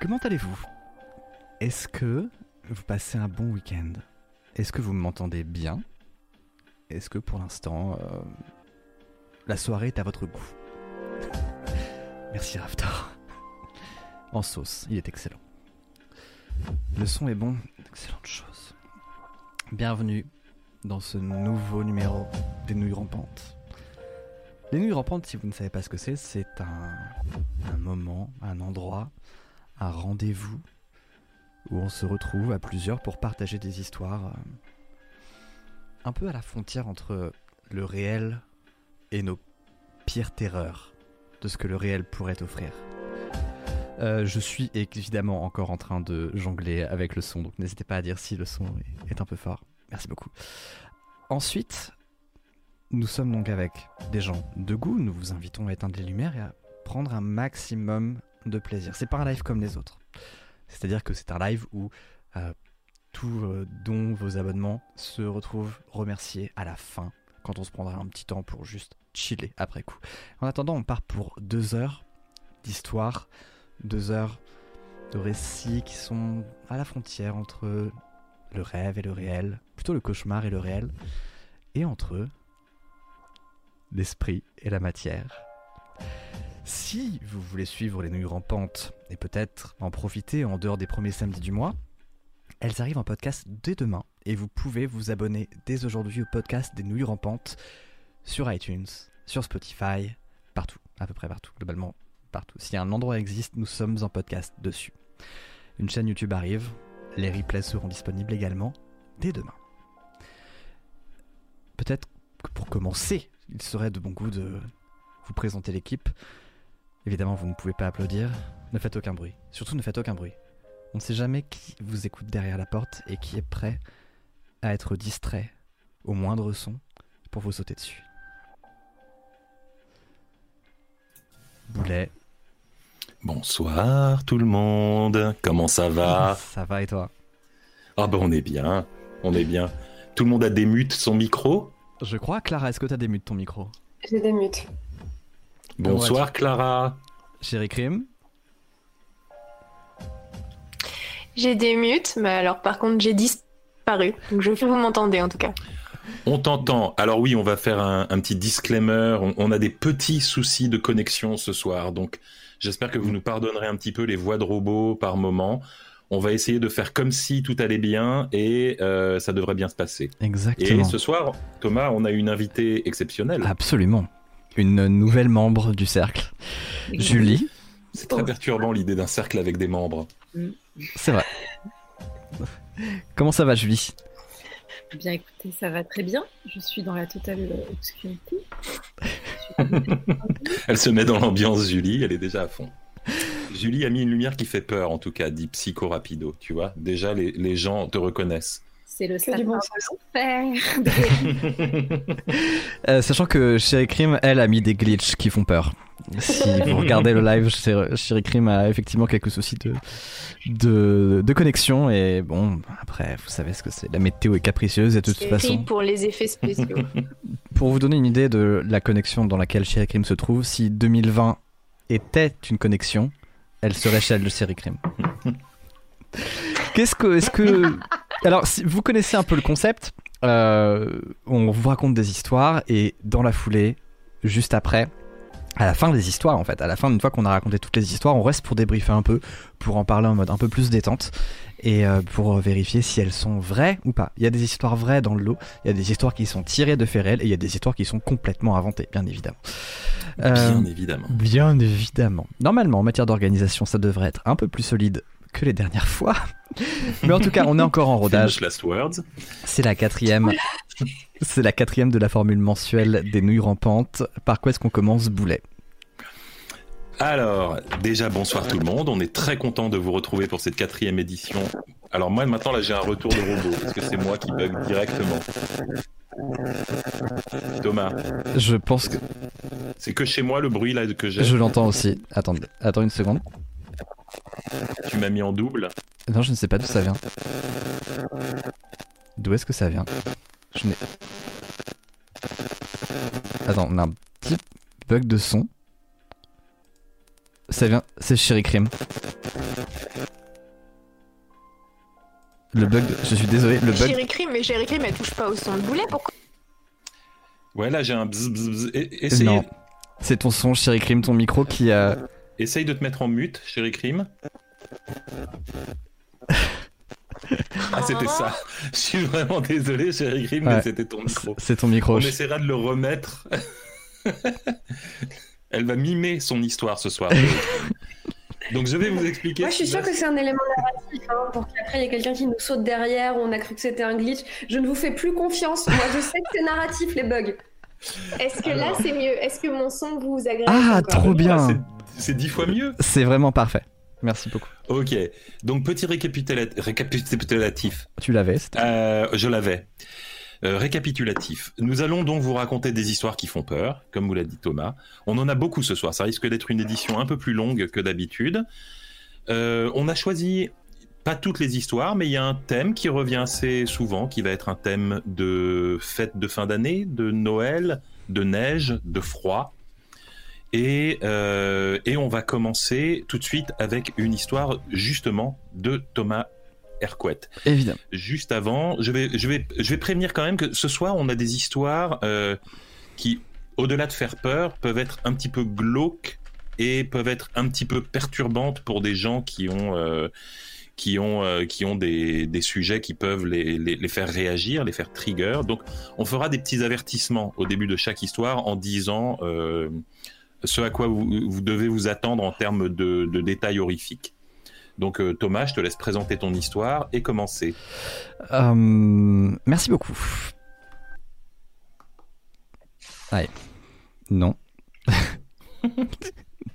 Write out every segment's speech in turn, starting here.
Comment allez-vous? Est-ce que vous passez un bon week-end? Est-ce que vous m'entendez bien? Est-ce que pour l'instant, euh, la soirée est à votre goût? Merci Raftar. En sauce, il est excellent. Le son est bon, excellente chose. Bienvenue dans ce nouveau numéro des Nouilles Rampantes. Les Nuits Rampantes, si vous ne savez pas ce que c'est, c'est un moment, un endroit, un rendez-vous où on se retrouve à plusieurs pour partager des histoires euh, un peu à la frontière entre le réel et nos pires terreurs de ce que le réel pourrait offrir. Euh, je suis évidemment encore en train de jongler avec le son, donc n'hésitez pas à dire si le son est, est un peu fort. Merci beaucoup. Ensuite, nous sommes donc avec des gens de goût. Nous vous invitons à éteindre les lumières et à prendre un maximum de plaisir. C'est pas un live comme les autres. C'est-à-dire que c'est un live où euh, tout euh, dont vos abonnements se retrouvent remerciés à la fin, quand on se prendra un petit temps pour juste chiller après coup. En attendant, on part pour deux heures d'histoire, deux heures de récits qui sont à la frontière entre le rêve et le réel, plutôt le cauchemar et le réel, et entre l'esprit et la matière. Si vous voulez suivre les nouilles rampantes et peut-être en profiter en dehors des premiers samedis du mois, elles arrivent en podcast dès demain et vous pouvez vous abonner dès aujourd'hui au podcast des nouilles rampantes sur iTunes, sur Spotify, partout, à peu près partout, globalement partout. Si un endroit existe, nous sommes en podcast dessus. Une chaîne YouTube arrive, les replays seront disponibles également dès demain. Peut-être que pour commencer, il serait de bon goût de vous présenter l'équipe. Évidemment, vous ne pouvez pas applaudir. Ne faites aucun bruit. Surtout, ne faites aucun bruit. On ne sait jamais qui vous écoute derrière la porte et qui est prêt à être distrait au moindre son pour vous sauter dessus. Boulet. Bonsoir tout le monde, comment ça va? Ça va et toi? Ah ben on est bien, on est bien. Tout le monde a démute son micro? Je crois, Clara, est-ce que t'as démute ton micro? J'ai des mutes. Bonsoir Clara. Chérie Crime J'ai des mutes, mais alors par contre j'ai disparu. Donc je veux que vous m'entendez en tout cas. On t'entend. Alors oui, on va faire un, un petit disclaimer. On, on a des petits soucis de connexion ce soir, donc j'espère que vous nous pardonnerez un petit peu les voix de robots par moment. On va essayer de faire comme si tout allait bien et euh, ça devrait bien se passer. Exactement. Et ce soir, Thomas, on a une invitée exceptionnelle. Absolument. Une nouvelle membre du cercle. Julie. C'est très perturbant l'idée d'un cercle avec des membres. C'est vrai. Comment ça va, Julie? Eh Bien écoutez, ça va très bien. Je suis dans la totale obscurité. Elle se met dans l'ambiance, Julie, elle est déjà à fond. Julie a mis une lumière qui fait peur, en tout cas, dit Psycho Rapido, tu vois. Déjà, les, les gens te reconnaissent. C'est le Que du bon sapin de l'enfer. Euh, Sachant que Chérie Crime, elle, a mis des glitches qui font peur. Si vous regardez le live, Chérie Crime a effectivement quelques soucis de, de, de connexion. Et bon, après, vous savez ce que c'est. La météo est capricieuse et de toute façon. écrit pour les effets spéciaux. Pour vous donner une idée de la connexion dans laquelle Chérie Crime se trouve, si 2020 était une connexion, elle serait celle de Chérie Crime. Qu'est-ce que. Est-ce que. Alors, si vous connaissez un peu le concept, euh, on vous raconte des histoires et dans la foulée, juste après, à la fin des histoires en fait, à la fin, une fois qu'on a raconté toutes les histoires, on reste pour débriefer un peu, pour en parler en mode un peu plus détente et euh, pour vérifier si elles sont vraies ou pas. Il y a des histoires vraies dans le lot, il y a des histoires qui sont tirées de faits réels et il y a des histoires qui sont complètement inventées, bien évidemment. Euh, Bien évidemment. Bien évidemment. Normalement, en matière d'organisation, ça devrait être un peu plus solide que les dernières fois. Mais en tout cas, on est encore en rodage. Famous last words. C'est la quatrième. C'est la quatrième de la formule mensuelle des nouilles rampantes. Par quoi est-ce qu'on commence, Boulet? Alors, déjà, bonsoir tout le monde. On est très content de vous retrouver pour cette quatrième édition. Alors moi, maintenant, là, j'ai un retour de robot, parce que c'est moi qui bug directement. Thomas, Je pense que c'est que chez moi le bruit là que j'ai. je l'entends aussi. Attendez, attends une seconde. Tu m'as mis en double. Non, je ne sais pas d'où ça vient. D'où est-ce que ça vient? Je n'ai. Attends, on a un petit bug de son. Ça vient. C'est Chéri Crime. Le bug, je suis désolé, le bug. J'ai écrit, mais j'ai écrit, mais elle touche pas au son de boulet. Pourquoi? Ouais, là j'ai un bzz bzz bzz. E- Essaye, Non. C'est ton son, Chéri Crime, ton micro qui a. essaye de te mettre en mute, chéri crime. Ah, c'était ça. Je suis vraiment désolé, chéri crime, mais c'était ton micro. C'est ton micro. On essaiera de le remettre. Elle va mimer son histoire ce soir. Donc je vais vous expliquer. Moi, je suis va que c'est un élément narratif, hein, pour qu'après il y ait quelqu'un qui nous saute derrière, on a cru que c'était un glitch. Je ne vous fais plus confiance. Moi, je sais que c'est narratif, les bugs. Est-ce que là c'est mieux? Est-ce que mon son vous agrée Ah, trop bien. C'est dix fois mieux. C'est vraiment parfait. Merci beaucoup. Ok. Donc petit récapitula- récapitulatif. Tu l'avais, c'était- Euh, je l'avais. Euh, récapitulatif. Nous allons donc vous raconter des histoires qui font peur, comme vous l'a dit Thomas. On en a beaucoup ce soir. Ça risque d'être une édition un peu plus longue que d'habitude. Euh, on a choisi pas toutes les histoires, mais il y a un thème qui revient assez souvent, qui va être un thème de fête de fin d'année, de Noël, de neige, de froid. Et, euh, et on va commencer tout de suite avec une histoire justement de Thomas Hercouet Évidemment. juste avant, je vais, je vais, je vais prévenir quand même que ce soir, on a des histoires euh, qui, au-delà de faire peur, peuvent être un petit peu glauques et peuvent être un petit peu perturbantes pour des gens qui ont, euh, qui ont, euh, qui ont des, des sujets qui peuvent les, les, les faire réagir, les faire trigger. Donc, on fera des petits avertissements au début de chaque histoire en disant euh, ce à quoi vous, devez vous attendre en termes de, de détails horrifiques. Donc euh, Thomas, je te laisse présenter ton histoire et commencer. Euh, merci beaucoup. Allez. Non.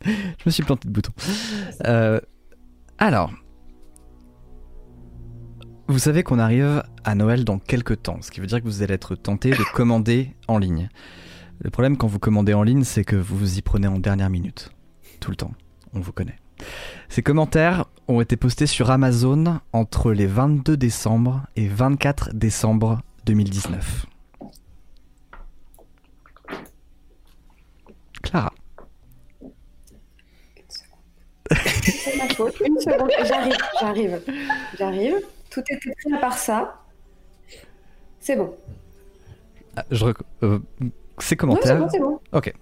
Je me suis planté de bouton. Euh, alors. Vous savez qu'on arrive à Noël dans quelques temps, ce qui veut dire que vous allez être tenté de commander en ligne. Le problème quand vous commandez en ligne, c'est que vous vous y prenez en dernière minute. Tout le temps. On vous connaît. Ces commentaires ont été postés sur Amazon entre les 22 décembre et 24 décembre 2019. Clara. C'est ma faute. Une seconde, j'arrive, j'arrive, j'arrive. Tout était prêt à part ça. C'est bon. Ah, Je rec- euh, ces Non, c'est commentaires. bon, c'est bon. Ok.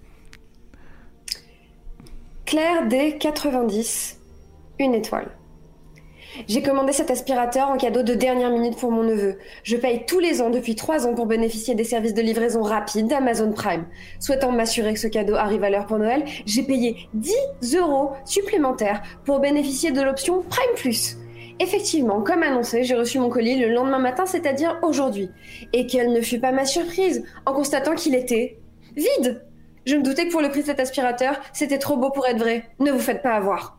Claire D 90, une étoile. J'ai commandé cet aspirateur en cadeau de dernière minute pour mon neveu. Je paye tous les ans depuis trois ans pour bénéficier des services de livraison rapide d'Amazon Prime. Souhaitant m'assurer que ce cadeau arrive à l'heure pour Noël, j'ai payé 10 euros supplémentaires pour bénéficier de l'option Prime Plus. Effectivement, comme annoncé, j'ai reçu mon colis le lendemain matin, c'est-à-dire aujourd'hui. Et quelle ne fut pas ma surprise en constatant qu'il était vide. Je me doutais que pour le prix de cet aspirateur, c'était trop beau pour être vrai. Ne vous faites pas avoir.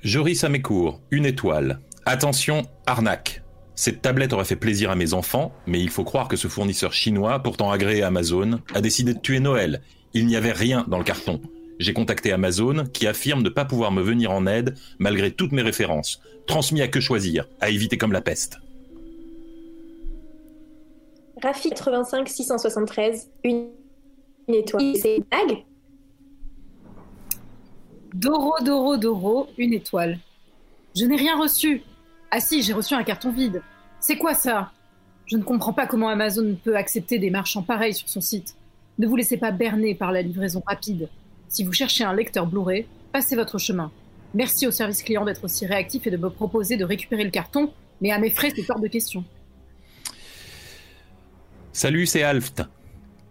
Joris à une étoile. Attention, arnaque. Cette tablette aurait fait plaisir à mes enfants, mais il faut croire que ce fournisseur chinois, pourtant agréé à Amazon, a décidé de tuer Noël. Il n'y avait rien dans le carton. J'ai contacté Amazon, qui affirme ne pas pouvoir me venir en aide malgré toutes mes références. Transmis à que choisir, à éviter comme la peste. Rafi 85 673, une, une étoile. C'est une blague? Doro, Doro, Doro, une étoile. Je n'ai rien reçu. Ah si, j'ai reçu un carton vide. C'est quoi ça? Je ne comprends pas comment Amazon peut accepter des marchands pareils sur son site. Ne vous laissez pas berner par la livraison rapide. Si vous cherchez un lecteur Blu-ray, passez votre chemin. Merci au service client d'être aussi réactif et de me proposer de récupérer le carton, mais à mes frais, c'est hors de question. Salut, c'est Alft.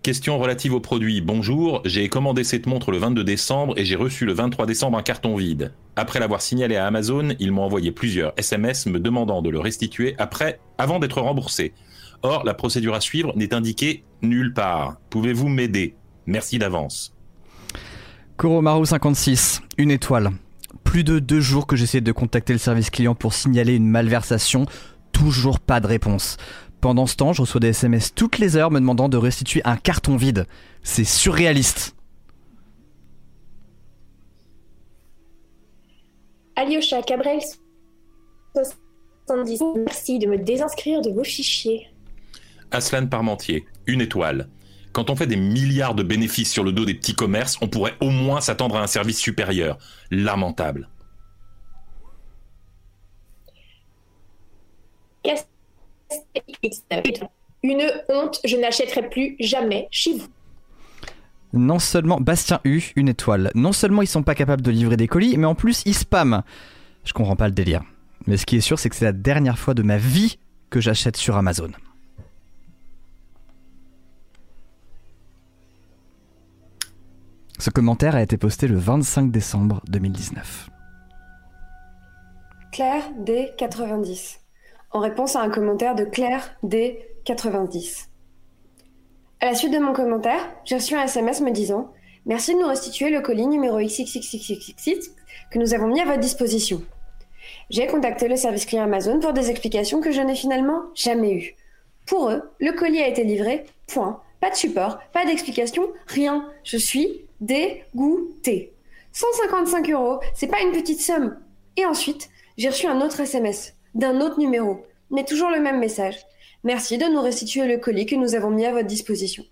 Question relative au produit. Bonjour, j'ai commandé cette montre le 22 décembre et j'ai reçu le 23 décembre un carton vide. Après l'avoir signalé à Amazon, ils m'ont envoyé plusieurs SMS me demandant de le restituer après, avant d'être remboursé. Or, la procédure à suivre n'est indiquée nulle part. Pouvez-vous m'aider? Merci d'avance. Kuromaru 56, une étoile. Plus de deux jours que j'essaie de contacter le service client pour signaler une malversation, toujours pas de réponse. Pendant ce temps, je reçois des SMS toutes les heures me demandant de restituer un carton vide. C'est surréaliste. Alyosha Cabrel 70, merci de me désinscrire de vos fichiers. Aslan Parmentier, une étoile. Quand on fait des milliards de bénéfices sur le dos des petits commerces, on pourrait au moins s'attendre à un service supérieur. Lamentable. Une honte, je n'achèterai plus jamais chez vous. Non seulement Bastien U, une étoile. Non seulement ils sont pas capables de livrer des colis, mais en plus ils spamment. Je comprends pas le délire. Mais ce qui est sûr, c'est que c'est la dernière fois de ma vie que j'achète sur Amazon. Ce commentaire a été posté le 25 décembre 2019. Claire D90. En réponse à un commentaire de Claire D90. À la suite de mon commentaire, j'ai reçu un SMS me disant Merci de nous restituer le colis numéro XXXXXX que nous avons mis à votre disposition. J'ai contacté le service client Amazon pour des explications que je n'ai finalement jamais eues. Pour eux, le colis a été livré, point. Pas de support, pas d'explication, rien. Je suis dégoûtée. 155 euros, c'est pas une petite somme. Et ensuite, j'ai reçu un autre SMS d'un autre numéro, mais toujours le même message. Merci de nous restituer le colis que nous avons mis à votre disposition.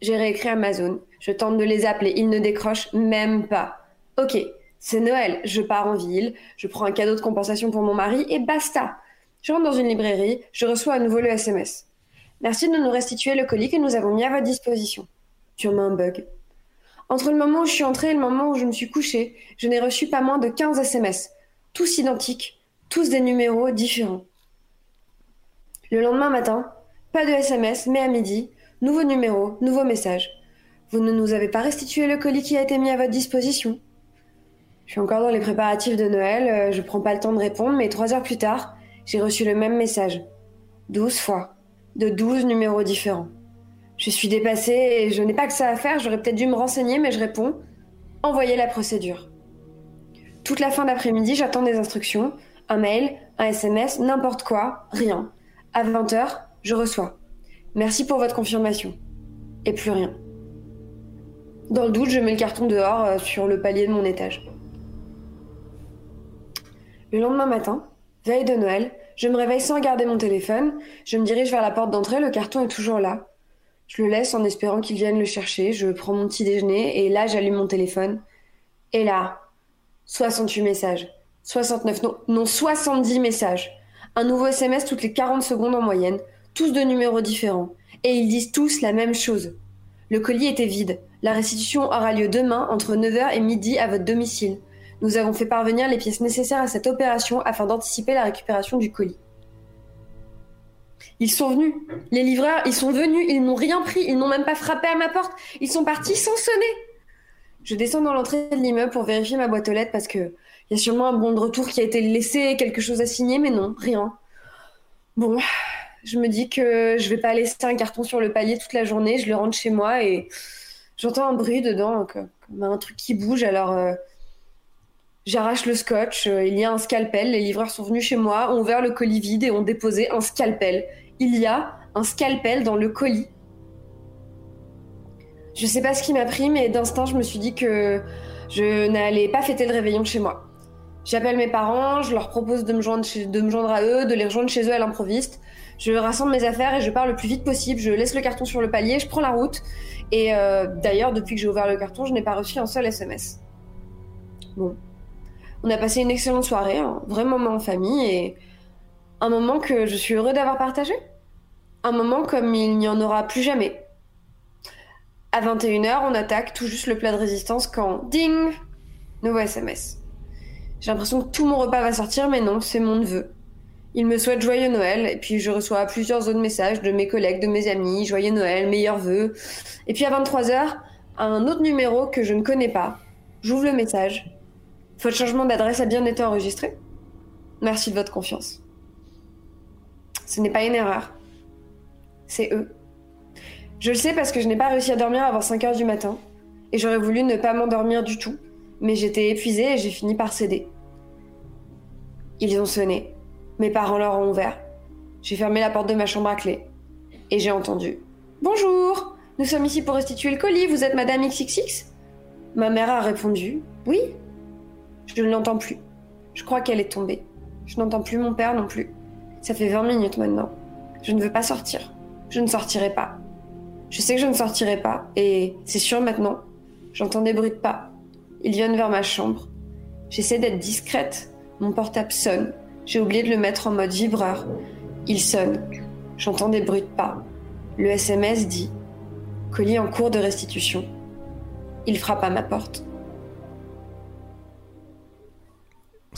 J'ai réécrit Amazon. Je tente de les appeler. Ils ne décrochent même pas. Ok, c'est Noël. Je pars en ville. Je prends un cadeau de compensation pour mon mari et basta. Je rentre dans une librairie. Je reçois à nouveau le SMS. Merci de nous restituer le colis que nous avons mis à votre disposition. Sûrement un bug. Entre le moment où je suis entrée et le moment où je me suis couchée, je n'ai reçu pas moins de 15 SMS. Tous identiques. Tous des numéros différents. Le lendemain matin, pas de SMS, mais à midi, nouveau numéro, nouveau message. Vous ne nous avez pas restitué le colis qui a été mis à votre disposition. Je suis encore dans les préparatifs de Noël, euh, je prends pas le temps de répondre, mais trois heures plus tard, j'ai reçu le même message. Douze fois, de douze numéros différents. Je suis dépassée et je n'ai pas que ça à faire, j'aurais peut-être dû me renseigner, mais je réponds Envoyez la procédure. Toute la fin d'après-midi, j'attends des instructions, un mail, un SMS, n'importe quoi, rien. À 20h, je reçois. Merci pour votre confirmation. Et plus rien. Dans le doute, je mets le carton dehors euh, sur le palier de mon étage. Le lendemain matin, veille de Noël, je me réveille sans regarder mon téléphone, je me dirige vers la porte d'entrée, le carton est toujours là. Je le laisse en espérant qu'il vienne le chercher, je prends mon petit déjeuner et là j'allume mon téléphone. Et là, 68 messages. 69, non, non 70 messages. Un nouveau SMS toutes les 40 secondes en moyenne, tous de numéros différents. Et ils disent tous la même chose. Le colis était vide. La restitution aura lieu demain entre 9h et midi à votre domicile. Nous avons fait parvenir les pièces nécessaires à cette opération afin d'anticiper la récupération du colis. Ils sont venus. Les livreurs, ils sont venus. Ils n'ont rien pris. Ils n'ont même pas frappé à ma porte. Ils sont partis sans sonner. Je descends dans l'entrée de l'immeuble pour vérifier ma boîte aux lettres parce que il y a sûrement un bon de retour qui a été laissé, quelque chose à signer, mais non, rien. Bon, je me dis que je vais pas laisser un carton sur le palier toute la journée. Je le rentre chez moi et j'entends un bruit dedans, un truc qui bouge. Alors, euh, j'arrache le scotch. euh, il y a un scalpel. Les livreurs sont venus chez moi, ont ouvert le colis vide et ont déposé un scalpel. Il y a un scalpel dans le colis. Je sais pas ce qui m'a pris, mais d'instinct, je me suis dit que je n'allais pas fêter le réveillon chez moi. J'appelle mes parents, je leur propose de me, joindre à eux, de les rejoindre chez eux à l'improviste. Je rassemble mes affaires et je pars le plus vite possible. Je laisse le carton sur le palier, je prends la route. Et euh, d'ailleurs, depuis que j'ai ouvert le carton, je n'ai pas reçu un seul SMS. Bon. On a passé une excellente soirée, un vrai moment en famille et un moment que je suis heureux d'avoir partagé. Un moment comme il n'y en aura plus jamais. À 21h, on attaque tout juste le plat de résistance quand ding Nouveau SMS. J'ai l'impression que tout mon repas va sortir, mais non, c'est mon neveu. Il me souhaite joyeux Noël, et puis je reçois plusieurs autres messages de mes collègues, de mes amis, joyeux Noël, meilleurs vœux. Et puis à 23h, un autre numéro que je ne connais pas. J'ouvre le message. Votre changement d'adresse a bien été enregistré. Merci de votre confiance. Ce n'est pas une erreur. C'est eux. Je le sais parce que je n'ai pas réussi à dormir avant 5h du matin, et j'aurais voulu ne pas m'endormir du tout, mais j'étais épuisée et j'ai fini par céder. Ils ont sonné. Mes parents leur ont ouvert. J'ai fermé la porte de ma chambre à clé. Et j'ai entendu. Bonjour Nous sommes ici pour restituer le colis, vous êtes Madame XXX Ma mère a répondu. Oui Je ne l'entends plus. Je crois qu'elle est tombée. Je n'entends plus mon père non plus. Ça fait 20 minutes maintenant. Je ne veux pas sortir. Je ne sortirai pas. Je sais que je ne sortirai pas, et c'est sûr maintenant. J'entends des bruits de pas. Ils viennent vers ma chambre. J'essaie d'être discrète. Mon portable sonne. J'ai oublié de le mettre en mode vibreur. Il sonne. J'entends des bruits de pas. Le SMS dit Colis en cours de restitution. Il frappe à ma porte.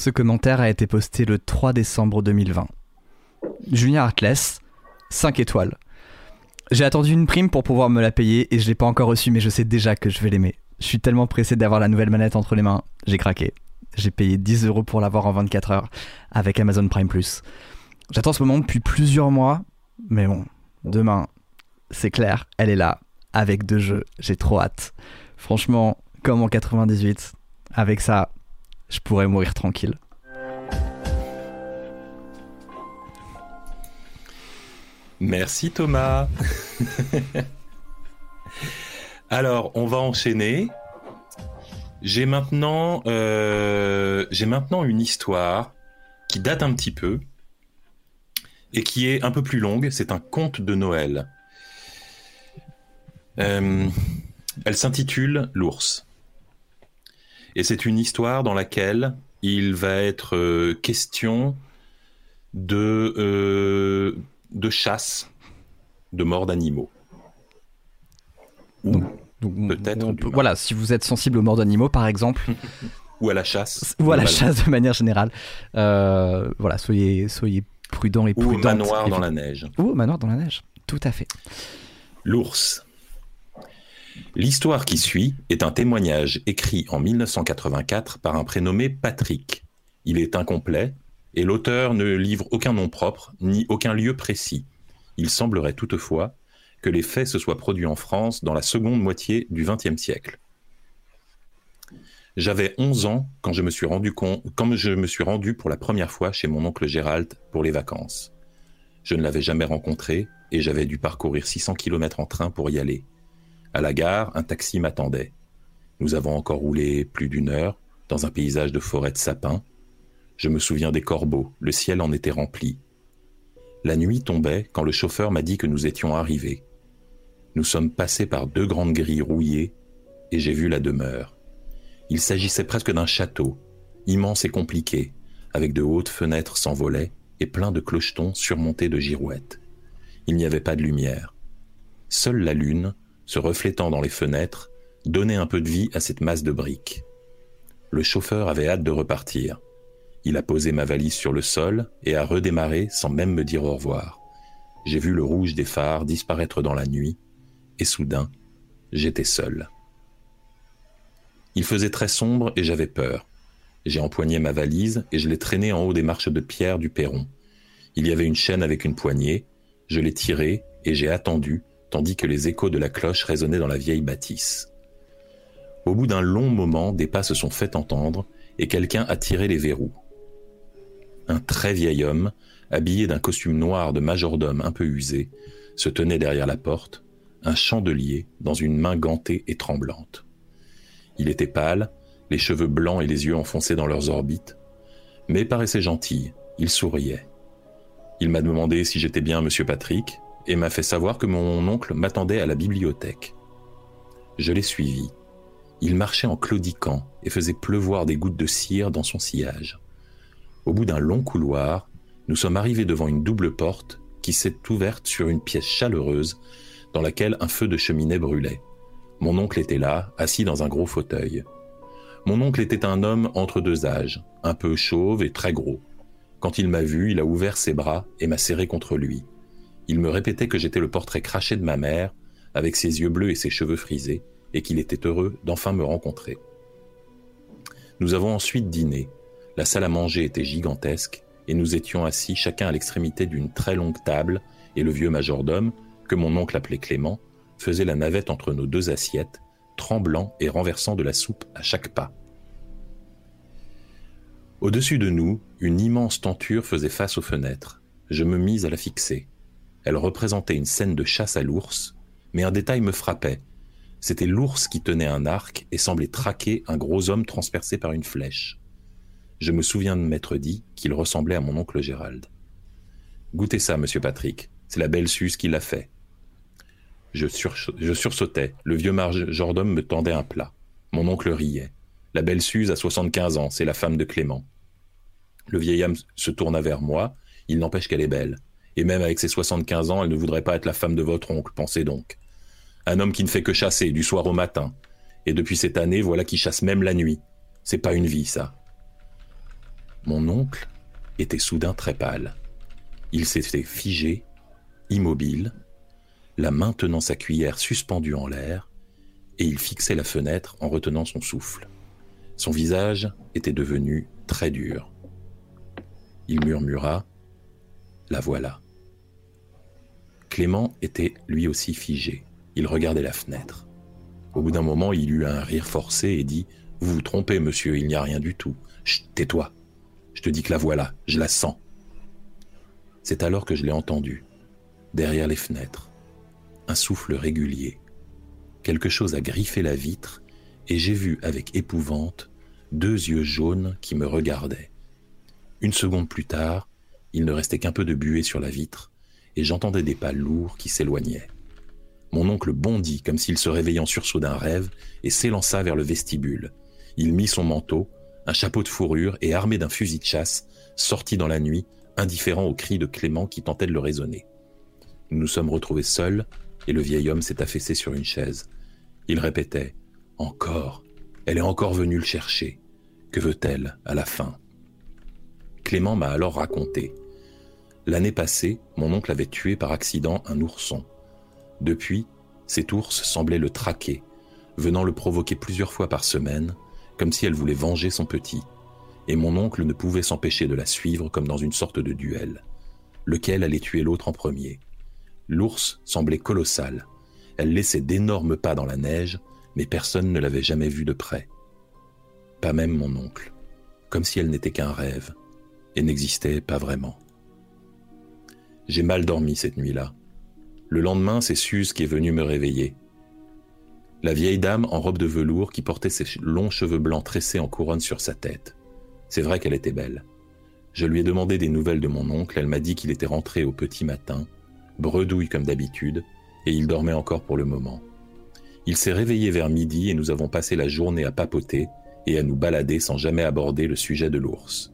Ce commentaire a été posté le 3 décembre 2020. Julien Hartless, 5 étoiles. J'ai attendu une prime pour pouvoir me la payer et je l'ai pas encore reçue, mais je sais déjà que je vais l'aimer. Je suis tellement pressé d'avoir la nouvelle manette entre les mains, j'ai craqué. J'ai payé 10 euros pour l'avoir en 24 heures avec Amazon Prime Plus. J'attends ce moment depuis plusieurs mois, mais bon, demain, c'est clair, elle est là, avec deux jeux, j'ai trop hâte. Franchement, comme en 98, avec ça, je pourrais mourir tranquille. Merci Thomas. Alors, on va enchaîner. J'ai maintenant, euh, j'ai maintenant une histoire qui date un petit peu et qui est un peu plus longue. C'est un conte de Noël. Euh, elle s'intitule L'ours. Et c'est une histoire dans laquelle il va être euh, question de, euh, de chasse, de mort d'animaux. Ou Donc, Peut-être on d'humain. Voilà, si vous êtes sensible aux morts d'animaux, par exemple, ou à la chasse. ou à la chasse de manière générale, euh, voilà, soyez, soyez prudents et Ou au manoir dans la neige. Ou au manoir dans la neige, tout à fait. L'ours. L'histoire qui suit est un témoignage écrit en 1984 par un prénommé Patrick. Il est incomplet et l'auteur ne livre aucun nom propre ni aucun lieu précis. Il semblerait toutefois que les faits se soient produits en France dans la seconde moitié du XXe siècle. J'avais 11 ans quand je me suis rendu pour la première fois chez mon oncle Gérald pour les vacances. Je ne l'avais jamais rencontré et j'avais dû parcourir 600 km en train pour y aller. À la gare, un taxi m'attendait. Nous avons encore roulé plus d'une heure dans un paysage de forêt de sapins. Je me souviens des corbeaux, le ciel en était rempli. La nuit tombait quand le chauffeur m'a dit que nous étions arrivés. Nous sommes passés par deux grandes grilles rouillées et j'ai vu la demeure. Il s'agissait presque d'un château, immense et compliqué, avec de hautes fenêtres sans volets et plein de clochetons surmontés de girouettes. Il n'y avait pas de lumière. Seule la lune, se reflétant dans les fenêtres, donnait un peu de vie à cette masse de briques. Le chauffeur avait hâte de repartir. Il a posé ma valise sur le sol et a redémarré sans même me dire au revoir. J'ai vu le rouge des phares disparaître dans la nuit, et soudain, j'étais seul. Il faisait très sombre et j'avais peur. J'ai empoigné ma valise et je l'ai traînée en haut des marches de pierre du perron. Il y avait une chaîne avec une poignée, je l'ai tirée et j'ai attendu, tandis que les échos de la cloche résonnaient dans la vieille bâtisse. Au bout d'un long moment, des pas se sont fait entendre et quelqu'un a tiré les verrous. Un très vieil homme, habillé d'un costume noir de majordome un peu usé, se tenait derrière la porte, un chandelier dans une main gantée et tremblante. Il était pâle, les cheveux blancs et les yeux enfoncés dans leurs orbites, mais paraissait gentil, il souriait. Il m'a demandé si j'étais bien Monsieur Patrick et m'a fait savoir que mon oncle m'attendait à la bibliothèque. Je l'ai suivi. Il marchait en claudiquant et faisait pleuvoir des gouttes de cire dans son sillage. Au bout d'un long couloir, nous sommes arrivés devant une double porte qui s'est ouverte sur une pièce chaleureuse dans laquelle un feu de cheminée brûlait. Mon oncle était là, assis dans un gros fauteuil. Mon oncle était un homme entre deux âges, un peu chauve et très gros. Quand il m'a vu, il a ouvert ses bras et m'a serré contre lui. Il me répétait que j'étais le portrait craché de ma mère, avec ses yeux bleus et ses cheveux frisés, et qu'il était heureux d'enfin me rencontrer. Nous avons ensuite dîné. La salle à manger était gigantesque, et nous étions assis chacun à l'extrémité d'une très longue table, et le vieux majordome, que mon oncle appelait Clément, faisait la navette entre nos deux assiettes, tremblant et renversant de la soupe à chaque pas. Au-dessus de nous, une immense tenture faisait face aux fenêtres. Je me mis à la fixer. Elle représentait une scène de chasse à l'ours, mais un détail me frappait. C'était l'ours qui tenait un arc et semblait traquer un gros homme transpercé par une flèche. Je me souviens de m'être dit qu'il ressemblait à mon oncle Gérald. Goûtez ça, monsieur Patrick. C'est la belle Suze qui l'a fait. Je, sur- je sursautais. Le vieux majordome me tendait un plat. Mon oncle riait. La belle Suze a 75 ans, c'est la femme de Clément. Le vieil homme se tourna vers moi. Il n'empêche qu'elle est belle. Et même avec ses 75 ans, elle ne voudrait pas être la femme de votre oncle, pensez donc. Un homme qui ne fait que chasser, du soir au matin. Et depuis cette année, voilà qu'il chasse même la nuit. C'est pas une vie, ça. Mon oncle était soudain très pâle. Il s'était figé, immobile, la main tenant sa cuillère suspendue en l'air, et il fixait la fenêtre en retenant son souffle. Son visage était devenu très dur. Il murmura ⁇ La voilà !⁇ Clément était lui aussi figé. Il regardait la fenêtre. Au bout d'un moment, il eut un rire forcé et dit ⁇ Vous vous trompez, monsieur, il n'y a rien du tout. Tais-toi. Je te dis que la voilà, je la sens. C'est alors que je l'ai entendu, derrière les fenêtres. Un souffle régulier. Quelque chose a griffé la vitre et j'ai vu avec épouvante deux yeux jaunes qui me regardaient. Une seconde plus tard, il ne restait qu'un peu de buée sur la vitre et j'entendais des pas lourds qui s'éloignaient. Mon oncle bondit comme s'il se réveillait en sursaut d'un rêve et s'élança vers le vestibule. Il mit son manteau, un chapeau de fourrure et armé d'un fusil de chasse, sortit dans la nuit, indifférent aux cris de Clément qui tentait de le raisonner. Nous nous sommes retrouvés seuls et le vieil homme s'est affaissé sur une chaise. Il répétait Encore, elle est encore venue le chercher. Que veut-elle à la fin? Clément m'a alors raconté. L'année passée, mon oncle avait tué par accident un ourson. Depuis, cet ours semblait le traquer, venant le provoquer plusieurs fois par semaine, comme si elle voulait venger son petit. Et mon oncle ne pouvait s'empêcher de la suivre comme dans une sorte de duel. Lequel allait tuer l'autre en premier L'ours semblait colossal. Elle laissait d'énormes pas dans la neige, mais personne ne l'avait jamais vue de près. Pas même mon oncle, comme si elle n'était qu'un rêve, et n'existait pas vraiment. J'ai mal dormi cette nuit-là. Le lendemain, c'est Suze qui est venue me réveiller. La vieille dame en robe de velours qui portait ses longs cheveux blancs tressés en couronne sur sa tête. C'est vrai qu'elle était belle. Je lui ai demandé des nouvelles de mon oncle, elle m'a dit qu'il était rentré au petit matin, bredouille comme d'habitude, et il dormait encore pour le moment. Il s'est réveillé vers midi et nous avons passé la journée à papoter et à nous balader sans jamais aborder le sujet de l'ours.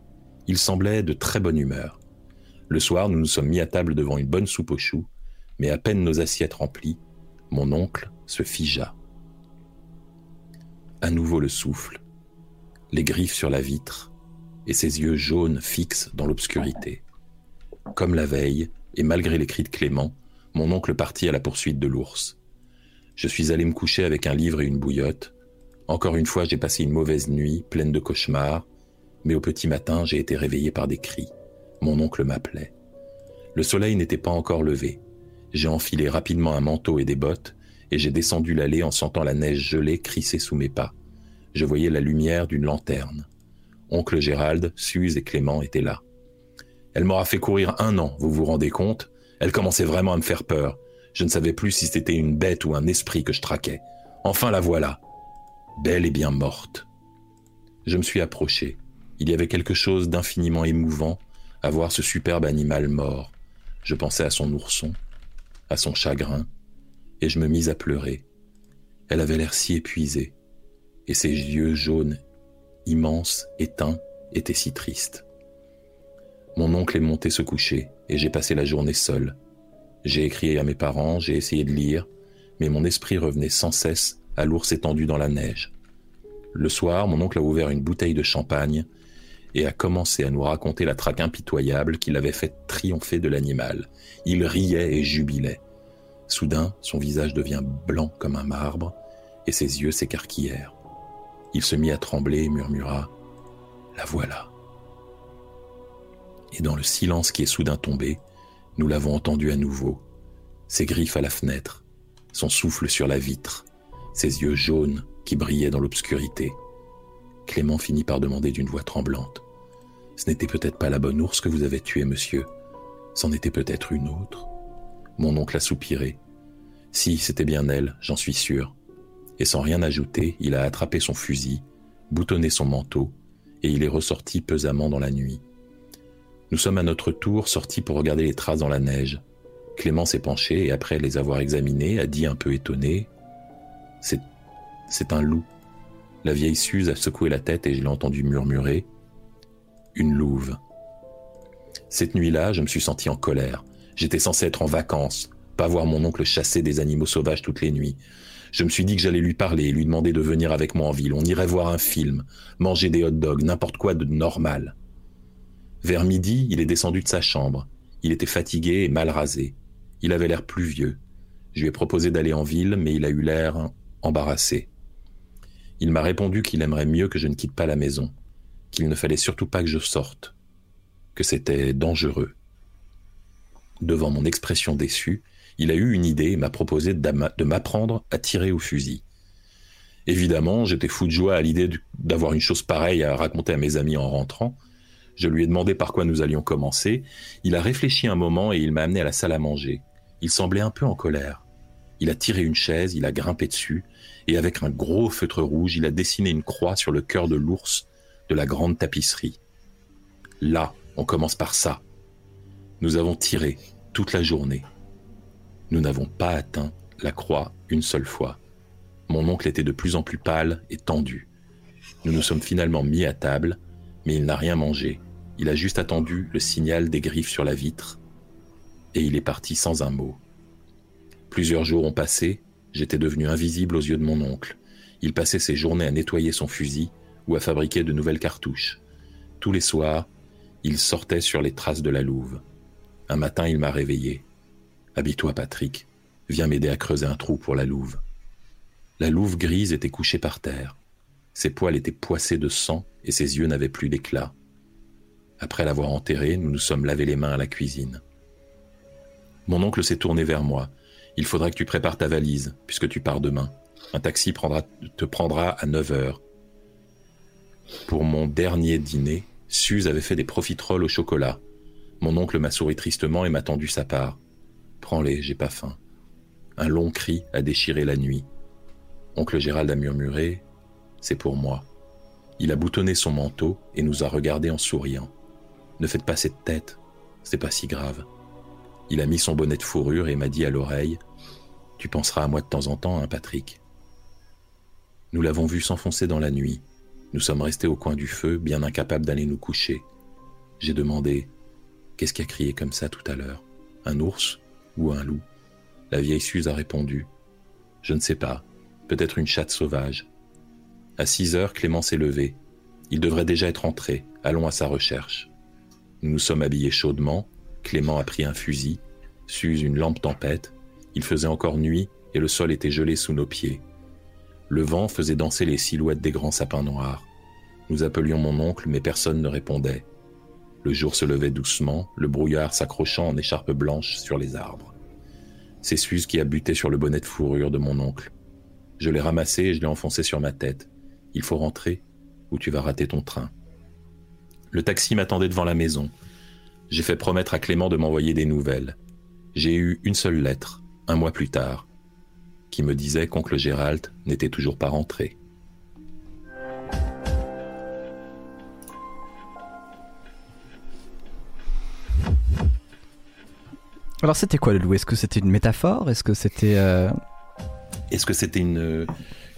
Il semblait de très bonne humeur. Le soir, nous nous sommes mis à table devant une bonne soupe aux choux mais à peine nos assiettes remplies, mon oncle se figea. À nouveau le souffle, les griffes sur la vitre, et ses yeux jaunes fixes dans l'obscurité. Comme la veille, et malgré les cris de Clément, mon oncle partit à la poursuite de l'ours. Je suis allé me coucher avec un livre et une bouillotte. Encore une fois, j'ai passé une mauvaise nuit, pleine de cauchemars, mais au petit matin, j'ai été réveillé par des cris. Mon oncle m'appelait. Le soleil n'était pas encore levé. J'ai enfilé rapidement un manteau et des bottes, et j'ai descendu l'allée en sentant la neige gelée crisser sous mes pas. Je voyais la lumière d'une lanterne. Oncle Gérald, Suze et Clément étaient là. Elle m'aura fait courir un an, vous vous rendez compte? Elle commençait vraiment à me faire peur. Je ne savais plus si c'était une bête ou un esprit que je traquais. Enfin la voilà. Belle et bien morte. Je me suis approché. Il y avait quelque chose d'infiniment émouvant à voir ce superbe animal mort. Je pensais à son ourson, à son chagrin, et je me mis à pleurer. Elle avait l'air si épuisée, et ses yeux jaunes, immenses, éteints, étaient si tristes. Mon oncle est monté se coucher, et j'ai passé la journée seul. J'ai écrit à mes parents, j'ai essayé de lire, mais mon esprit revenait sans cesse à l'ours étendu dans la neige. Le soir, mon oncle a ouvert une bouteille de champagne et a commencé à nous raconter la traque impitoyable qui l'avait fait triompher de l'animal. Il riait et jubilait. Soudain, son visage devient blanc comme un marbre et ses yeux s'écarquillèrent. Il se mit à trembler et murmura ⁇ La voilà !⁇ Et dans le silence qui est soudain tombé, nous l'avons entendu à nouveau. Ses griffes à la fenêtre, son souffle sur la vitre, ses yeux jaunes qui brillaient dans l'obscurité. Clément finit par demander d'une voix tremblante ce n'était peut-être pas la bonne ours que vous avez tuée, monsieur. C'en était peut-être une autre. Mon oncle a soupiré. Si, c'était bien elle, j'en suis sûr. Et sans rien ajouter, il a attrapé son fusil, boutonné son manteau, et il est ressorti pesamment dans la nuit. Nous sommes à notre tour sortis pour regarder les traces dans la neige. Clément s'est penché et après les avoir examinées, a dit un peu étonné C'est. c'est un loup. La vieille Suze a secoué la tête et je l'ai entendu murmurer une louve. Cette nuit-là, je me suis senti en colère. J'étais censé être en vacances, pas voir mon oncle chasser des animaux sauvages toutes les nuits. Je me suis dit que j'allais lui parler et lui demander de venir avec moi en ville. On irait voir un film, manger des hot dogs, n'importe quoi de normal. Vers midi, il est descendu de sa chambre. Il était fatigué et mal rasé. Il avait l'air plus vieux. Je lui ai proposé d'aller en ville, mais il a eu l'air embarrassé. Il m'a répondu qu'il aimerait mieux que je ne quitte pas la maison, qu'il ne fallait surtout pas que je sorte, que c'était dangereux. Devant mon expression déçue, il a eu une idée et m'a proposé de m'apprendre à tirer au fusil. Évidemment, j'étais fou de joie à l'idée d'avoir une chose pareille à raconter à mes amis en rentrant. Je lui ai demandé par quoi nous allions commencer. Il a réfléchi un moment et il m'a amené à la salle à manger. Il semblait un peu en colère. Il a tiré une chaise, il a grimpé dessus, et avec un gros feutre rouge, il a dessiné une croix sur le cœur de l'ours de la grande tapisserie. Là, on commence par ça. Nous avons tiré toute la journée. Nous n'avons pas atteint la croix une seule fois. Mon oncle était de plus en plus pâle et tendu. Nous nous sommes finalement mis à table, mais il n'a rien mangé. Il a juste attendu le signal des griffes sur la vitre, et il est parti sans un mot. Plusieurs jours ont passé, j'étais devenu invisible aux yeux de mon oncle. Il passait ses journées à nettoyer son fusil ou à fabriquer de nouvelles cartouches. Tous les soirs, il sortait sur les traces de la louve. Un matin, il m'a réveillé. Habille-toi, Patrick. Viens m'aider à creuser un trou pour la louve. La louve grise était couchée par terre. Ses poils étaient poissés de sang et ses yeux n'avaient plus d'éclat. Après l'avoir enterrée, nous nous sommes lavé les mains à la cuisine. Mon oncle s'est tourné vers moi. Il faudra que tu prépares ta valise, puisque tu pars demain. Un taxi te prendra à 9 heures. Pour mon dernier dîner, Suze avait fait des profiteroles au chocolat. Mon oncle m'a souri tristement et m'a tendu sa part. Prends-les, j'ai pas faim. Un long cri a déchiré la nuit. Oncle Gérald a murmuré C'est pour moi. Il a boutonné son manteau et nous a regardés en souriant. Ne faites pas cette tête, c'est pas si grave. Il a mis son bonnet de fourrure et m'a dit à l'oreille Tu penseras à moi de temps en temps, hein, Patrick Nous l'avons vu s'enfoncer dans la nuit. Nous sommes restés au coin du feu, bien incapables d'aller nous coucher. J'ai demandé Qu'est-ce qui a crié comme ça tout à l'heure? Un ours ou un loup? La vieille Suze a répondu Je ne sais pas, peut-être une chatte sauvage. À six heures, Clément s'est levé. Il devrait déjà être entré. Allons à sa recherche. Nous nous sommes habillés chaudement. Clément a pris un fusil. Suze une lampe tempête. Il faisait encore nuit et le sol était gelé sous nos pieds. Le vent faisait danser les silhouettes des grands sapins noirs. Nous appelions mon oncle, mais personne ne répondait. Le jour se levait doucement, le brouillard s'accrochant en écharpe blanche sur les arbres. C'est Suze qui a buté sur le bonnet de fourrure de mon oncle. Je l'ai ramassé et je l'ai enfoncé sur ma tête. Il faut rentrer ou tu vas rater ton train. Le taxi m'attendait devant la maison. J'ai fait promettre à Clément de m'envoyer des nouvelles. J'ai eu une seule lettre, un mois plus tard, qui me disait qu'oncle Gérald n'était toujours pas rentré. Alors c'était quoi le loup Est-ce que c'était une métaphore? Est-ce que c'était... Euh, Est-ce que c'était une,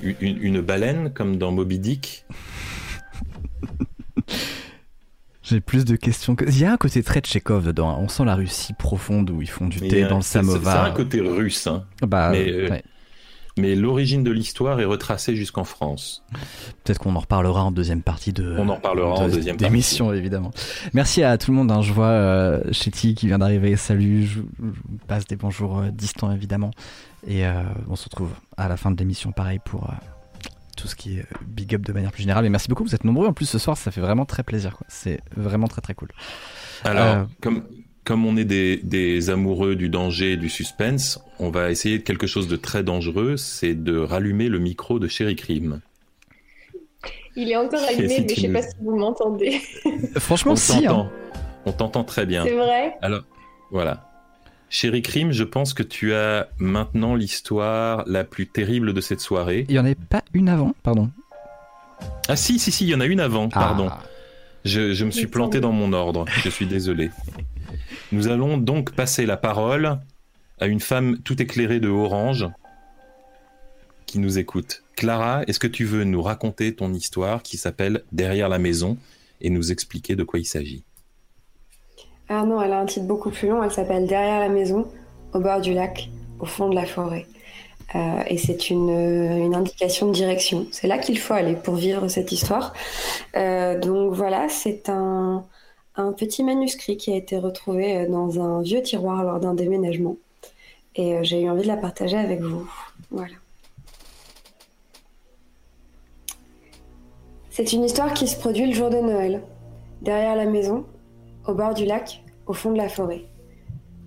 une, baleine comme dans Moby Dick? J'ai plus de questions que. Il y a un côté très Tchekhov dedans. Hein. On sent la Russie profonde où ils font du thé dans le samovar. C'est un côté russe. Hein. Bah, mais, euh, mais l'origine de l'histoire est retracée jusqu'en France. Peut-être qu'on en reparlera en deuxième partie de. On en reparlera en deuxième partie. D'émission, évidemment. Merci à tout le monde. Hein. Je vois euh, Chetty qui vient d'arriver. Salut. Je, passe des bonjours euh, distants, évidemment. Et euh, on se retrouve à la fin de l'émission, pareil, pour euh, tout ce qui est big up de manière plus générale. Et merci beaucoup. Vous êtes nombreux. En plus, ce soir, ça fait vraiment très plaisir. C'est vraiment très, très cool. Alors, comme comme on est des, amoureux du danger et du suspense, on va essayer quelque chose de très dangereux, c'est de rallumer le micro de Sherry Crime. Il est encore allumé, mais je sais pas si vous m'entendez. Franchement, si. Hein. On t'entend très bien. C'est vrai. Alors, voilà. Chéri Crime, je pense que tu as maintenant l'histoire la plus terrible de cette soirée. Il n'y en avait pas une avant, pardon. Ah si, si, si, il y en a une avant, pardon. Ah. Je, je me suis planté dans mon ordre, je suis désolé. Nous allons donc passer la parole à une femme tout éclairée de orange qui nous écoute. Clara, est-ce que tu veux nous raconter ton histoire qui s'appelle Derrière la maison et nous expliquer de quoi il s'agit? Ah non, elle a un titre beaucoup plus long. Elle s'appelle Derrière la maison, au bord du lac, au fond de la forêt. Euh, et c'est une, une, indication de direction. C'est là qu'il faut aller pour vivre cette histoire. Euh, donc voilà, c'est un, un, petit manuscrit qui a été retrouvé dans un vieux tiroir lors d'un déménagement. Et euh, j'ai eu envie de la partager avec vous. Voilà. C'est une histoire qui se produit le jour de Noël, derrière la maison, au bord du lac, au fond de la forêt.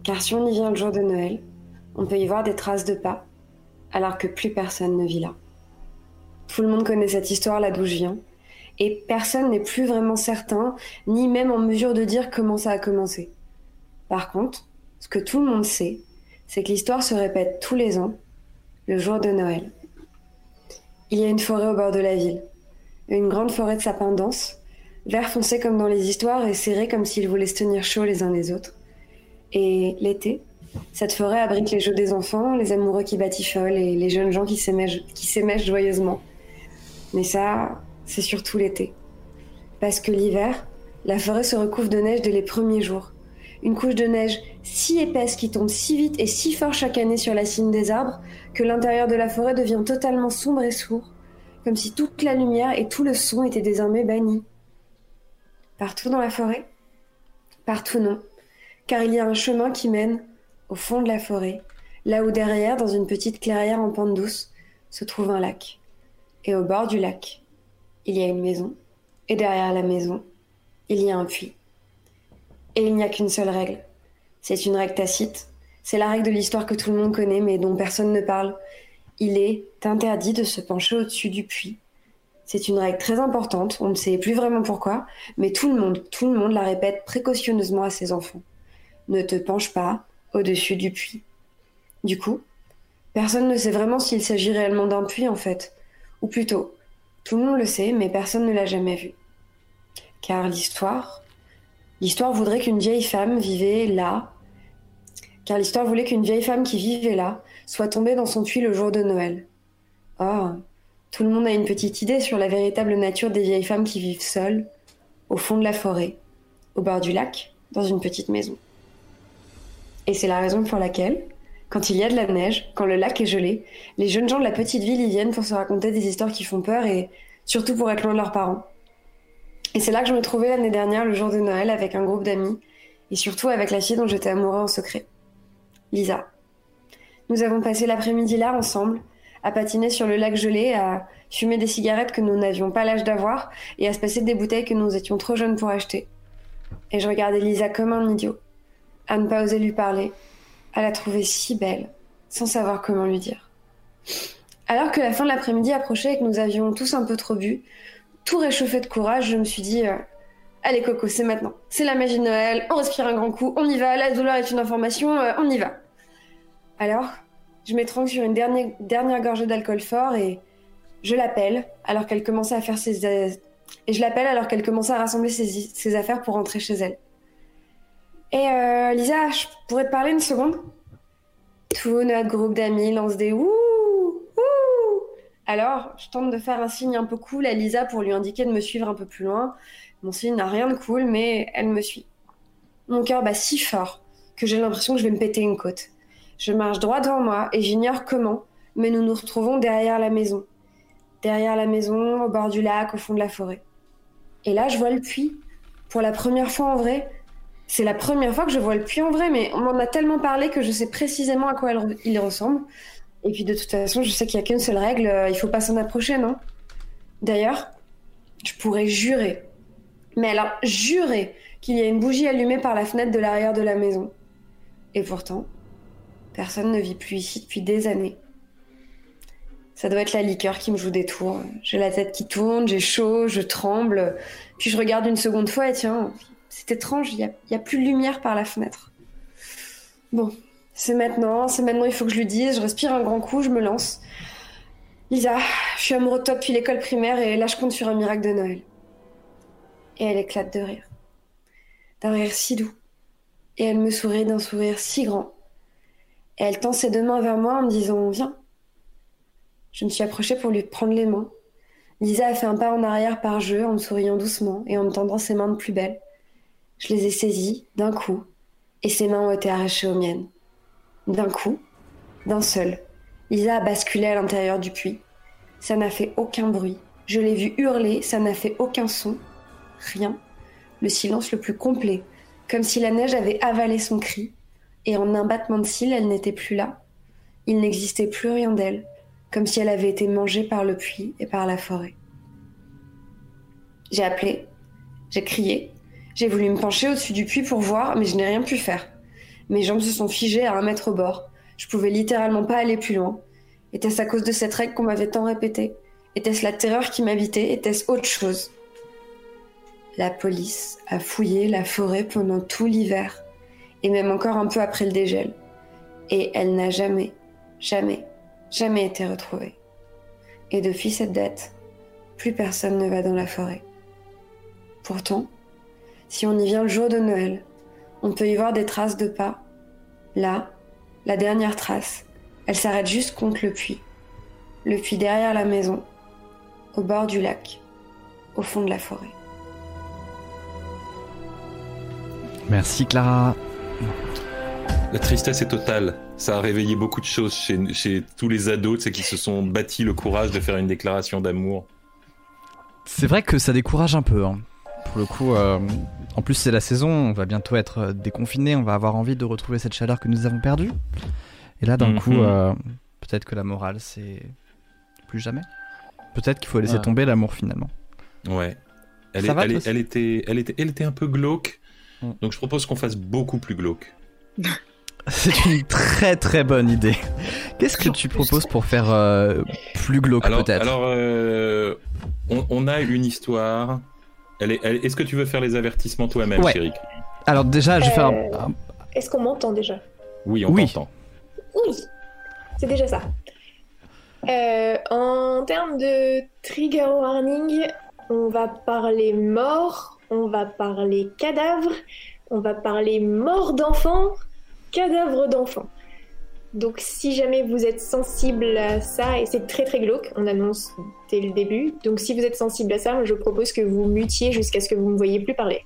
Car si on y vient le jour de Noël, on peut y voir des traces de pas, alors que plus personne ne vit là. Tout le monde connaît cette histoire là d'où je viens, et personne n'est plus vraiment certain, ni même en mesure de dire comment ça a commencé. Par contre, ce que tout le monde sait, c'est que l'histoire se répète tous les ans, le jour de Noël. Il y a une forêt au bord de la ville, une grande forêt de sapins denses, vert foncé comme dans les histoires et serré comme s'ils voulaient se tenir chaud les uns les autres. Et l'été, cette forêt abrite les jeux des enfants, les amoureux qui batifolent et les jeunes gens qui s'émèchent joyeusement. Mais ça, c'est surtout l'été. Parce que l'hiver, la forêt se recouvre de neige dès les premiers jours. Une couche de neige si épaisse qui tombe si vite et si fort chaque année sur la cime des arbres que l'intérieur de la forêt devient totalement sombre et sourd, comme si toute la lumière et tout le son étaient désormais bannis. Partout dans la forêt? Partout non, car il y a un chemin qui mène au fond de la forêt, là où derrière, dans une petite clairière en pente douce, se trouve un lac. Et au bord du lac, il y a une maison, et derrière la maison, il y a un puits. Et il n'y a qu'une seule règle. C'est une règle tacite. C'est la règle de l'histoire que tout le monde connaît, mais dont personne ne parle. Il est interdit de se pencher au-dessus du puits. C'est une règle très importante, on ne sait plus vraiment pourquoi, mais tout le monde, tout le monde la répète précautionneusement à ses enfants. Ne te penche pas au-dessus du puits. Du coup, personne ne sait vraiment s'il s'agit réellement d'un puits en fait. Ou plutôt, tout le monde le sait, mais personne ne l'a jamais vu. Car l'histoire, l'histoire voudrait qu'une vieille femme vivait là, car l'histoire voulait qu'une vieille femme qui vivait là soit tombée dans son puits le jour de Noël. Oh, tout le monde a une petite idée sur la véritable nature des vieilles femmes qui vivent seules, au fond de la forêt, au bord du lac, dans une petite maison. Et c'est la raison pour laquelle, quand il y a de la neige, quand le lac est gelé, les jeunes gens de la petite ville y viennent pour se raconter des histoires qui font peur et surtout pour être loin de leurs parents. Et c'est là que je me trouvais l'année dernière, le jour de Noël, avec un groupe d'amis, et surtout avec la fille dont j'étais amoureux en secret, Lisa. Nous avons passé l'après-midi là ensemble, à patiner sur le lac gelé, à fumer des cigarettes que nous n'avions pas l'âge d'avoir, et à se passer des bouteilles que nous étions trop jeunes pour acheter. Et je regardais Lisa comme un idiot, à ne pas oser lui parler, à la trouver si belle, sans savoir comment lui dire. Alors que la fin de l'après-midi approchait et que nous avions tous un peu trop bu, tout réchauffé de courage, je me suis dit euh, Allez Coco, c'est maintenant. C'est la magie de Noël, on respire un grand coup, on y va, la douleur est une information, euh, on y va. Alors, je m'étrangle sur une dernière, dernière gorgée d'alcool fort et je l'appelle alors qu'elle commençait à faire ses... Et je l'appelle alors qu'elle commençait à rassembler ses, ses, affaires pour rentrer chez elle. Et euh, Lisa, je pourrais te parler une seconde? Tout notre groupe d'amis lance des ouh, ouh. Alors, je tente de faire un signe un peu cool à Lisa pour lui indiquer de me suivre un peu plus loin. Mon signe n'a rien de cool, mais elle me suit. Mon cœur bat si fort que j'ai l'impression que je vais me péter une côte. Je marche droit devant moi et j'ignore comment, mais nous nous retrouvons derrière la maison. Derrière la maison, au bord du lac, au fond de la forêt. Et là, je vois le puits. Pour la première fois en vrai, c'est la première fois que je vois le puits en vrai, mais on m'en a tellement parlé que je sais précisément à quoi il ressemble. Et puis de toute façon, je sais qu'il n'y a qu'une seule règle, euh, il faut pas s'en approcher, non? D'ailleurs, je pourrais jurer, mais alors jurer qu'il y a une bougie allumée par la fenêtre de l'arrière de la maison. Et pourtant, personne ne vit plus ici depuis des années. Ça doit être la liqueur qui me joue des tours. J'ai la tête qui tourne, j'ai chaud, je tremble. Puis je regarde une seconde fois et tiens, c'est étrange, il n'y a, a, plus de lumière par la fenêtre. Bon, c'est maintenant, c'est maintenant, il faut que je lui dise. Je respire un grand coup, je me lance. Lisa, je suis amoureux de toi depuis l'école primaire et là je compte sur un miracle de Noël. Et elle éclate de rire. D'un rire si doux. Et elle me sourit d'un sourire si grand. Et elle tend ses deux mains vers moi en me disant Viens. Je me suis approchée pour lui prendre les mains. Lisa a fait un pas en arrière par jeu en me souriant doucement et en me tendant ses mains de plus belle. Je les ai saisis d'un coup, et ses mains ont été arrachées aux miennes. D'un coup, d'un seul, Lisa a basculé à l'intérieur du puits. Ça n'a fait aucun bruit. Je l'ai vu hurler, ça n'a fait aucun son. Rien. Le silence le plus complet, comme si la neige avait avalé son cri, et en un battement de cils, elle n'était plus là. Il n'existait plus rien d'elle, comme si elle avait été mangée par le puits et par la forêt. J'ai appelé, j'ai crié, j'ai voulu me pencher au-dessus du puits pour voir, mais je n'ai rien pu faire. Mes jambes se sont figées à un mètre au bord. Je pouvais littéralement pas aller plus loin. Était-ce à cause de cette règle qu'on m'avait tant répétée? Était-ce la terreur qui m'habitait? Était-ce autre chose? La police a fouillé la forêt pendant tout l'hiver, et même encore un peu après le dégel. Et elle n'a jamais, jamais, jamais été retrouvée. Et depuis cette date, plus personne ne va dans la forêt. Pourtant, si on y vient le jour de Noël, on peut y voir des traces de pas. Là, la dernière trace, elle s'arrête juste contre le puits. Le puits derrière la maison, au bord du lac, au fond de la forêt. Merci Clara. La tristesse est totale. Ça a réveillé beaucoup de choses chez, chez tous les ados tu sais, qui se sont bâtis le courage de faire une déclaration d'amour. C'est vrai que ça décourage un peu. hein. Pour le coup, euh, en plus c'est la saison, on va bientôt être euh, déconfiné, on va avoir envie de retrouver cette chaleur que nous avons perdue. Et là, d'un Mhm. coup, euh, peut-être que la morale, c'est plus jamais. Peut-être qu'il faut laisser Ouais. tomber l'amour finalement. Ouais. Elle, Ça est- va, elle, était, elle, était, elle était un peu glauque. Mm. Donc je propose qu'on fasse beaucoup plus glauque. C'est une très très bonne idée. Qu'est-ce que tu proposes pour faire euh, plus glauque Alors, peut-être? alors euh, on, on a une histoire. Elle est, elle- Est-ce que tu veux faire les avertissements toi-même, Ouais. chérie Alors déjà, je vais faire un- Euh, un- Est-ce qu'on m'entend déjà? Oui, on Oui. t'entend. Oui, c'est déjà ça. Euh, en termes de trigger warning, on va parler mort, on va parler cadavre, on va parler mort d'enfant, cadavre d'enfant. Donc si jamais vous êtes sensible à ça, et c'est très très glauque, on annonce dès le début, donc si vous êtes sensible à ça, je propose que vous mutiez jusqu'à ce que vous ne me voyez plus parler.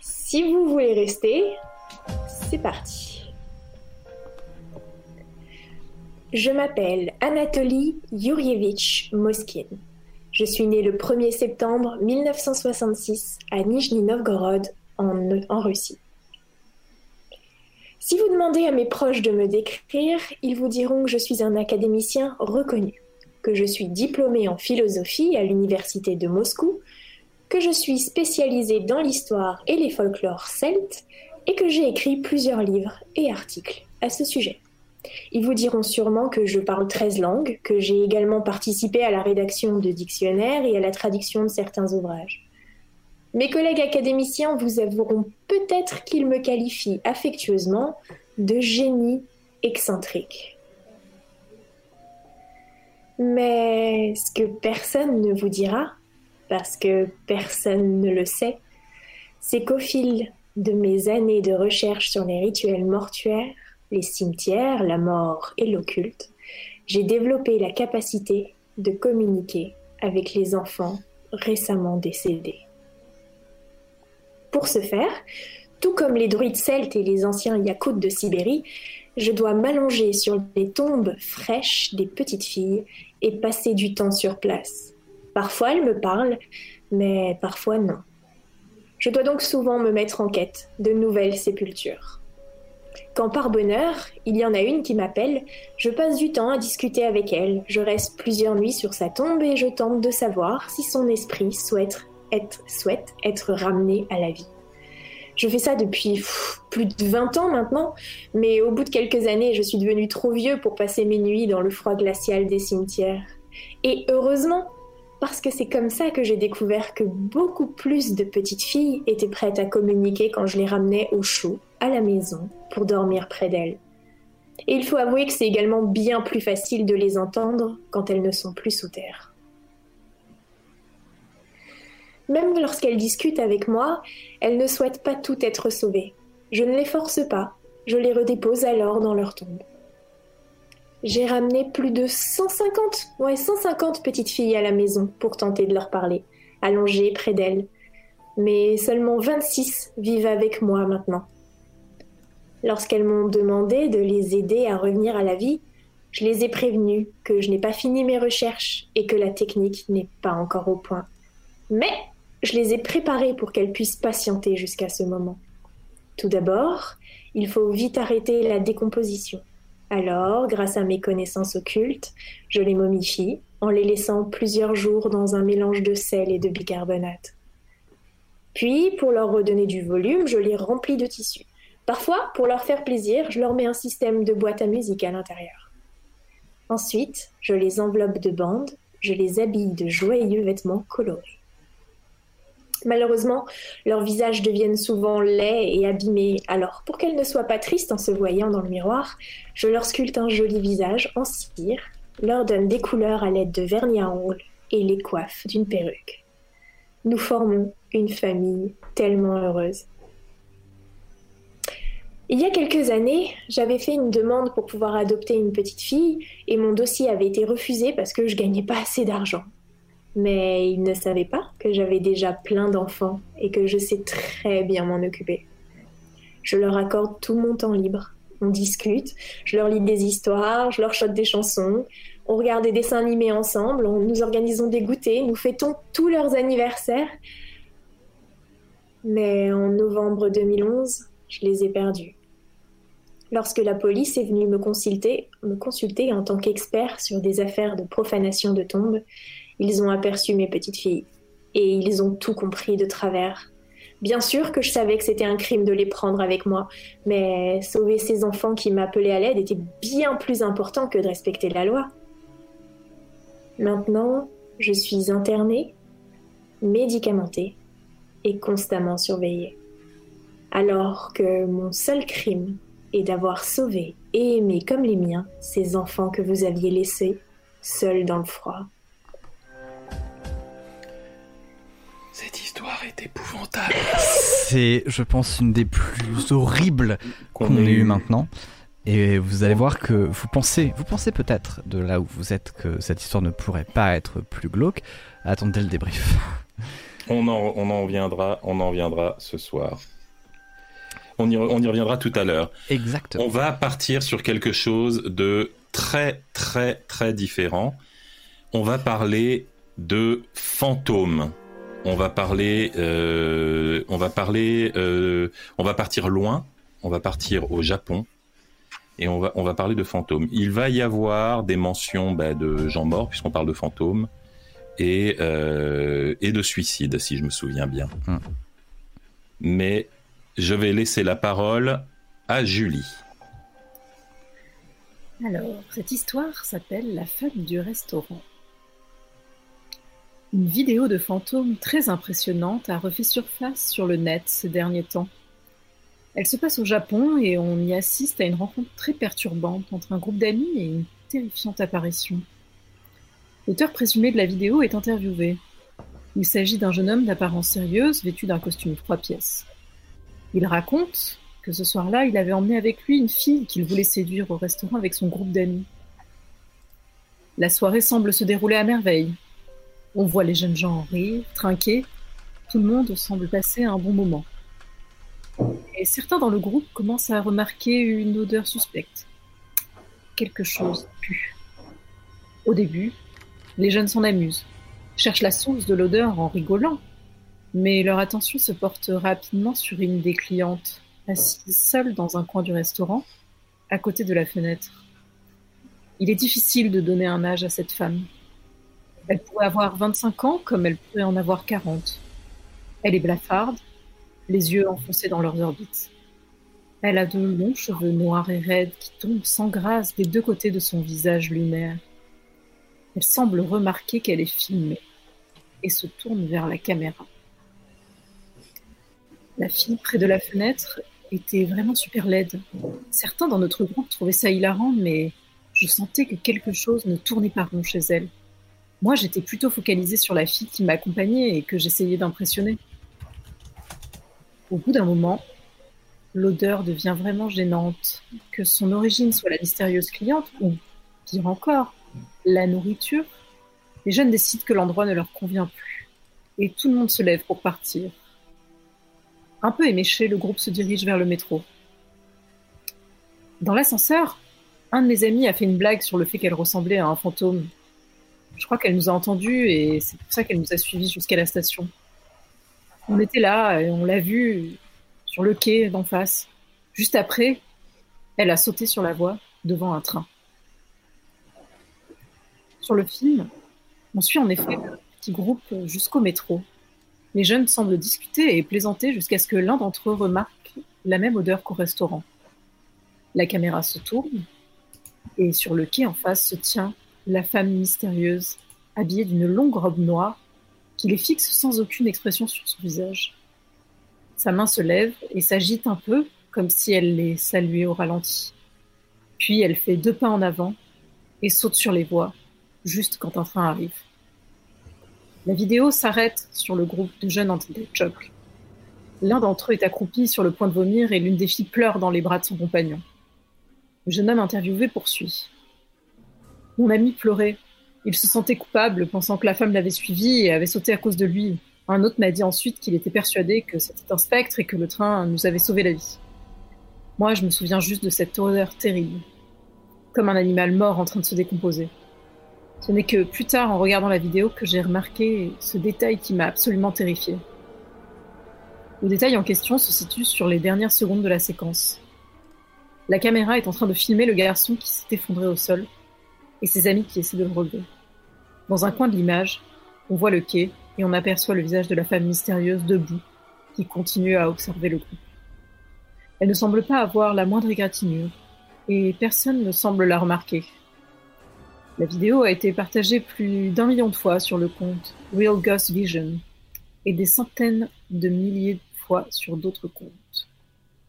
Si vous voulez rester, c'est parti. Je m'appelle Anatoly Yurievitch Moskin. Je suis née le 1er septembre 1966 à Nijni Novgorod, en Russie. Si vous demandez à mes proches de me décrire, ils vous diront que je suis un académicien reconnu, que je suis diplômé en philosophie à l'université de Moscou, que je suis spécialisé dans l'histoire et les folklores celtes, et que j'ai écrit plusieurs livres et articles à ce sujet. Ils vous diront sûrement que je parle 13 langues, que j'ai également participé à la rédaction de dictionnaires et à la traduction de certains ouvrages. Mes collègues académiciens vous avoueront peut-être qu'ils me qualifient affectueusement de génie excentrique. Mais ce que personne ne vous dira, parce que personne ne le sait, c'est qu'au fil de mes années de recherche sur les rituels mortuaires, les cimetières, la mort et l'occulte, j'ai développé la capacité de communiquer avec les enfants récemment décédés. Pour ce faire, tout comme les druides celtes et les anciens yakuts de Sibérie, je dois m'allonger sur les tombes fraîches des petites filles et passer du temps sur place. Parfois elles me parlent, mais parfois non. Je dois donc souvent me mettre en quête de nouvelles sépultures. Quand par bonheur, il y en a une qui m'appelle, je passe du temps à discuter avec elle, je reste plusieurs nuits sur sa tombe et je tente de savoir si son esprit souhaite être, souhaite être ramené à la vie. Je fais ça depuis plus de 20 ans maintenant, mais au bout de quelques années, je suis devenu trop vieux pour passer mes nuits dans le froid glacial des cimetières. Et heureusement, parce que c'est comme ça que j'ai découvert que beaucoup plus de petites filles étaient prêtes à communiquer quand je les ramenais au chaud, à la maison, pour dormir près d'elles. Et il faut avouer que c'est également bien plus facile de les entendre quand elles ne sont plus sous terre. Même lorsqu'elles discutent avec moi, elles ne souhaitent pas tout être sauvées. Je ne les force pas, je les redépose alors dans leur tombe. J'ai ramené plus de 150, ouais, 150 petites filles à la maison pour tenter de leur parler, allongées près d'elles. mais seulement 26 vivent avec moi maintenant. Lorsqu'elles m'ont demandé de les aider à revenir à la vie, je les ai prévenues que je n'ai pas fini mes recherches et que la technique n'est pas encore au point. Mais je les ai préparées pour qu'elles puissent patienter jusqu'à ce moment. Tout d'abord, il faut vite arrêter la décomposition. Alors, grâce à mes connaissances occultes, je les momifie en les laissant plusieurs jours dans un mélange de sel et de bicarbonate. Puis, pour leur redonner du volume, je les remplis de tissu. Parfois, pour leur faire plaisir, je leur mets un système de boîte à musique à l'intérieur. Ensuite, je les enveloppe de bandes, je les habille de joyeux vêtements colorés. Malheureusement, leurs visages deviennent souvent laids et abîmés, alors pour qu'elles ne soient pas tristes en se voyant dans le miroir, je leur sculpte un joli visage en cire, leur donne des couleurs à l'aide de vernis à ongles et les coiffe d'une perruque. Nous formons une famille tellement heureuse. Il y a quelques années, j'avais fait une demande pour pouvoir adopter une petite fille et mon dossier avait été refusé parce que je gagnais pas assez d'argent. Mais ils ne savaient pas que j'avais déjà plein d'enfants et que je sais très bien m'en occuper. Je leur accorde tout mon temps libre. On discute, je leur lis des histoires, je leur chante des chansons, on regarde des dessins animés ensemble, nous organisons des goûters, nous fêtons tous leurs anniversaires. Mais en novembre 2011, je les ai perdus. Lorsque la police est venue me consulter, me consulter en tant qu'expert sur des affaires de profanation de tombes, ils ont aperçu mes petites filles. Et ils ont tout compris de travers. Bien sûr que je savais que c'était un crime de les prendre avec moi, mais sauver ces enfants qui m'appelaient à l'aide était bien plus important que de respecter la loi. Maintenant, je suis internée, médicamentée et constamment surveillée. Alors que mon seul crime est d'avoir sauvé et aimé comme les miens ces enfants que vous aviez laissés seuls dans le froid. Cette histoire est épouvantable. C'est, je pense, une des plus horribles qu'on ait eues maintenant. Et vous allez voir que vous pensez, vous pensez peut-être de là où vous êtes que cette histoire ne pourrait pas être plus glauque. Attendez le débrief. On en, on en viendra, on en viendra ce soir. On y, on y reviendra tout à l'heure. Exactement. On va partir sur quelque chose de très très très différent. On va parler de fantômes on va parler, euh, on va parler, euh, on va partir loin, on va partir au Japon et on va, on va parler de fantômes. Il va y avoir des mentions bah, de gens morts puisqu'on parle de fantômes et euh, et de suicides si je me souviens bien. Hmm. Mais je vais laisser la parole à Julie. Alors, cette histoire s'appelle La femme du restaurant. Une vidéo de fantômes très impressionnante a refait surface sur le net ces derniers temps. Elle se passe au Japon et on y assiste à une rencontre très perturbante entre un groupe d'amis et une terrifiante apparition. L'auteur présumé de la vidéo est interviewé. Il s'agit d'un jeune homme d'apparence sérieuse vêtu d'un costume trois pièces. Il raconte que ce soir-là, il avait emmené avec lui une fille qu'il voulait séduire au restaurant avec son groupe d'amis. La soirée semble se dérouler à merveille. On voit les jeunes gens rire, trinquer. Tout le monde semble passer un bon moment. Et certains dans le groupe commencent à remarquer une odeur suspecte. Quelque chose pue. Au début, les jeunes s'en amusent, cherchent la source de l'odeur en rigolant, mais leur attention se porte rapidement sur une des clientes, assise seule dans un coin du restaurant, à côté de la fenêtre. Il est difficile de donner un âge à cette femme. Elle pourrait avoir 25 ans comme elle pourrait en avoir 40. Elle est blafarde, les yeux enfoncés dans leurs orbites. Elle a de longs cheveux noirs et raides qui tombent sans grâce des deux côtés de son visage lunaire. Elle semble remarquer qu'elle est filmée et se tourne vers la caméra. La fille près de la fenêtre était vraiment super laide. Certains dans notre groupe trouvaient ça hilarant, mais je sentais que quelque chose ne tournait pas rond chez elle. Moi, j'étais plutôt focalisée sur la fille qui m'accompagnait et que j'essayais d'impressionner. Au bout d'un moment, l'odeur devient vraiment gênante. Que son origine soit la mystérieuse cliente, ou pire encore, la nourriture, les jeunes décident que l'endroit ne leur convient plus. Et tout le monde se lève pour partir. Un peu éméché, le groupe se dirige vers le métro. Dans l'ascenseur, un de mes amis a fait une blague sur le fait qu'elle ressemblait à un fantôme. Je crois qu'elle nous a entendus et c'est pour ça qu'elle nous a suivis jusqu'à la station. On était là et on l'a vue sur le quai d'en face. Juste après, elle a sauté sur la voie devant un train. Sur le film, on suit en effet le petit groupe jusqu'au métro. Les jeunes semblent discuter et plaisanter jusqu'à ce que l'un d'entre eux remarque la même odeur qu'au restaurant. La caméra se tourne et sur le quai en face se tient la femme mystérieuse, habillée d'une longue robe noire, qui les fixe sans aucune expression sur son visage. Sa main se lève et s'agite un peu, comme si elle les saluait au ralenti. Puis elle fait deux pas en avant et saute sur les voies, juste quand un train arrive. La vidéo s'arrête sur le groupe de jeunes anti-choc. L'un d'entre eux est accroupi sur le point de vomir et l'une des filles pleure dans les bras de son compagnon. Le jeune homme interviewé poursuit. Mon ami pleurait. Il se sentait coupable, pensant que la femme l'avait suivi et avait sauté à cause de lui. Un autre m'a dit ensuite qu'il était persuadé que c'était un spectre et que le train nous avait sauvé la vie. Moi, je me souviens juste de cette odeur terrible, comme un animal mort en train de se décomposer. Ce n'est que plus tard, en regardant la vidéo, que j'ai remarqué ce détail qui m'a absolument terrifié. Le détail en question se situe sur les dernières secondes de la séquence. La caméra est en train de filmer le garçon qui s'est effondré au sol et ses amis qui essaient de le relever. Dans un coin de l'image, on voit le quai et on aperçoit le visage de la femme mystérieuse debout qui continue à observer le groupe. Elle ne semble pas avoir la moindre égratignure et personne ne semble la remarquer. La vidéo a été partagée plus d'un million de fois sur le compte Real Ghost Vision et des centaines de milliers de fois sur d'autres comptes.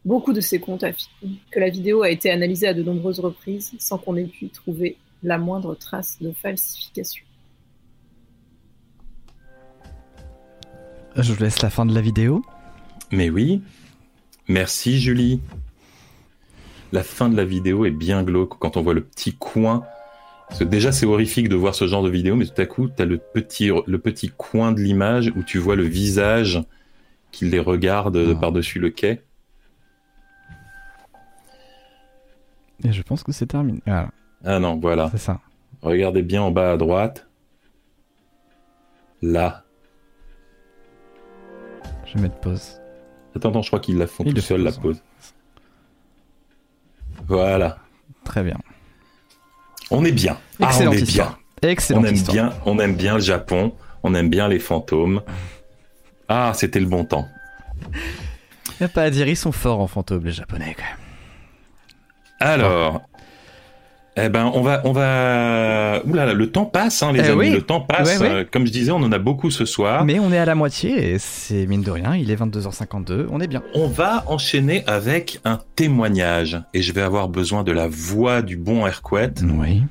Beaucoup de ces comptes affirment que la vidéo a été analysée à de nombreuses reprises sans qu'on ait pu trouver la moindre trace de falsification. Je vous laisse la fin de la vidéo. Mais oui. Merci Julie. La fin de la vidéo est bien glauque quand on voit le petit coin. Parce que déjà c'est horrifique de voir ce genre de vidéo, mais tout à coup tu as le petit, le petit coin de l'image où tu vois le visage qui les regarde Oh. par-dessus le quai. Et je pense que c'est terminé. Voilà, Ah non, voilà. c'est ça. Regardez bien en bas à droite. Là. Je vais mettre pause. Attends, attends, je crois qu'ils la font Ils tout seul la pause. Voilà. Très bien. On est bien. Ah, Excellente on est histoire. bien. Excellente on aime histoire. bien, on aime bien le Japon. On aime bien les fantômes. Ah, c'était le bon temps. Y a pas à dire, ils sont forts en fantôme, les japonais, quand même. Alors, eh ben, on va, on va. Ouh là là, le temps passe, hein, les Eh amis. oui. Le temps passe. Ouais, ouais. Euh, Comme je disais, on en a beaucoup ce soir. Mais on est à la moitié et c'est mine de rien, il est 22h52, on est bien. On va enchaîner avec un témoignage, et je vais avoir besoin de la voix du bon Erquet Oui.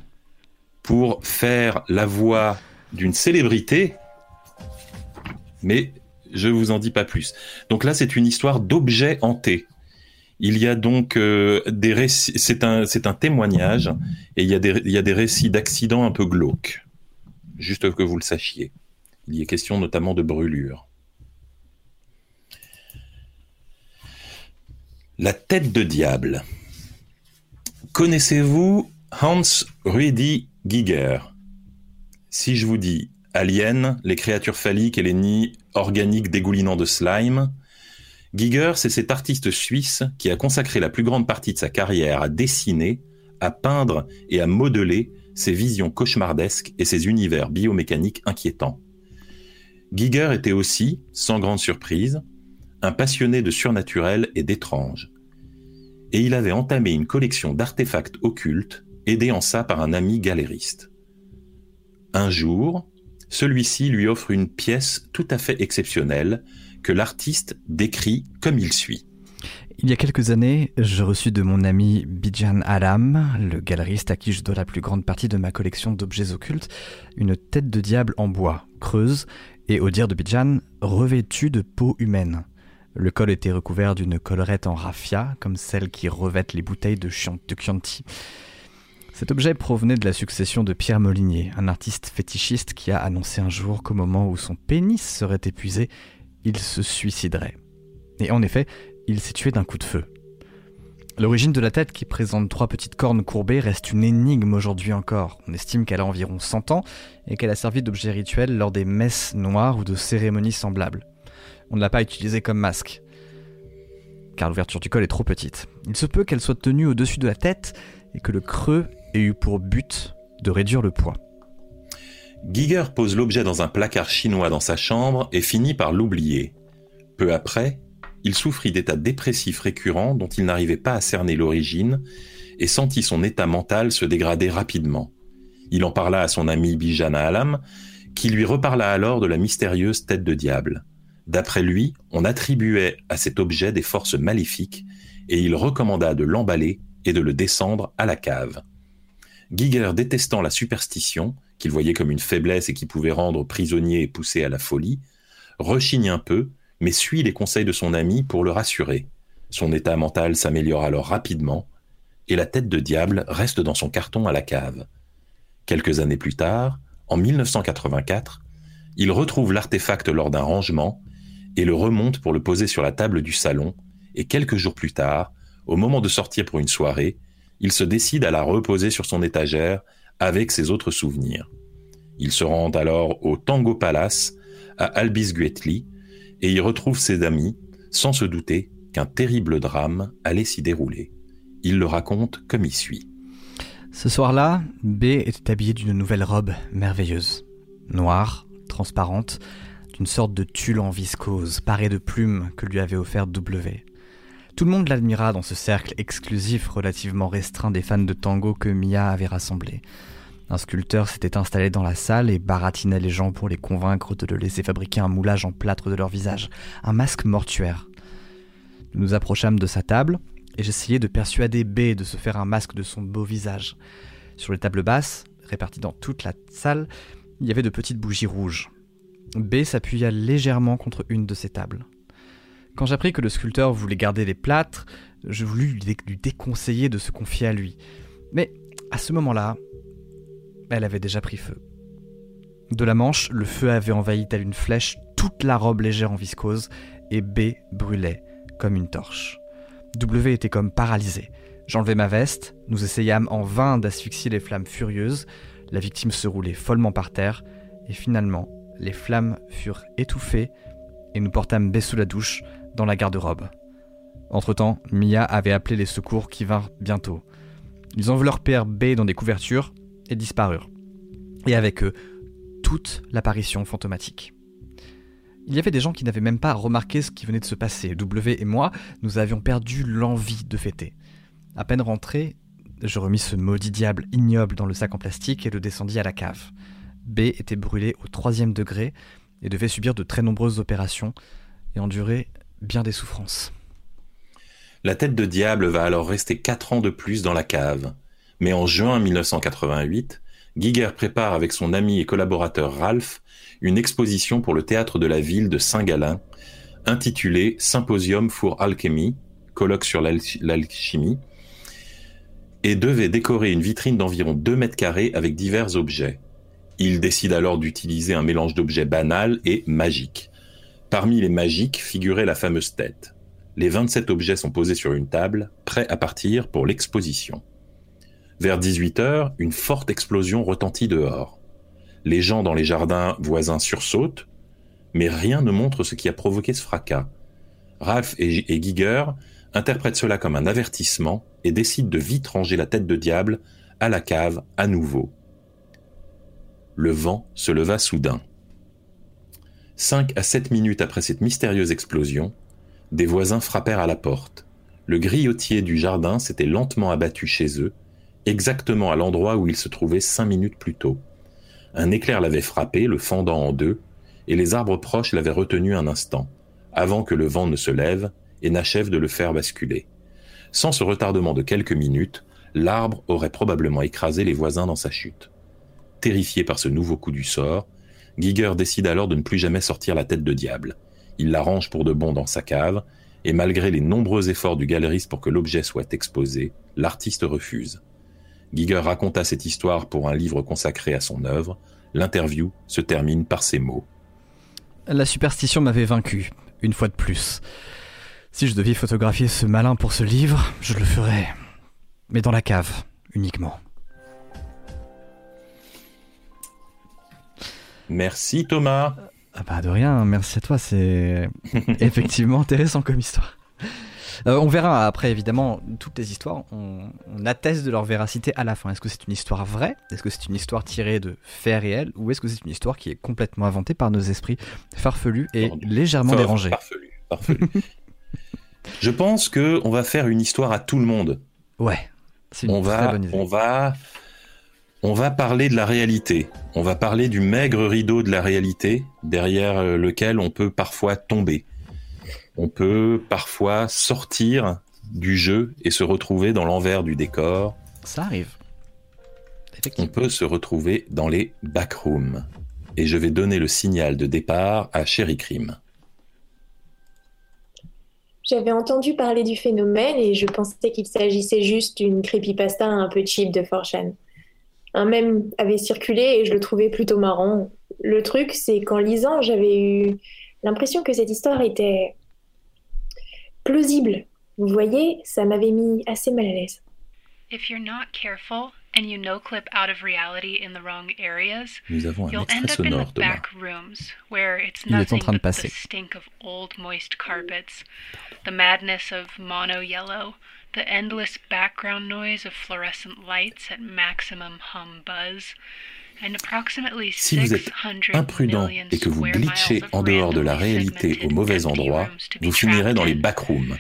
pour faire la voix d'une célébrité, mais je vous en dis pas plus. Donc là, c'est une histoire d'objets hantés. Il y a donc euh, des récits, c'est un, témoignage, et il y a des, récits d'accidents un peu glauques. Juste que vous le sachiez. Il y est question notamment de brûlures. La tête de diable. Connaissez-vous Hans Ruedi Giger? Si je vous dis Alien, les créatures phalliques et les nids organiques dégoulinants de slime, Giger, c'est cet artiste suisse qui a consacré la plus grande partie de sa carrière à dessiner, à peindre et à modeler ses visions cauchemardesques et ses univers biomécaniques inquiétants. Giger était aussi, sans grande surprise, un passionné de surnaturel et d'étrange. Et il avait entamé une collection d'artefacts occultes, aidé en ça par un ami galériste. Un jour, celui-ci lui offre une pièce tout à fait exceptionnelle que l'artiste décrit comme il suit. Il y a quelques années, je reçus de mon ami Bijan Alam, le galeriste à qui je dois la plus grande partie de ma collection d'objets occultes, une tête de diable en bois, creuse, et au dire de Bijan, revêtue de peau humaine. Le col était recouvert d'une collerette en raffia, comme celle qui revêtent les bouteilles de, de Chianti. Cet objet provenait de la succession de Pierre Molinier, un artiste fétichiste qui a annoncé un jour qu'au moment où son pénis serait épuisé, il se suiciderait. Et en effet, il s'est tué d'un coup de feu. L'origine de la tête, qui présente trois petites cornes courbées, reste une énigme aujourd'hui encore. On estime qu'elle a environ 100 ans et qu'elle a servi d'objet rituel lors des messes noires ou de cérémonies semblables. On ne l'a pas utilisée comme masque, car l'ouverture du col est trop petite. Il se peut qu'elle soit tenue au-dessus de la tête et que le creux ait eu pour but de réduire le poids. Giger pose l'objet dans un placard chinois dans sa chambre et finit par l'oublier. Peu après, il souffrit d'états dépressifs récurrents dont il n'arrivait pas à cerner l'origine et sentit son état mental se dégrader rapidement. Il en parla à son ami Bijana Alam, qui lui reparla alors de la mystérieuse tête de diable. D'après lui, on attribuait à cet objet des forces maléfiques et il recommanda de l'emballer et de le descendre à la cave. Giger détestant la superstition, qu'il voyait comme une faiblesse et qui pouvait rendre prisonnier et pousser à la folie, rechigne un peu mais suit les conseils de son ami pour le rassurer. Son état mental s'améliore alors rapidement, et la tête de diable reste dans son carton à la cave. Quelques années plus tard, en 1984, il retrouve l'artefact lors d'un rangement et le remonte pour le poser sur la table du salon, et quelques jours plus tard, au moment de sortir pour une soirée, il se décide à la reposer sur son étagère avec ses autres souvenirs. Il se rend alors au Tango Palace à Albisguetli, et y retrouve ses amis, sans se douter qu'un terrible drame allait s'y dérouler. Il le raconte comme il suit. Ce soir-là, B était habillé d'une nouvelle robe merveilleuse. Noire, transparente, d'une sorte de tulle en viscose, parée de plumes que lui avait offert W. Tout le monde l'admira dans ce cercle exclusif relativement restreint des fans de tango que Mia avait rassemblés. Un sculpteur s'était installé dans la salle et baratinait les gens pour les convaincre de le laisser fabriquer un moulage en plâtre de leur visage, un masque mortuaire. Nous nous approchâmes de sa table et j'essayais de persuader B de se faire un masque de son beau visage. Sur les tables basses, réparties dans toute la salle, il y avait de petites bougies rouges. B s'appuya légèrement contre une de ces tables. Quand j'appris que le sculpteur voulais garder les plâtres, je voulus lui déconseiller de se confier à lui. Mais à ce moment-là, elle avait déjà pris feu. De la manche, le feu avait envahi telle une flèche toute la robe légère en viscose, et B brûlait comme une torche. W était comme paralysé. J'enlevai ma veste, nous essayâmes en vain d'asphyxier les flammes furieuses, la victime se roulait follement par terre, et finalement, les flammes furent étouffées, et nous portâmes B sous la douche, dans la garde-robe. Entre-temps, Mia avait appelé les secours qui vinrent bientôt. Ils enveloppèrent B dans des couvertures, et disparurent. Et avec eux, toute l'apparition fantomatique. Il y avait des gens qui n'avaient même pas remarqué ce qui venait de se passer. W et moi, nous avions perdu l'envie de fêter. À peine rentré, je remis ce maudit diable ignoble dans le sac en plastique et le descendis à la cave. B était brûlé au troisième degré et devait subir de très nombreuses opérations et endurer bien des souffrances. La tête de diable va alors rester quatre ans de plus dans la cave. Mais en juin 1988, Giger prépare avec son ami et collaborateur Ralph une exposition pour le théâtre de la ville de Saint-Galin, intitulée Symposium for Alchemy, colloque sur l'alchimie, et devait décorer une vitrine d'environ 2 mètres carrés avec divers objets. Il décide alors d'utiliser un mélange d'objets banals et magiques. Parmi les magiques figurait la fameuse tête. Les 27 objets sont posés sur une table, prêts à partir pour l'exposition. Vers 18 heures, une forte explosion retentit dehors. Les gens dans les jardins voisins sursautent, mais rien ne montre ce qui a provoqué ce fracas. Ralph et, Giger interprètent cela comme un avertissement et décident de vite ranger la tête de diable à la cave à nouveau. Le vent se leva soudain. Cinq à sept minutes après cette mystérieuse explosion, des voisins frappèrent à la porte. Le grillotier du jardin s'était lentement abattu chez eux exactement à l'endroit où il se trouvait cinq minutes plus tôt. Un éclair l'avait frappé, le fendant en deux, et les arbres proches l'avaient retenu un instant, avant que le vent ne se lève et n'achève de le faire basculer. Sans ce retardement de quelques minutes, l'arbre aurait probablement écrasé les voisins dans sa chute. Terrifié par ce nouveau coup du sort, Giger décide alors de ne plus jamais sortir la tête de diable. Il la range pour de bon dans sa cave, et malgré les nombreux efforts du galeriste pour que l'objet soit exposé, l'artiste refuse. Giger raconta cette histoire pour un livre consacré à son œuvre. L'interview se termine par ces mots. La superstition m'avait vaincu, une fois de plus. Si je devais photographier ce malin pour ce livre, je le ferais. Mais dans la cave, uniquement. Merci Thomas. Ah bah de rien, merci à toi, c'est effectivement intéressant comme histoire. Euh, on verra après, évidemment, toutes les histoires, on, on atteste de leur véracité à la fin. Est-ce que c'est une histoire vraie? Est-ce que c'est une histoire tirée de faits réels? Ou est-ce que c'est une histoire qui est complètement inventée par nos esprits farfelus et Pardon. légèrement dérangés? Farfelu, farfelu. Je pense que on va faire une histoire à tout le monde. Ouais, c'est une On très va, bonne idée. on va, on va parler de la réalité. On va parler du maigre rideau de la réalité derrière euh, lequel on peut parfois tomber. On peut parfois sortir du jeu et se retrouver dans l'envers du décor. Ça arrive. On peut se retrouver dans les backrooms. Et je vais donner le signal de départ à Sherry Crime. J'avais entendu parler du phénomène et je pensais qu'il s'agissait juste d'une creepypasta un peu cheap de 4chan. Un mème avait circulé et je le trouvais plutôt marrant. Le truc, c'est qu'en lisant, j'avais eu l'impression que cette histoire était plausible. Vous voyez, ça m'avait mis assez mal à l'aise. If you're not careful and you no clip out of reality in the wrong areas, Nous avons un you'll extrait end up in sonore, the Thomas. back rooms where it's Il est en train de passer. stink the endless background noise of fluorescent lights at maximum hum buzz, and approximately Si vous êtes 600 imprudent et que vous glitchez en dehors de la réalité au mauvais endroit, vous finirez dans les backrooms,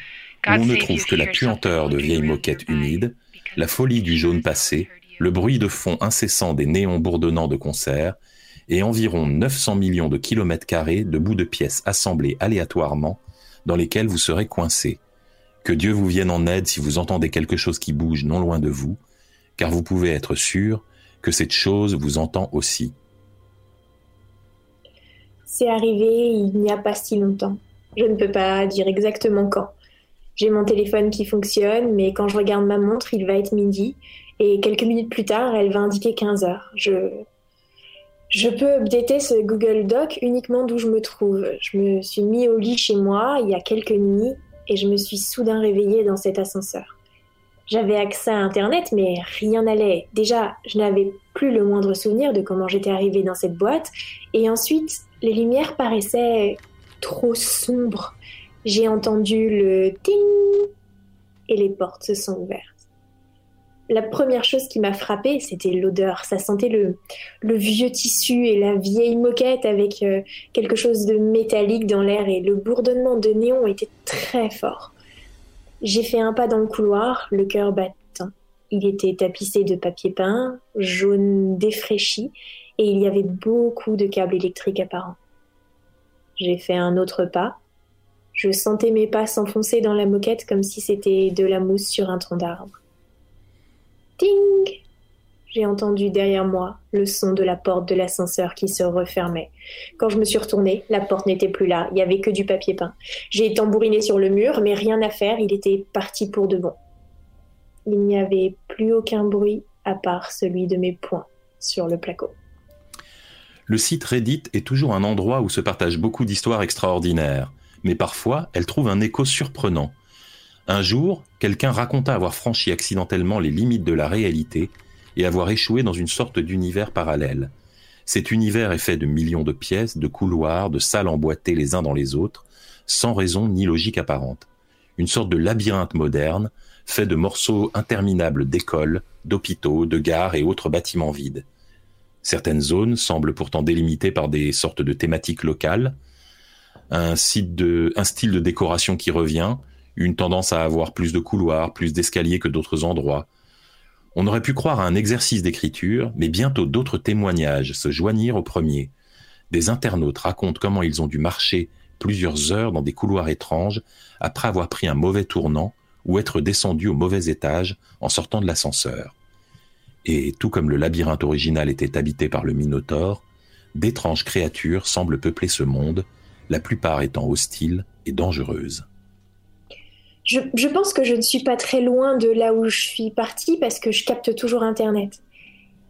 où on ne trouve que la puanteur de vieilles moquettes humides, la folie du jaune passé, le bruit de fond incessant des néons bourdonnants de concert, et environ 900 millions de kilomètres carrés de bouts de pièces assemblés aléatoirement dans lesquels vous serez coincé. Que Dieu vous vienne en aide si vous entendez quelque chose qui bouge non loin de vous, car vous pouvez être sûr que cette chose vous entend aussi. C'est arrivé il n'y a pas si longtemps. Je ne peux pas dire exactement quand. J'ai mon téléphone qui fonctionne, mais quand je regarde ma montre, il va être midi. Et quelques minutes plus tard, elle va indiquer 15 heures. Je, je peux updater ce Google Doc uniquement d'où je me trouve. Je me suis mis au lit chez moi il y a quelques nuits et je me suis soudain réveillée dans cet ascenseur. J'avais accès à Internet, mais rien n'allait. Déjà, je n'avais plus le moindre souvenir de comment j'étais arrivée dans cette boîte. Et ensuite, les lumières paraissaient trop sombres. J'ai entendu le ting et les portes se sont ouvertes. La première chose qui m'a frappée, c'était l'odeur. Ça sentait le, vieux tissu et la vieille moquette avec euh, quelque chose de métallique dans l'air et le bourdonnement de néon était très fort. J'ai fait un pas dans le couloir, le cœur battant. Il était tapissé de papier peint, jaune défraîchi, et il y avait beaucoup de câbles électriques apparents. J'ai fait un autre pas. Je sentais mes pas s'enfoncer dans la moquette comme si c'était de la mousse sur un tronc d'arbre. Ting J'ai entendu derrière moi le son de la porte de l'ascenseur qui se refermait. Quand je me suis retournée, la porte n'était plus là, il y avait que du papier peint. J'ai tambouriné sur le mur, mais rien à faire, il était parti pour de bon. Il n'y avait plus aucun bruit à part celui de mes poings sur le placo. Le site Reddit est toujours un endroit où se partagent beaucoup d'histoires extraordinaires, mais parfois elles trouvent un écho surprenant. Un jour, quelqu'un raconta avoir franchi accidentellement les limites de la réalité et avoir échoué dans une sorte d'univers parallèle. Cet univers est fait de millions de pièces, de couloirs, de salles emboîtées les uns dans les autres, sans raison ni logique apparente. Une sorte de labyrinthe moderne, fait de morceaux interminables d'écoles, d'hôpitaux, de gares et autres bâtiments vides. Certaines zones semblent pourtant délimitées par des sortes de thématiques locales, un, un style de décoration qui revient, une tendance à avoir plus de couloirs, plus d'escaliers que d'autres endroits. On aurait pu croire à un exercice d'écriture, mais bientôt d'autres témoignages se joignirent au premier. Des internautes racontent comment ils ont dû marcher plusieurs heures dans des couloirs étranges après avoir pris un mauvais tournant ou être descendus au mauvais étage en sortant de l'ascenseur. Et tout comme le labyrinthe original était habité par le Minotaure, d'étranges créatures semblent peupler ce monde, la plupart étant hostiles et dangereuses. Je, pense que je ne suis pas très loin de là où je suis partie parce que je capte toujours Internet.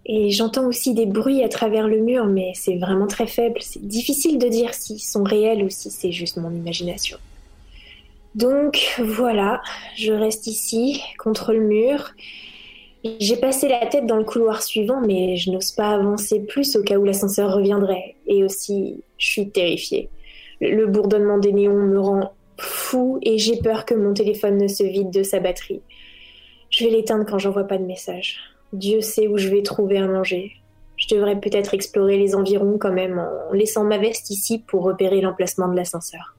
Et j'entends aussi des bruits à travers le mur, mais c'est vraiment très faible. C'est difficile de dire s'ils sont réels ou si c'est juste mon imagination. Donc voilà, je reste ici, contre le mur. J'ai passé la tête dans le couloir suivant, mais je n'ose pas avancer plus au cas où l'ascenseur reviendrait. Et aussi, je suis terrifiée. Le bourdonnement des néons me rend fou et j'ai peur que mon téléphone ne se vide de sa batterie. Je vais l'éteindre quand j'envoie pas de message. Dieu sait où je vais trouver à manger. Je devrais peut-être explorer les environs quand même en laissant ma veste ici pour repérer l'emplacement de l'ascenseur.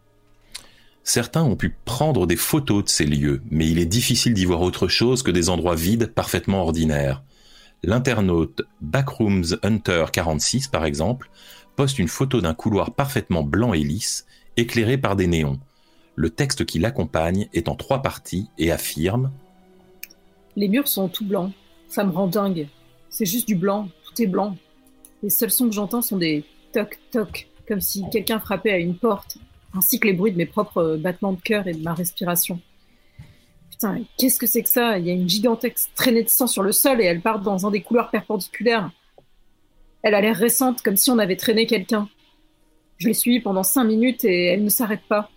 Certains ont pu prendre des photos de ces lieux, mais il est difficile d'y voir autre chose que des endroits vides parfaitement ordinaires. L'internaute Backrooms Hunter 46, par exemple, poste une photo d'un couloir parfaitement blanc et lisse, éclairé par des néons. Le texte qui l'accompagne est en trois parties et affirme Les murs sont tout blancs. Ça me rend dingue. C'est juste du blanc. Tout est blanc. Les seuls sons que j'entends sont des toc-toc, comme si quelqu'un frappait à une porte, ainsi que les bruits de mes propres battements de cœur et de ma respiration. Putain, qu'est-ce que c'est que ça? Il y a une gigantesque traînée de sang sur le sol et elle part dans un des couloirs perpendiculaires. Elle a l'air récente, comme si on avait traîné quelqu'un. Je l'ai suivie pendant cinq minutes et elle ne s'arrête pas.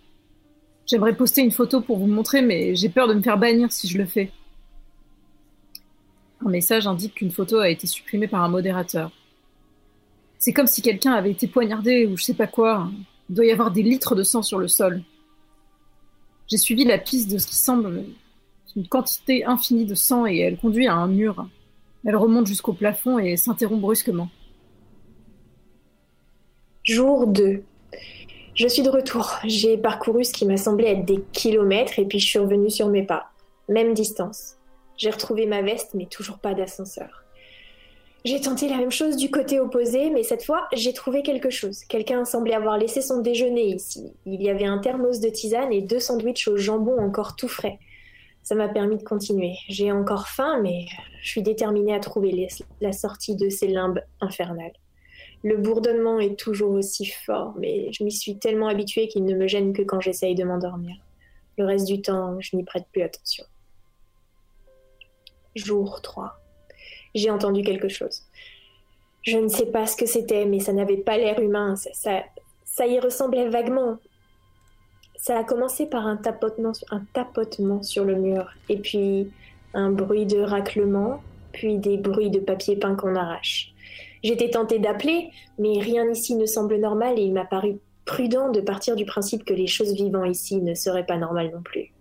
J'aimerais poster une photo pour vous montrer, mais j'ai peur de me faire bannir si je le fais. Un message indique qu'une photo a été supprimée par un modérateur. C'est comme si quelqu'un avait été poignardé ou je sais pas quoi. Il doit y avoir des litres de sang sur le sol. J'ai suivi la piste de ce qui semble une quantité infinie de sang et elle conduit à un mur. Elle remonte jusqu'au plafond et s'interrompt brusquement. Jour 2. Je suis de retour. J'ai parcouru ce qui m'a semblé être des kilomètres et puis je suis revenue sur mes pas. Même distance. J'ai retrouvé ma veste, mais toujours pas d'ascenseur. J'ai tenté la même chose du côté opposé, mais cette fois, j'ai trouvé quelque chose. Quelqu'un semblait avoir laissé son déjeuner ici. Il y avait un thermos de tisane et deux sandwichs au jambon encore tout frais. Ça m'a permis de continuer. J'ai encore faim, mais je suis déterminée à trouver la sortie de ces limbes infernales. Le bourdonnement est toujours aussi fort, mais je m'y suis tellement habituée qu'il ne me gêne que quand j'essaye de m'endormir. Le reste du temps, je n'y prête plus attention. Jour 3. J'ai entendu quelque chose. Je ne sais pas ce que c'était, mais ça n'avait pas l'air humain. Ça, ça, y ressemblait vaguement. Ça a commencé par un tapotement, un tapotement sur le mur, et puis un bruit de raclement, puis des bruits de papier peint qu'on arrache. J'étais tentée d'appeler, mais rien ici ne semble normal et il m'a paru prudent de partir du principe que les choses vivant ici ne seraient pas normales non plus.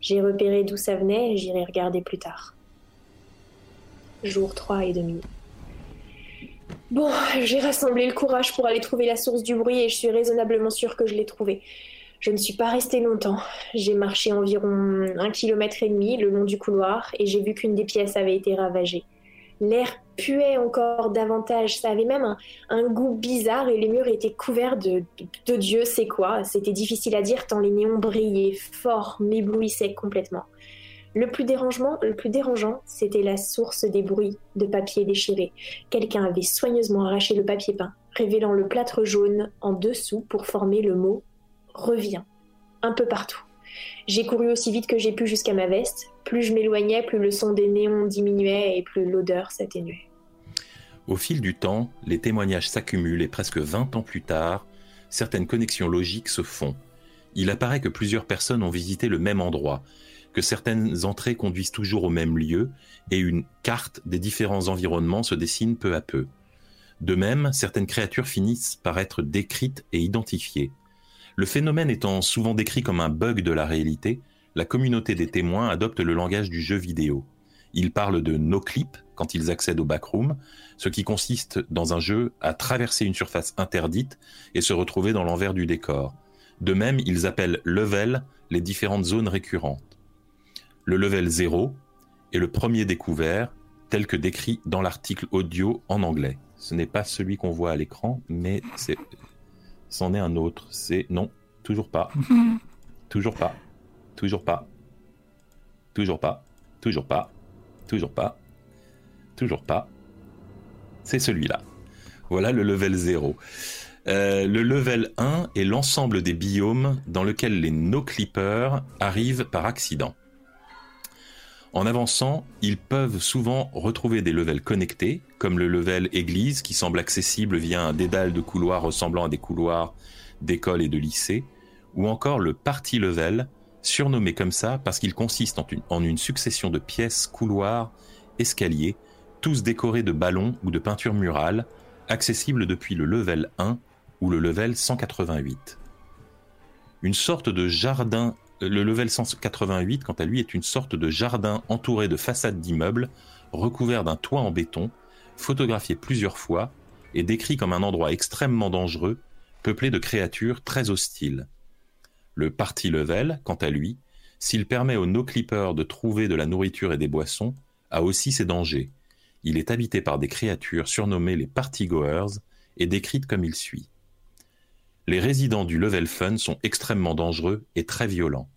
J'ai repéré d'où ça venait et j'irai regarder plus tard. Jour 3 et demi. Bon, j'ai rassemblé le courage pour aller trouver la source du bruit et je suis raisonnablement sûre que je l'ai trouvée. Je ne suis pas restée longtemps. J'ai marché environ un kilomètre et demi le long du couloir et j'ai vu qu'une des pièces avait été ravagée. L'air puait encore davantage. Ça avait même un, goût bizarre et les murs étaient couverts de, de Dieu sait quoi. C'était difficile à dire tant les néons brillaient fort, m'éblouissaient complètement. Le plus, dérangement, le plus dérangeant, c'était la source des bruits de papier déchiré. Quelqu'un avait soigneusement arraché le papier peint, révélant le plâtre jaune en dessous pour former le mot revient un peu partout. J'ai couru aussi vite que j'ai pu jusqu'à ma veste. Plus je m'éloignais, plus le son des néons diminuait et plus l'odeur s'atténuait. Au fil du temps, les témoignages s'accumulent et presque 20 ans plus tard, certaines connexions logiques se font. Il apparaît que plusieurs personnes ont visité le même endroit, que certaines entrées conduisent toujours au même lieu, et une carte des différents environnements se dessine peu à peu. De même, certaines créatures finissent par être décrites et identifiées. Le phénomène étant souvent décrit comme un bug de la réalité, la communauté des témoins adopte le langage du jeu vidéo. Ils parlent de no-clip quand ils accèdent au backroom, ce qui consiste dans un jeu à traverser une surface interdite et se retrouver dans l'envers du décor. De même, ils appellent level les différentes zones récurrentes. Le level 0 est le premier découvert, tel que décrit dans l'article audio en anglais. Ce n'est pas celui qu'on voit à l'écran, mais c'est c'en est un autre. C'est non, toujours pas. toujours pas. Toujours pas. Toujours pas. Toujours pas. Toujours pas. Toujours pas. C'est celui-là. Voilà le level 0. Euh, le level 1 est l'ensemble des biomes dans lequel les no-clippers arrivent par accident. En avançant, ils peuvent souvent retrouver des levels connectés, comme le level église qui semble accessible via un dédale de couloirs ressemblant à des couloirs d'école et de lycée, ou encore le party level, surnommé comme ça parce qu'il consiste en une, en une succession de pièces, couloirs, escaliers, tous décorés de ballons ou de peintures murales, accessibles depuis le level 1 ou le level 188. Une sorte de jardin, le level 188 quant à lui est une sorte de jardin entouré de façades d'immeubles, recouvert d'un toit en béton, photographié plusieurs fois et décrit comme un endroit extrêmement dangereux, peuplé de créatures très hostiles. Le party level, quant à lui, s'il permet aux no-clippers de trouver de la nourriture et des boissons, a aussi ses dangers. Il est habité par des créatures surnommées les partygoers et décrites comme il suit. Les résidents du level fun sont extrêmement dangereux et très violents.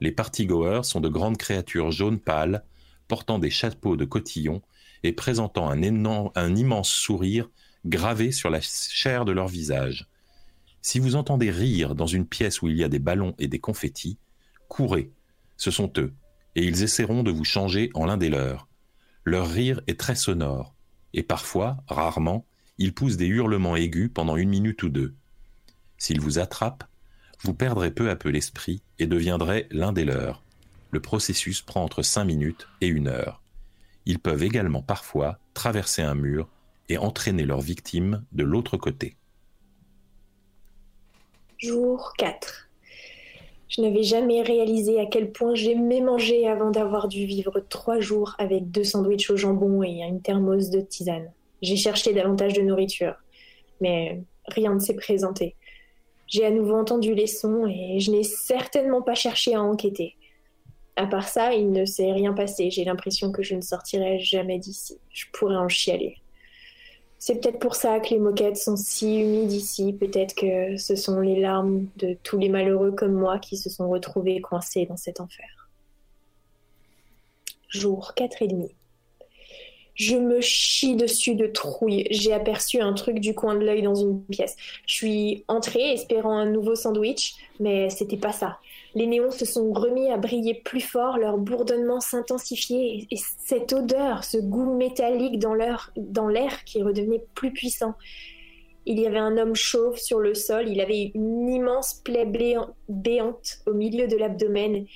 Les partygoers sont de grandes créatures jaunes pâles, portant des chapeaux de cotillon et présentant un, immense sourire gravé sur la chair de leur visage. Si vous entendez rire dans une pièce où il y a des ballons et des confettis, courez, ce sont eux, et ils essaieront de vous changer en l'un des leurs. Leur rire est très sonore, et parfois, rarement, ils poussent des hurlements aigus pendant une minute ou deux. S'ils vous attrapent, vous perdrez peu à peu l'esprit et deviendrez l'un des leurs. Le processus prend entre cinq minutes et une heure. Ils peuvent également parfois traverser un mur et entraîner leur victime de l'autre côté. Jour 4. Je n'avais jamais réalisé à quel point j'aimais manger avant d'avoir dû vivre trois jours avec deux sandwichs au jambon et une thermos de tisane. J'ai cherché davantage de nourriture, mais rien ne s'est présenté. J'ai à nouveau entendu les sons et je n'ai certainement pas cherché à enquêter. À part ça, il ne s'est rien passé. J'ai l'impression que je ne sortirai jamais d'ici. Je pourrais en chialer. C'est peut-être pour ça que les moquettes sont si humides ici. Peut-être que ce sont les larmes de tous les malheureux comme moi qui se sont retrouvés coincés dans cet enfer. Jour 4 et demi. Je me chie dessus de trouille. J'ai aperçu un truc du coin de l'œil dans une pièce. Je suis entrée espérant un nouveau sandwich, mais c'était pas ça. Les néons se sont remis à briller plus fort, leur bourdonnement s'intensifiait et cette odeur, ce goût métallique dans l'air dans l'air qui redevenait plus puissant. Il y avait un homme chauve sur le sol, il avait une immense plaie béante au milieu de l'abdomen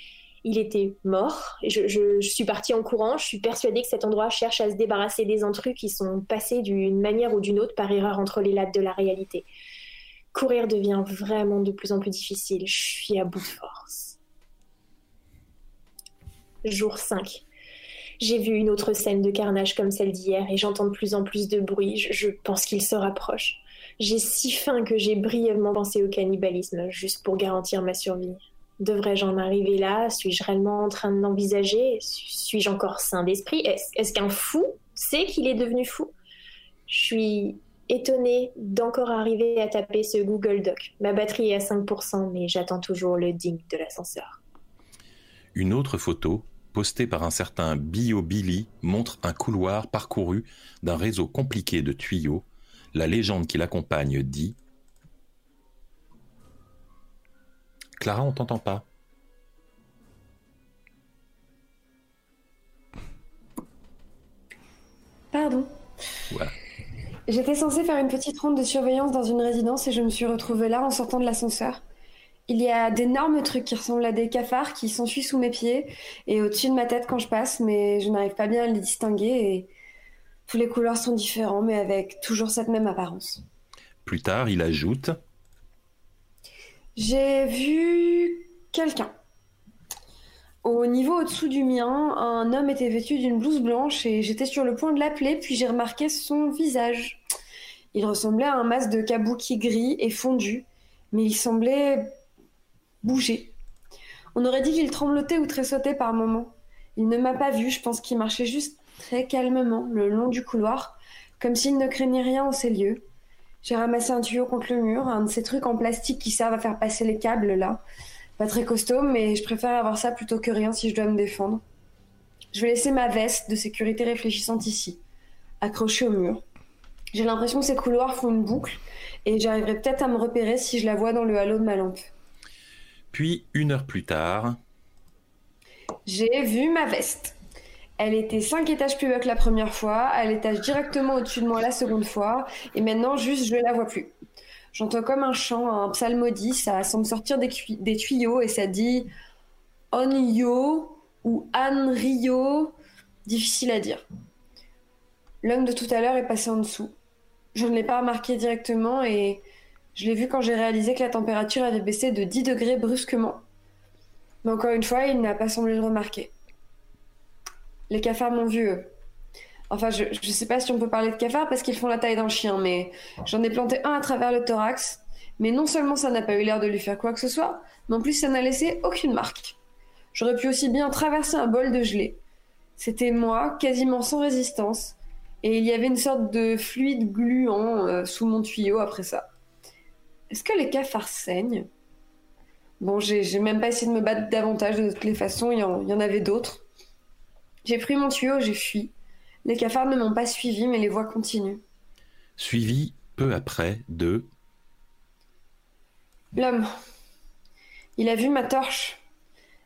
il était mort. Je, je, suis partie en courant. Je suis persuadée que cet endroit cherche à se débarrasser des intrus qui sont passés d'une manière ou d'une autre par erreur entre les lattes de la réalité. Courir devient vraiment de plus en plus difficile. Je suis à bout de force. Jour 5. J'ai vu une autre scène de carnage comme celle d'hier et j'entends de plus en plus de bruit. Je, je pense qu'il se rapproche. J'ai si faim que j'ai brièvement pensé au cannibalisme, juste pour garantir ma survie. Devrais-je en arriver là? Suis-je réellement en train de l'envisager? Suis-je encore sain d'esprit? Est-ce qu'un fou sait qu'il est devenu fou? Je suis étonnée d'encore arriver à taper ce Google Doc. Ma batterie est à 5%, mais j'attends toujours le ding de l'ascenseur. Une autre photo, postée par un certain Bio Billy, montre un couloir parcouru d'un réseau compliqué de tuyaux. La légende qui l'accompagne dit Clara, on t'entend pas. Pardon. Voilà. J'étais censée faire une petite ronde de surveillance dans une résidence et je me suis retrouvée là en sortant de l'ascenseur. Il y a d'énormes trucs qui ressemblent à des cafards qui s'enfuient sous mes pieds et au-dessus de ma tête quand je passe, mais je n'arrive pas bien à les distinguer et tous les couleurs sont différents, mais avec toujours cette même apparence. Plus tard, il ajoute J'ai vu quelqu'un. Au niveau au-dessous du mien, un homme était vêtu d'une blouse blanche et j'étais sur le point de l'appeler, puis j'ai remarqué son visage. Il ressemblait à un masque de kabuki gris et fondu, mais il semblait bouger. On aurait dit qu'il tremblotait ou tressautait par moments. Il ne m'a pas vu, je pense qu'il marchait juste très calmement le long du couloir, comme s'il ne craignait rien en ces lieux. J'ai ramassé un tuyau contre le mur, un de ces trucs en plastique qui servent à faire passer les câbles là. Pas très costaud, mais je préfère avoir ça plutôt que rien si je dois me défendre. Je vais laisser ma veste de sécurité réfléchissante ici, accrochée au mur. J'ai l'impression que ces couloirs font une boucle, et j'arriverai peut-être à me repérer si je la vois dans le halo de ma lampe. Puis, une heure plus tard, J'ai vu ma veste. Elle était cinq étages plus bas que la première fois, à l'étage directement au-dessus de moi la seconde fois, et maintenant juste je ne la vois plus. J'entends comme un chant, un psalmodie, ça semble sortir des tuyaux et ça dit Onyo ou Anrio, difficile à dire. L'homme de tout à l'heure est passé en dessous. Je ne l'ai pas remarqué directement et je l'ai vu quand j'ai réalisé que la température avait baissé de 10 degrés brusquement. Mais encore une fois, il n'a pas semblé le remarquer. Les cafards m'ont vu. Enfin, je, je sais pas si on peut parler de cafards parce qu'ils font la taille d'un chien, mais j'en ai planté un à travers le thorax. Mais non seulement ça n'a pas eu l'air de lui faire quoi que ce soit, mais en plus ça n'a laissé aucune marque. J'aurais pu aussi bien traverser un bol de gelée. C'était moi, quasiment sans résistance, et il y avait une sorte de fluide gluant euh, sous mon tuyau après ça. Est-ce que les cafards saignent? Bon, j'ai même pas essayé de me battre davantage de toutes les façons, il y en avait d'autres. J'ai pris mon tuyau, j'ai fui. Les cafards ne m'ont pas suivi, mais les voix continuent. Suivi peu après de L'homme. Il a vu ma torche.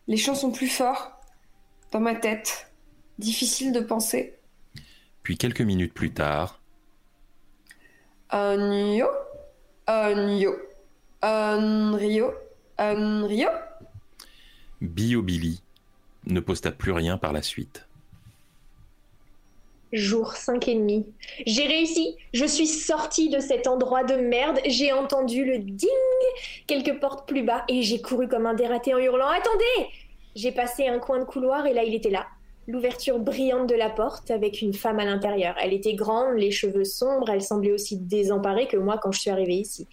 Les chants sont plus forts. Dans ma tête. Difficile de penser. Puis quelques minutes plus tard, Anyo. Anyo. Anrio. Anrio. Bio-Billy ne posta plus rien par la suite. Jour 5 et demi. J'ai réussi. Je suis sortie de cet endroit de merde. J'ai entendu le ding quelques portes plus bas et j'ai couru comme un dératé en hurlant Attendez J'ai passé un coin de couloir et là il était là. L'ouverture brillante de la porte avec une femme à l'intérieur. Elle était grande, les cheveux sombres, elle semblait aussi désemparée que moi quand je suis arrivée ici.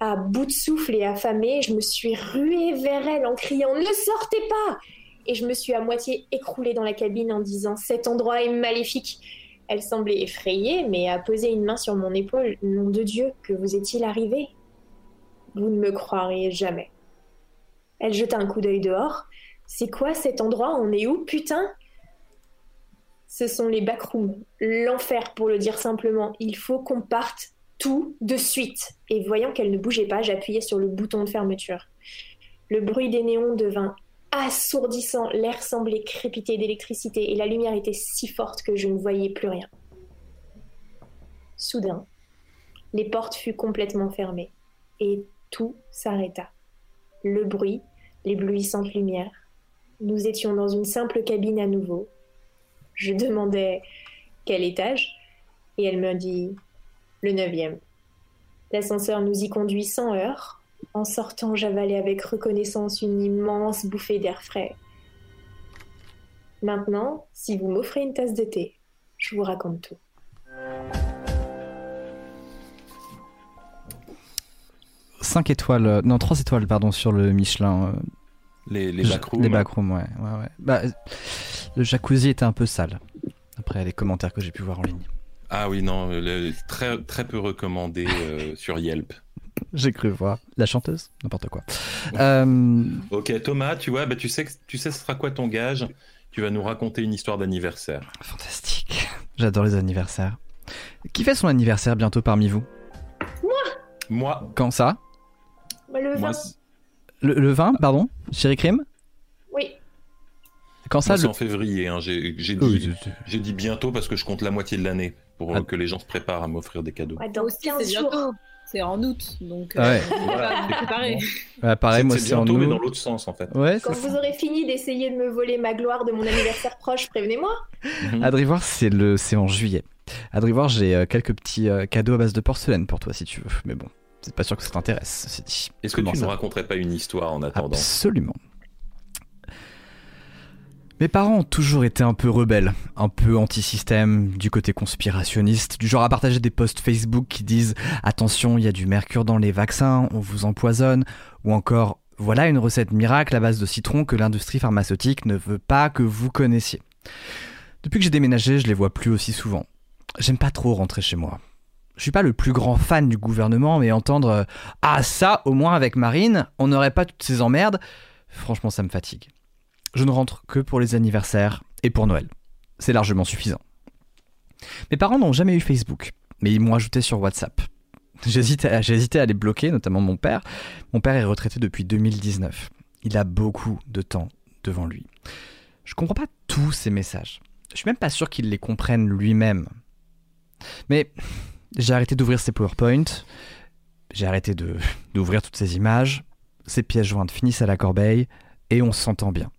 À bout de souffle et affamée, je me suis ruée vers elle en criant Ne sortez pas Et je me suis à moitié écroulée dans la cabine en disant Cet endroit est maléfique. Elle semblait effrayée, mais a posé une main sur mon épaule. Nom de Dieu, que vous est-il arrivé? Vous ne me croiriez jamais. Elle jeta un coup d'œil dehors. C'est quoi cet endroit? On est où, putain? Ce sont les backrooms, l'enfer pour le dire simplement. Il faut qu'on parte tout de suite. Et voyant qu'elle ne bougeait pas, j'appuyai sur le bouton de fermeture. Le bruit des néons devint assourdissant, l'air semblait crépiter d'électricité et la lumière était si forte que je ne voyais plus rien. Soudain, les portes furent complètement fermées et tout s'arrêta. Le bruit, l'éblouissante lumière. Nous étions dans une simple cabine à nouveau. Je demandais quel étage et elle me dit le neuvième. L'ascenseur nous y conduit sans heure. En sortant, j'avalais avec reconnaissance une immense bouffée d'air frais. Maintenant, si vous m'offrez une tasse de thé, je vous raconte tout. Cinq étoiles, euh, non 3 étoiles pardon sur le Michelin. euh, Les, les backrooms. Les backrooms, ouais, ouais, ouais. Bah, euh, le jacuzzi était un peu sale. Après les commentaires que j'ai pu voir en ligne. Ah oui, non, le- très, très peu recommandé euh, sur Yelp. J'ai cru voir. La chanteuse N'importe quoi. Euh, Ok, Thomas, tu vois, bah, tu, sais, que- tu sais ce sera quoi ton gage? Tu vas nous raconter une histoire d'anniversaire. fantastique. J'adore les anniversaires. Qui fait son anniversaire bientôt parmi vous? Moi, Quand ça? Le moi, vin le, le 20, pardon? Chéri Crime? Oui. Quand ça moi, c'est le... en février. hein, J'ai Oui, dit, bientôt parce que je compte la moitié de l'année pour Ah. que les gens se préparent à m'offrir des cadeaux. Ouais, Moi dans aussi, c'est 15 jours. C'est en août, donc Ouais. euh. Ouais, pareil, C'est- moi c'est c'est en bientôt, mais août. dans l'autre sens en fait. Ouais, Quand ça. vous aurez fini d'essayer de me voler ma gloire de mon anniversaire proche, prévenez-moi. Mhm. Adrivoire, c'est le, c'est en juillet. Adrivoire, j'ai euh, quelques petits euh, cadeaux à base de porcelaine pour toi si tu veux. Mais bon, c'est pas sûr que ça t'intéresse. C'est dit. Est-ce que tu nous raconterais pas une histoire en attendant? Absolument. Mes parents ont toujours été un peu rebelles, un peu anti-système, du côté conspirationniste, du genre à partager des posts Facebook qui disent attention, il y a du mercure dans les vaccins, on vous empoisonne, ou encore voilà une recette miracle à base de citron que l'industrie pharmaceutique ne veut pas que vous connaissiez. Depuis que j'ai déménagé, je les vois plus aussi souvent. J'aime pas trop rentrer chez moi. Je suis pas le plus grand fan du gouvernement, mais entendre ah ça, au moins avec Marine, on n'aurait pas toutes ces emmerdes. Franchement, ça me fatigue. Je ne rentre que pour les anniversaires et pour Noël. C'est largement suffisant. Mes parents n'ont jamais eu Facebook, mais ils m'ont ajouté sur WhatsApp. J'hésitais à, j'ai hésité à les bloquer, notamment mon père. Mon père est retraité depuis 2019. Il a beaucoup de temps devant lui. Je comprends pas tous ces messages. Je suis même pas sûr qu'il les comprenne lui-même. Mais j'ai arrêté d'ouvrir ses PowerPoint. J'ai arrêté d'ouvrir toutes ces images. Ces pièces jointes finissent à la corbeille et on s'entend bien.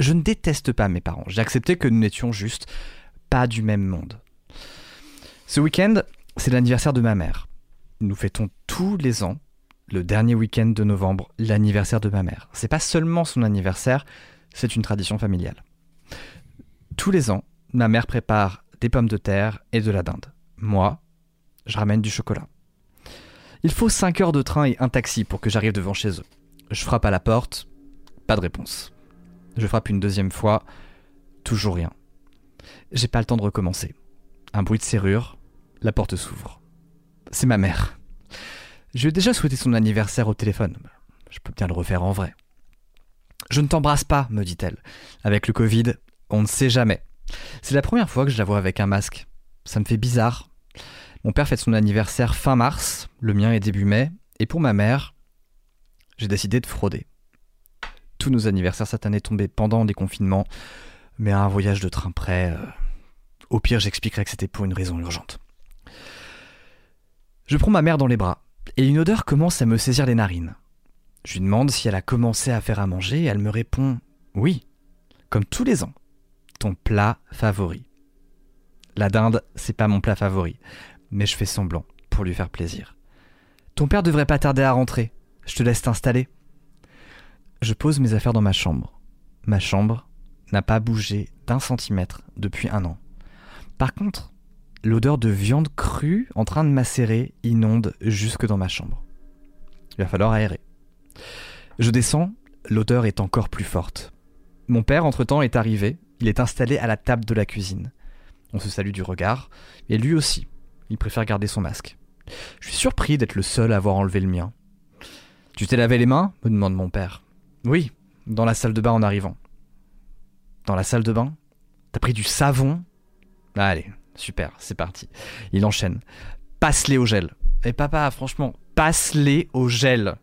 Je ne déteste pas mes parents. J'ai que nous n'étions juste pas du même monde. Ce week-end, c'est l'anniversaire de ma mère. Nous fêtons tous les ans, le dernier week-end de novembre, l'anniversaire de ma mère. C'est pas seulement son anniversaire, c'est une tradition familiale. Tous les ans, ma mère prépare des pommes de terre et de la dinde. Moi, je ramène du chocolat. Il faut 5 heures de train et un taxi pour que j'arrive devant chez eux. Je frappe à la porte, pas de réponse. Je frappe une deuxième fois, toujours rien. J'ai pas le temps de recommencer. Un bruit de serrure, la porte s'ouvre. C'est ma mère. Je lui ai déjà souhaité son anniversaire au téléphone. Je peux bien le refaire en vrai. Je ne t'embrasse pas, me dit-elle. Avec le Covid, on ne sait jamais. C'est la première fois que je la vois avec un masque. Ça me fait bizarre. Mon père fête son anniversaire fin mars, le mien est début mai, et pour ma mère, j'ai décidé de frauder. Tous nos anniversaires cette année tombaient pendant les confinements, mais à un voyage de train près, euh, au pire j'expliquerai que c'était pour une raison urgente. Je prends ma mère dans les bras, et une odeur commence à me saisir les narines. Je lui demande si elle a commencé à faire à manger, et elle me répond oui, comme tous les ans. Ton plat favori. La dinde, c'est pas mon plat favori, mais je fais semblant pour lui faire plaisir. Ton père devrait pas tarder à rentrer. Je te laisse t'installer. Je pose mes affaires dans ma chambre. Ma chambre n'a pas bougé d'un centimètre depuis un an. Par contre, l'odeur de viande crue en train de macérer inonde jusque dans ma chambre. Il va falloir aérer. Je descends, l'odeur est encore plus forte. Mon père, entre-temps, est arrivé, il est installé à la table de la cuisine. On se salue du regard, et lui aussi, il préfère garder son masque. Je suis surpris d'être le seul à avoir enlevé le mien. Tu t'es lavé les mains? me demande mon père. Oui, dans la salle de bain en arrivant. Dans la salle de bain T'as pris du savon Allez, super, c'est parti. Il enchaîne. Passe-les au gel. Et papa, franchement, passe-les au gel.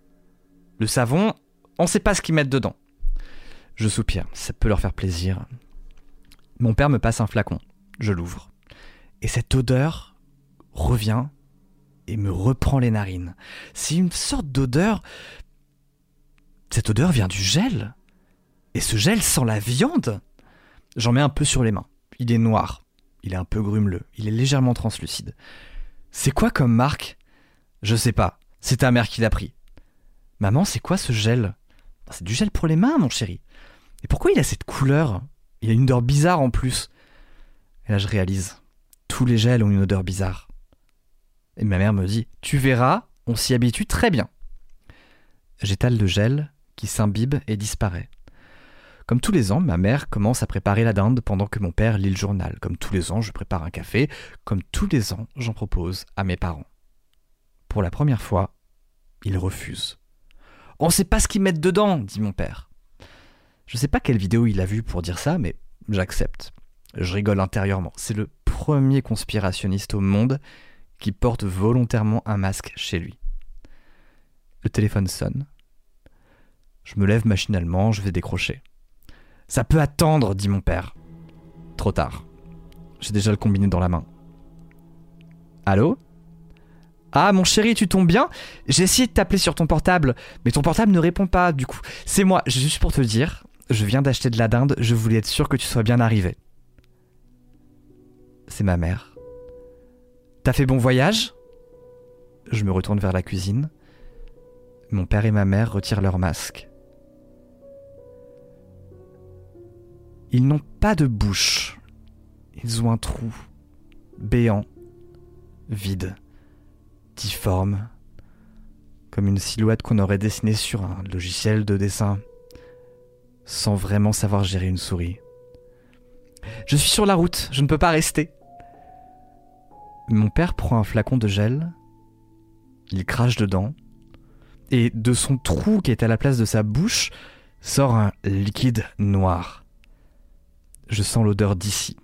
Le savon, on sait pas ce qu'ils mettent dedans. Je soupire, ça peut leur faire plaisir. Mon père me passe un flacon. Je l'ouvre. Et cette odeur revient et me reprend les narines. C'est une sorte d'odeur. Cette odeur vient du gel. Et ce gel sent la viande. J'en mets un peu sur les mains. Il est noir. Il est un peu grumeleux. Il est légèrement translucide. C'est quoi comme marque? Je sais pas. C'est ta mère qui l'a pris. Maman, c'est quoi ce gel? C'est du gel pour les mains, mon chéri. Et pourquoi il a cette couleur? Il a une odeur bizarre en plus. Et là, je réalise. Tous les gels ont une odeur bizarre. Et ma mère me dit Tu verras, on s'y habitue très bien. J'étale le gel qui s'imbibe et disparaît. Comme tous les ans, ma mère commence à préparer la dinde pendant que mon père lit le journal. Comme tous les ans, je prépare un café. Comme tous les ans, j'en propose à mes parents. Pour la première fois, ils refusent. On sait pas ce qu'ils mettent dedans, dit mon père. Je sais pas quelle vidéo il a vue pour dire ça, mais j'accepte. Je rigole intérieurement. C'est le premier conspirationniste au monde qui porte volontairement un masque chez lui. Le téléphone sonne. Je me lève machinalement, je vais décrocher. Ça peut attendre, dit mon père. Trop tard. J'ai déjà le combiné dans la main. Allô? Ah, mon chéri, tu tombes bien? J'ai essayé de t'appeler sur ton portable, mais ton portable ne répond pas, du coup. C'est moi, juste pour te dire, je viens d'acheter de la dinde, je voulais être sûr que tu sois bien arrivé. C'est ma mère. T'as fait bon voyage? Je me retourne vers la cuisine. Mon père et ma mère retirent leur masque. Ils n'ont pas de bouche. Ils ont un trou, béant, vide, difforme, comme une silhouette qu'on aurait dessinée sur un logiciel de dessin, sans vraiment savoir gérer une souris. Je suis sur la route, je ne peux pas rester. Mon père prend un flacon de gel, il crache dedans, et de son trou qui est à la place de sa bouche sort un liquide noir. Je sens l'odeur d'ici.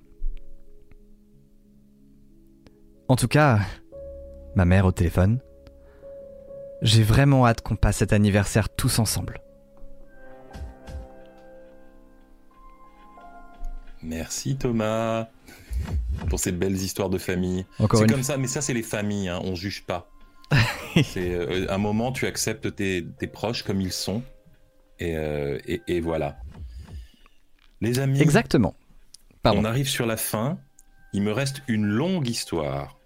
En tout cas, ma mère au téléphone, j'ai vraiment hâte qu'on passe cet anniversaire tous ensemble. Merci Thomas pour ces belles histoires de famille. C'est comme ça, mais ça c'est les familles, hein, on juge pas. c'est euh, un moment tu acceptes tes, tes proches comme ils sont et, euh, et, et voilà. Les amis, Exactement. Pardon. on arrive sur la fin. Il me reste une longue histoire.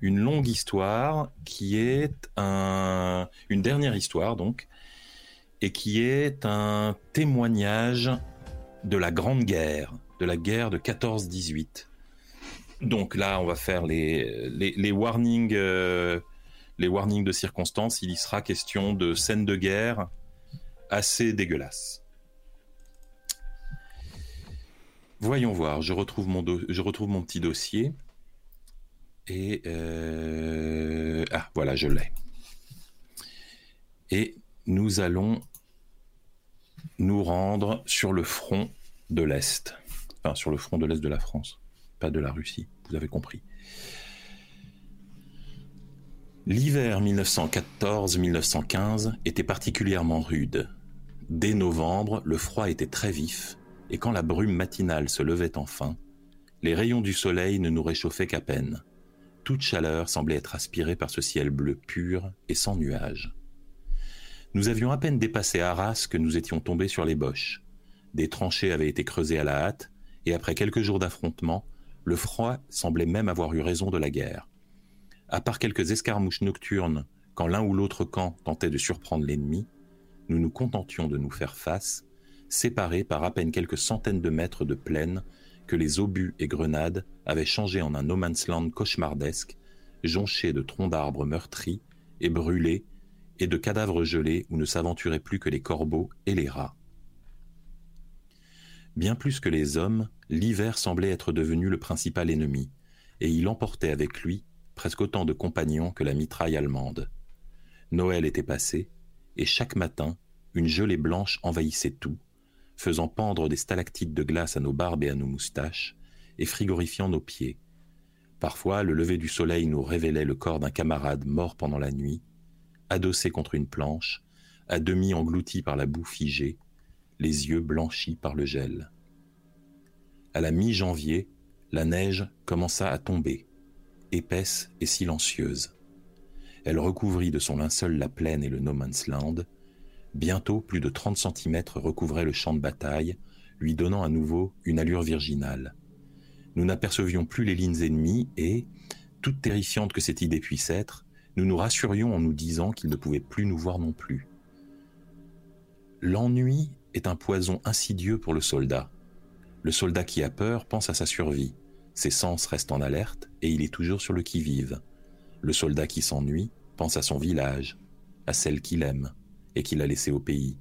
Une longue histoire qui est un... une dernière histoire donc, et qui est un témoignage de la Grande Guerre, de la guerre de 14-18. Donc là, on va faire les, les, les warnings, euh, les warnings de circonstances. Il y sera question de scènes de guerre assez dégueulasses. Voyons voir, je retrouve mon, petit dossier. Et... euh, Ah, voilà, je l'ai. Et nous allons nous rendre sur le front de l'Est. Enfin, sur le front de l'Est de la France, pas de la Russie, vous avez compris. L'hiver 1914-1915 était particulièrement rude. Dès novembre, le froid était très vif, et quand la brume matinale se levait enfin, les rayons du soleil ne nous réchauffaient qu'à peine. Toute chaleur semblait être aspirée par ce ciel bleu pur et sans nuages. Nous avions à peine dépassé Arras que nous étions tombés sur les Boches. Des tranchées avaient été creusées à la hâte, et après quelques jours d'affrontement, le froid semblait même avoir eu raison de la guerre. À part quelques escarmouches nocturnes, quand l'un ou l'autre camp tentait de surprendre l'ennemi, nous nous contentions de nous faire face, séparés par à peine quelques centaines de mètres de plaine que les obus et grenades avaient changé en un no man's land cauchemardesque, jonché de troncs d'arbres meurtris et brûlés et de cadavres gelés où ne s'aventuraient plus que les corbeaux et les rats. Bien plus que les hommes, l'hiver semblait être devenu le principal ennemi, et il emportait avec lui presque autant de compagnons que la mitraille allemande. Noël était passé, et chaque matin, une gelée blanche envahissait tout, faisant pendre des stalactites de glace à nos barbes et à nos moustaches, et frigorifiant nos pieds. Parfois, le lever du soleil nous révélait le corps d'un camarade mort pendant la nuit, adossé contre une planche, à demi englouti par la boue figée, les yeux blanchis par le gel. À la mi-janvier, la neige commença à tomber, épaisse et silencieuse. Elle recouvrit de son linceul la plaine et le no man's land. Bientôt, plus de 30 cm recouvraient le champ de bataille, lui donnant à nouveau une allure virginale. Nous n'apercevions plus les lignes ennemies et, toute terrifiante que cette idée puisse être, nous nous rassurions en nous disant qu'ils ne pouvaient plus nous voir non plus. L'ennui est un poison insidieux pour le soldat. Le soldat qui a peur pense à sa survie. Ses sens restent en alerte et il est toujours sur le qui-vive. Le soldat qui s'ennuie pense à son village, à celle qu'il aime et qu'il a laissée au pays,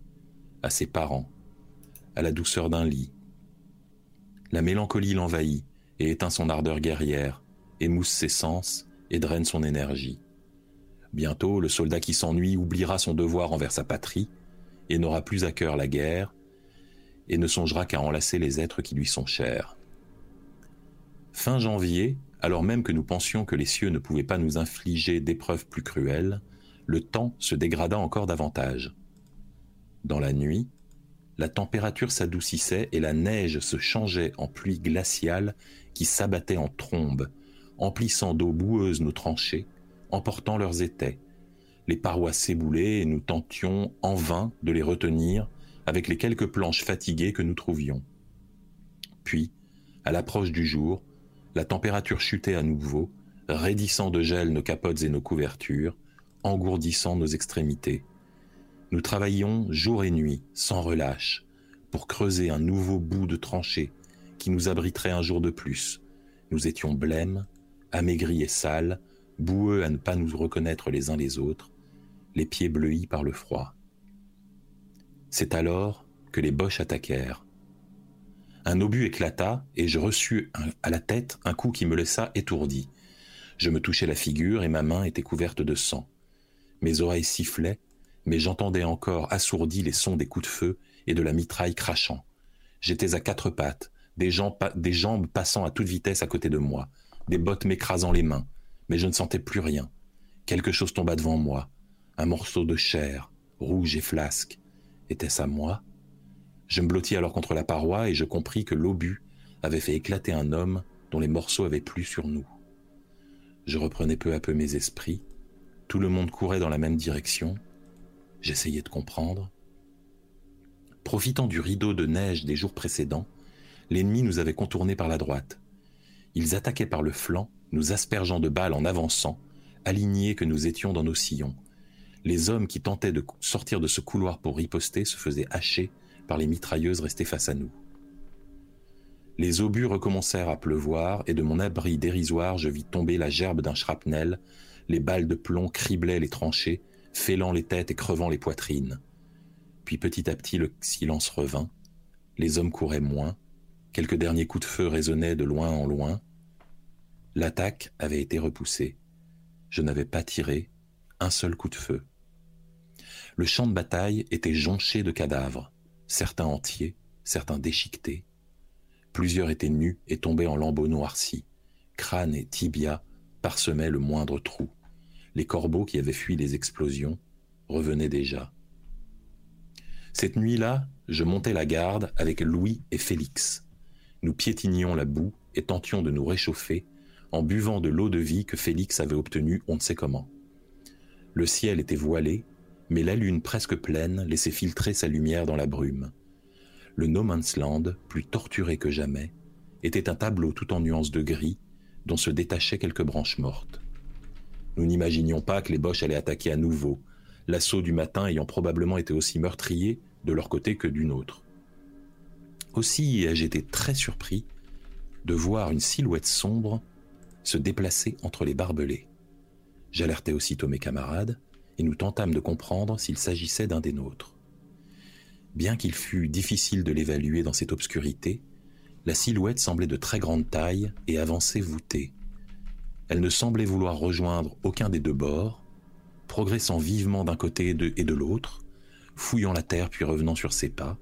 à ses parents, à la douceur d'un lit. La mélancolie l'envahit et éteint son ardeur guerrière, émousse ses sens et draine son énergie. Bientôt, le soldat qui s'ennuie oubliera son devoir envers sa patrie et n'aura plus à cœur la guerre et ne songera qu'à enlacer les êtres qui lui sont chers. Fin janvier, alors même que nous pensions que les cieux ne pouvaient pas nous infliger d'épreuves plus cruelles, le temps se dégrada encore davantage. Dans la nuit, la température s'adoucissait et la neige se changeait en pluie glaciale qui s'abattait en trombes, emplissant d'eau boueuse nos tranchées, emportant leurs étais. Les parois s'éboulaient et nous tentions en vain de les retenir avec les quelques planches fatiguées que nous trouvions. Puis, à l'approche du jour, la température chutait à nouveau, raidissant de gel nos capotes et nos couvertures, engourdissant nos extrémités. Nous travaillions jour et nuit, sans relâche, pour creuser un nouveau bout de tranchée qui nous abriterait un jour de plus. Nous étions blêmes, amaigris et sales, boueux à ne pas nous reconnaître les uns les autres, les pieds bleuis par le froid. C'est alors que les Boches attaquèrent. Un obus éclata et je reçus à la tête un coup qui me laissa étourdi. Je me touchais la figure et ma main était couverte de sang. Mes oreilles sifflaient, mais j'entendais encore assourdi les sons des coups de feu et de la mitraille crachant. J'étais à quatre pattes, des, jambes des jambes passant à toute vitesse à côté de moi, des bottes m'écrasant les mains, mais je ne sentais plus rien. Quelque chose tomba devant moi, un morceau de chair, rouge et flasque. Était-ce à moi? Je me blottis alors contre la paroi et je compris que l'obus avait fait éclater un homme dont les morceaux avaient plu sur nous. Je reprenais peu à peu mes esprits. Tout le monde courait dans la même direction. J'essayais de comprendre. Profitant du rideau de neige des jours précédents, l'ennemi nous avait contournés par la droite. Ils attaquaient par le flanc, nous aspergeant de balles en avançant, alignés que nous étions dans nos sillons. Les hommes qui tentaient de sortir de ce couloir pour riposter se faisaient hacher par les mitrailleuses restées face à nous. Les obus recommencèrent à pleuvoir et de mon abri dérisoire je vis tomber la gerbe d'un shrapnel, les balles de plomb criblaient les tranchées, fêlant les têtes et crevant les poitrines. Puis petit à petit le silence revint, les hommes couraient moins, quelques derniers coups de feu résonnaient de loin en loin. L'attaque avait été repoussée. Je n'avais pas tiré un seul coup de feu. Le champ de bataille était jonché de cadavres, certains entiers, certains déchiquetés. Plusieurs étaient nus et tombaient en lambeaux noircis. Crâne et tibia parsemaient le moindre trou. Les corbeaux qui avaient fui les explosions revenaient déjà. Cette nuit-là, je montais la garde avec Louis et Félix. Nous piétinions la boue et tentions de nous réchauffer en buvant de l'eau de vie que Félix avait obtenue on ne sait comment. Le ciel était voilé, mais la lune presque pleine laissait filtrer sa lumière dans la brume. Le No Man's Land, plus torturé que jamais, était un tableau tout en nuances de gris dont se détachaient quelques branches mortes. Nous n'imaginions pas que les Boches allaient attaquer à nouveau, l'assaut du matin ayant probablement été aussi meurtrier de leur côté que du nôtre. Aussi ai-je été très surpris de voir une silhouette sombre se déplacer entre les barbelés. J'alertai aussitôt mes camarades, et nous tentâmes de comprendre s'il s'agissait d'un des nôtres. Bien qu'il fût difficile de l'évaluer dans cette obscurité, la silhouette semblait de très grande taille et avançait voûtée. Elle ne semblait vouloir rejoindre aucun des deux bords, progressant vivement d'un côté et de, l'autre, fouillant la terre puis revenant sur ses pas.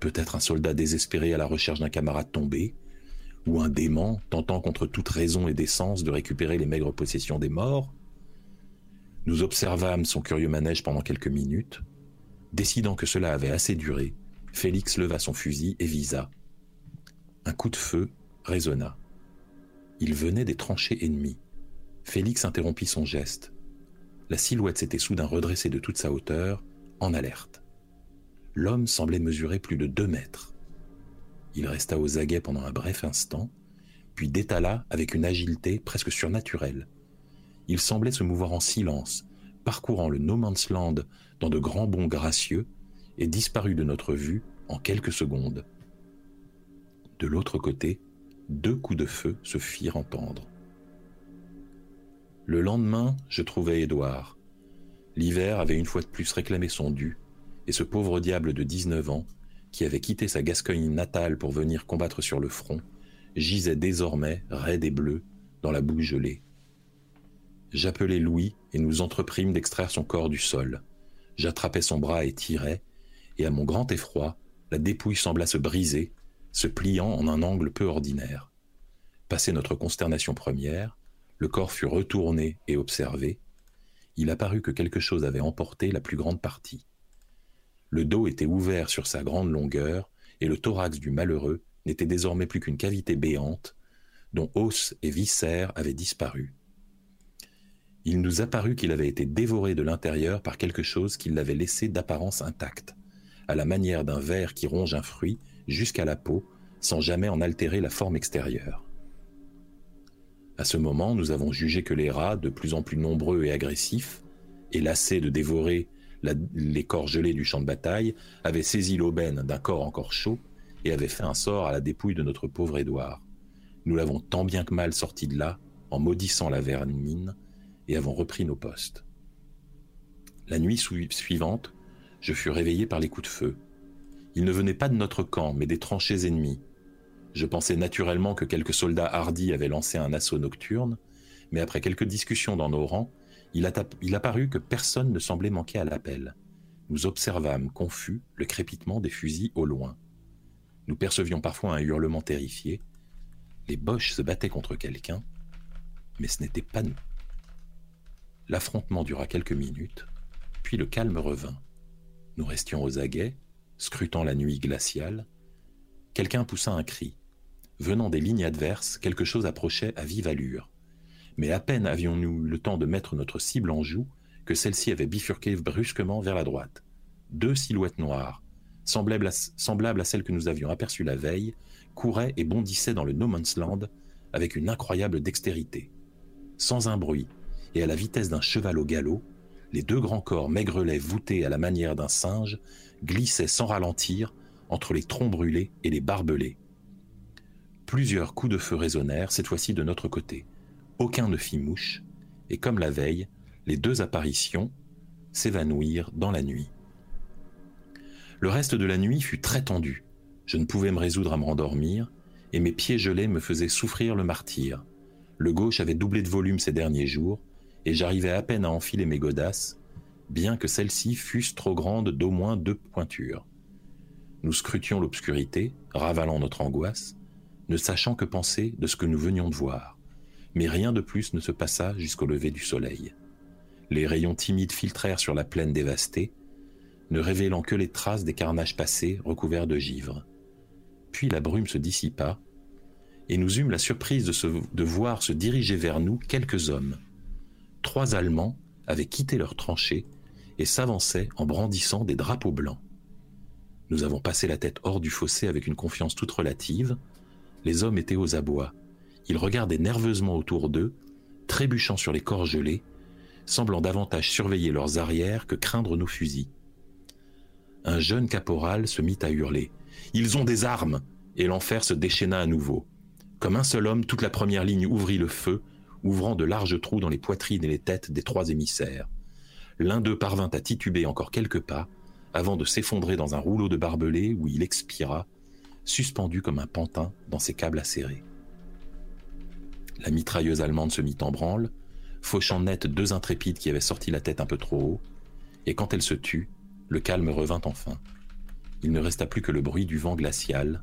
Peut-être un soldat désespéré à la recherche d'un camarade tombé, ou un dément tentant contre toute raison et décence de récupérer les maigres possessions des morts. Nous observâmes son curieux manège pendant quelques minutes. Décidant que cela avait assez duré, Félix leva son fusil et visa. Un coup de feu résonna. Il venait des tranchées ennemies. Félix interrompit son geste. La silhouette s'était soudain redressée de toute sa hauteur, en alerte. L'homme semblait mesurer plus de deux mètres. Il resta aux aguets pendant un bref instant, puis détala avec une agilité presque surnaturelle. Il semblait se mouvoir en silence, parcourant le No Man's Land dans de grands bonds gracieux, et disparut de notre vue en quelques secondes. De l'autre côté, deux coups de feu se firent entendre. Le lendemain, je trouvai Édouard. L'hiver avait une fois de plus réclamé son dû, et ce pauvre diable de 19 ans qui avait quitté sa Gascogne natale pour venir combattre sur le front, gisait désormais, raide et bleu, dans la boue gelée. J'appelai Louis et nous entreprîmes d'extraire son corps du sol. J'attrapai son bras et tirai, et à mon grand effroi, la dépouille sembla se briser, se pliant en un angle peu ordinaire. Passé notre consternation première, le corps fut retourné et observé. Il apparut que quelque chose avait emporté la plus grande partie. Le dos était ouvert sur sa grande longueur, et le thorax du malheureux n'était désormais plus qu'une cavité béante, dont os et viscères avaient disparu. Il nous apparut qu'il avait été dévoré de l'intérieur par quelque chose qui l'avait laissé d'apparence intacte, à la manière d'un ver qui ronge un fruit jusqu'à la peau, sans jamais en altérer la forme extérieure. À ce moment, nous avons jugé que les rats, de plus en plus nombreux et agressifs, et lassés de dévorer les corps gelés du champ de bataille, avaient saisi l'aubaine d'un corps encore chaud et avaient fait un sort à la dépouille de notre pauvre Édouard. Nous l'avons tant bien que mal sorti de là, en maudissant la vermine, et avons repris nos postes. La nuit suivante, je fus réveillé par les coups de feu. Ils ne venaient pas de notre camp, mais des tranchées ennemies. Je pensais naturellement que quelques soldats hardis avaient lancé un assaut nocturne, mais après quelques discussions dans nos rangs, il, apparut que personne ne semblait manquer à l'appel. Nous observâmes, confus, le crépitement des fusils au loin. Nous percevions parfois un hurlement terrifié. Les boches se battaient contre quelqu'un, mais ce n'était pas nous. L'affrontement dura quelques minutes, puis le calme revint. Nous restions aux aguets, scrutant la nuit glaciale. Quelqu'un poussa un cri. Venant des lignes adverses, quelque chose approchait à vive allure mais à peine avions-nous le temps de mettre notre cible en joue que celle-ci avait bifurqué brusquement vers la droite. Deux silhouettes noires, semblable à, semblable à celle que nous avions aperçue la veille, courait et bondissait dans le No Man's Land avec une incroyable dextérité. Sans un bruit, et à la vitesse d'un cheval au galop, les deux grands corps maigrelets voûtés à la manière d'un singe glissaient sans ralentir entre les troncs brûlés et les barbelés. Plusieurs coups de feu résonnèrent, cette fois-ci de notre côté. Aucun ne fit mouche, et comme la veille, les deux apparitions s'évanouirent dans la nuit. Le reste de la nuit fut très tendu. Je ne pouvais me résoudre à me rendormir, et mes pieds gelés me faisaient souffrir le martyr. Le gauche avait doublé de volume ces derniers jours, et j'arrivais à peine à enfiler mes godasses, bien que celles-ci fussent trop grandes d'au moins deux pointures. Nous scrutions l'obscurité, ravalant notre angoisse, ne sachant que penser de ce que nous venions de voir. Mais rien de plus ne se passa jusqu'au lever du soleil. Les rayons timides filtrèrent sur la plaine dévastée, ne révélant que les traces des carnages passés recouverts de givre. Puis la brume se dissipa, et nous eûmes la surprise de, de voir se diriger vers nous quelques hommes. Trois Allemands avaient quitté leurs tranchées et s'avançaient en brandissant des drapeaux blancs. Nous avons passé la tête hors du fossé avec une confiance toute relative. Les hommes étaient aux abois. Ils regardaient nerveusement autour d'eux, trébuchant sur les corps gelés, semblant davantage surveiller leurs arrières que craindre nos fusils. Un jeune caporal se mit à hurler. Ils ont des armes Et l'enfer se déchaîna à nouveau. Comme un seul homme, toute la première ligne ouvrit le feu, ouvrant de larges trous dans les poitrines et les têtes des trois émissaires. L'un d'eux parvint à tituber encore quelques pas, avant de s'effondrer dans un rouleau de barbelés où il expira, suspendu comme un pantin dans ses câbles acérés. La mitrailleuse allemande se mit en branle, fauchant net deux intrépides qui avaient sorti la tête un peu trop haut, et quand elle se tut, le calme revint enfin. Il ne resta plus que le bruit du vent glacial,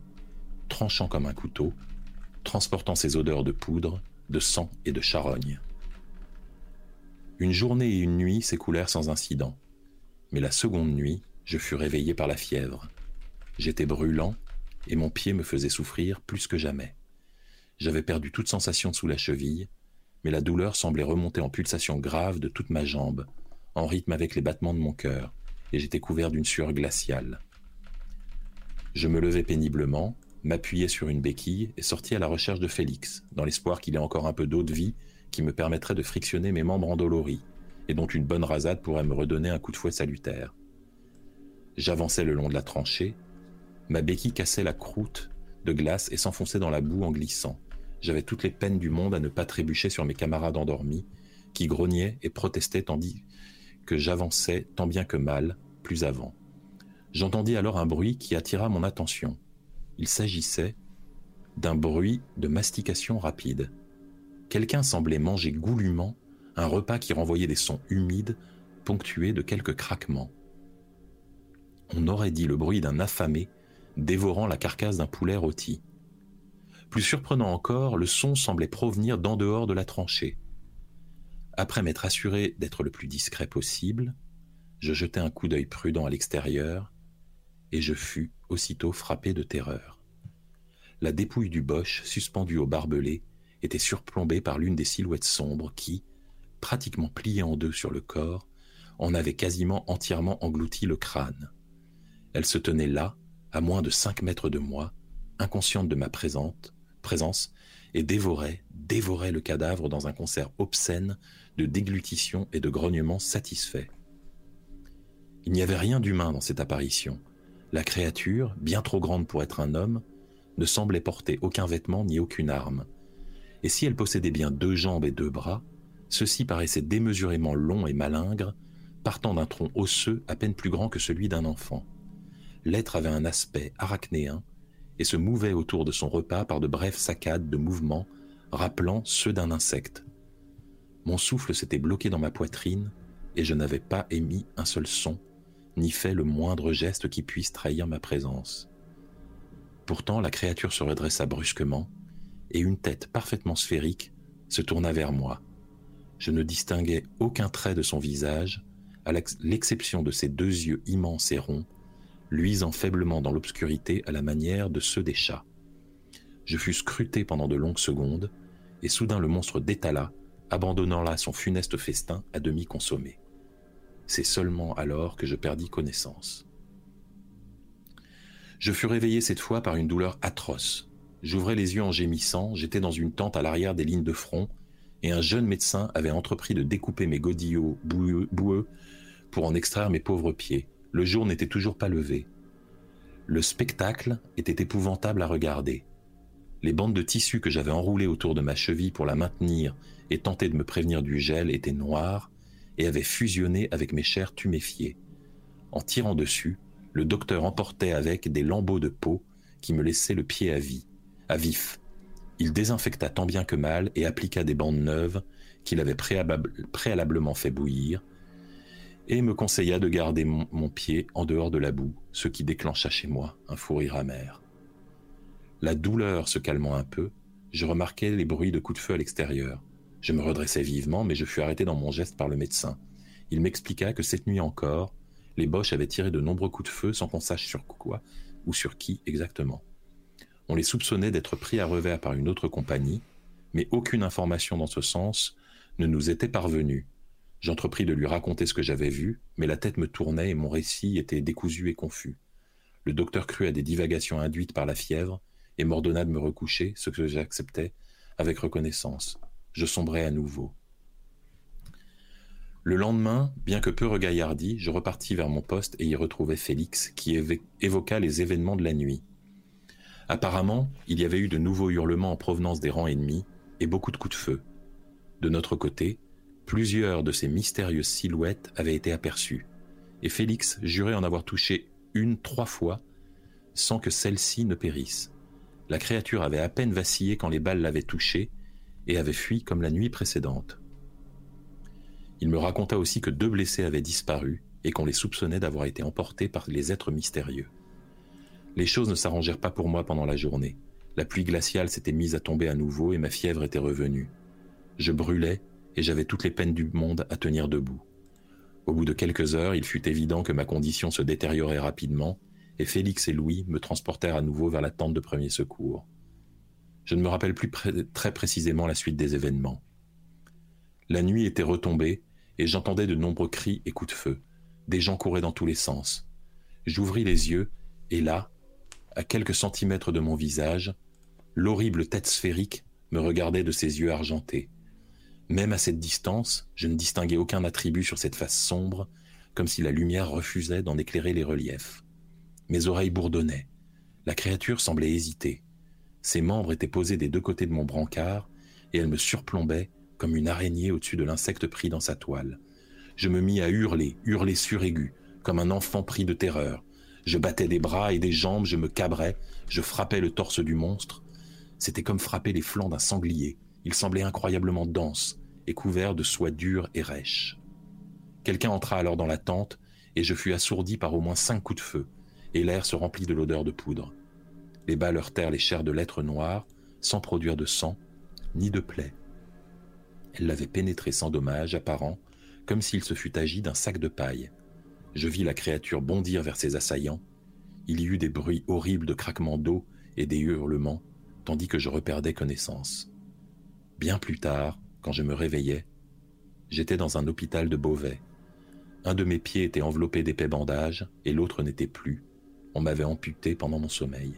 tranchant comme un couteau, transportant ses odeurs de poudre, de sang et de charogne. Une journée et une nuit s'écoulèrent sans incident, mais la seconde nuit, je fus réveillé par la fièvre. J'étais brûlant et mon pied me faisait souffrir plus que jamais. J'avais perdu toute sensation sous la cheville, mais la douleur semblait remonter en pulsations graves de toute ma jambe, en rythme avec les battements de mon cœur, et j'étais couvert d'une sueur glaciale. Je me levai péniblement, m'appuyai sur une béquille et sortis à la recherche de Félix, dans l'espoir qu'il ait encore un peu d'eau de vie qui me permettrait de frictionner mes membres endoloris, et dont une bonne rasade pourrait me redonner un coup de fouet salutaire. J'avançais le long de la tranchée, ma béquille cassait la croûte de glace et s'enfonçait dans la boue en glissant. J'avais toutes les peines du monde à ne pas trébucher sur mes camarades endormis, qui grognaient et protestaient tandis que j'avançais tant bien que mal, plus avant. J'entendis alors un bruit qui attira mon attention. Il s'agissait d'un bruit de mastication rapide. Quelqu'un semblait manger goulûment un repas qui renvoyait des sons humides, ponctués de quelques craquements. On aurait dit le bruit d'un affamé dévorant la carcasse d'un poulet rôti. Plus surprenant encore, le son semblait provenir d'en dehors de la tranchée. Après m'être assuré d'être le plus discret possible, je jetai un coup d'œil prudent à l'extérieur et je fus aussitôt frappé de terreur. La dépouille du boche, suspendue au barbelé, était surplombée par l'une des silhouettes sombres qui, pratiquement pliée en deux sur le corps, en avait quasiment entièrement englouti le crâne. Elle se tenait là, à moins de cinq mètres de moi, inconsciente de ma présente, présence, et dévorait, dévorait le cadavre dans un concert obscène de déglutition et de grognements satisfaits. Il n'y avait rien d'humain dans cette apparition, la créature, bien trop grande pour être un homme, ne semblait porter aucun vêtement ni aucune arme. Et si elle possédait bien deux jambes et deux bras, ceux-ci paraissaient démesurément longs et malingres, partant d'un tronc osseux à peine plus grand que celui d'un enfant. L'être avait un aspect arachnéen et se mouvait autour de son repas par de brèves saccades de mouvements rappelant ceux d'un insecte. Mon souffle s'était bloqué dans ma poitrine et je n'avais pas émis un seul son ni fait le moindre geste qui puisse trahir ma présence. Pourtant, la créature se redressa brusquement, et une tête parfaitement sphérique se tourna vers moi. Je ne distinguais aucun trait de son visage, à l'exception de ses deux yeux immenses et ronds, luisant faiblement dans l'obscurité à la manière de ceux des chats. Je fus scruté pendant de longues secondes, et soudain le monstre détala, abandonnant là son funeste festin à demi consommé. C'est seulement alors que je perdis connaissance. Je fus réveillé cette fois par une douleur atroce. J'ouvrais les yeux en gémissant, j'étais dans une tente à l'arrière des lignes de front, et un jeune médecin avait entrepris de découper mes godillots boueux, pour en extraire mes pauvres pieds. Le jour n'était toujours pas levé. Le spectacle était épouvantable à regarder. Les bandes de tissu que j'avais enroulées autour de ma cheville pour la maintenir et tenter de me prévenir du gel étaient noires et avaient fusionné avec mes chairs tuméfiées. En tirant dessus, le docteur emportait avec des lambeaux de peau qui me laissaient le pied à vie, à vif. Il désinfecta tant bien que mal et appliqua des bandes neuves qu'il avait préalablement fait bouillir, et me conseilla de garder mon, mon, pied en dehors de la boue, ce qui déclencha chez moi un fou rire amer. La douleur se calmant un peu, je remarquai les bruits de coups de feu à l'extérieur. Je me redressai vivement, mais je fus arrêté dans mon geste par le médecin. Il m'expliqua que cette nuit encore, les Boches avaient tiré de nombreux coups de feu sans qu'on sache sur quoi ou sur qui exactement. On les soupçonnait d'être pris à revers par une autre compagnie, mais aucune information dans ce sens ne nous était parvenue. J'entrepris de lui raconter ce que j'avais vu, mais la tête me tournait et mon récit était décousu et confus. Le docteur crut à des divagations induites par la fièvre et m'ordonna de me recoucher, ce que j'acceptais avec reconnaissance. Je sombrai à nouveau. Le lendemain, bien que peu regaillardi, je repartis vers mon poste et y retrouvai Félix, qui évoqua les événements de la nuit. Apparemment, il y avait eu de nouveaux hurlements en provenance des rangs ennemis et beaucoup de coups de feu. De notre côté, plusieurs de ces mystérieuses silhouettes avaient été aperçues, et Félix jurait en avoir touché une trois fois sans que celle-ci ne périsse. La créature avait à peine vacillé quand les balles l'avaient touché et avait fui comme la nuit précédente. Il me raconta aussi que deux blessés avaient disparu et qu'on les soupçonnait d'avoir été emportés par les êtres mystérieux. Les choses ne s'arrangèrent pas pour moi pendant la journée. La pluie glaciale s'était mise à tomber à nouveau et ma fièvre était revenue. Je brûlais et j'avais toutes les peines du monde à tenir debout. Au bout de quelques heures, il fut évident que ma condition se détériorait rapidement et Félix et Louis me transportèrent à nouveau vers la tente de premier secours. Je ne me rappelle plus très précisément la suite des événements. La nuit était retombée et j'entendais de nombreux cris et coups de feu. Des gens couraient dans tous les sens. J'ouvris les yeux, et là, à quelques centimètres de mon visage, l'horrible tête sphérique me regardait de ses yeux argentés. Même à cette distance, je ne distinguais aucun attribut sur cette face sombre, comme si la lumière refusait d'en éclairer les reliefs. Mes oreilles bourdonnaient. La créature semblait hésiter. Ses membres étaient posés des deux côtés de mon brancard, et elle me surplombait comme une araignée au-dessus de l'insecte pris dans sa toile. Je me mis à hurler, hurler suraigu, comme un enfant pris de terreur. Je battais des bras et des jambes, je me cabrais, je frappais le torse du monstre. C'était comme frapper les flancs d'un sanglier. Il semblait incroyablement dense et couvert de soie dure et rêche. Quelqu'un entra alors dans la tente et je fus assourdi par au moins cinq coups de feu, et l'air se remplit de l'odeur de poudre. Les balles heurtèrent les chairs de l'être noir, sans produire de sang, ni de plaies. Elle l'avait pénétré sans dommage apparent, comme s'il se fût agi d'un sac de paille. Je vis la créature bondir vers ses assaillants. Il y eut des bruits horribles de craquements d'eau et des hurlements, tandis que je reperdais connaissance. Bien plus tard, quand je me réveillais, j'étais dans un hôpital de Beauvais. Un de mes pieds était enveloppé d'épais bandages et l'autre n'était plus. On m'avait amputé pendant mon sommeil.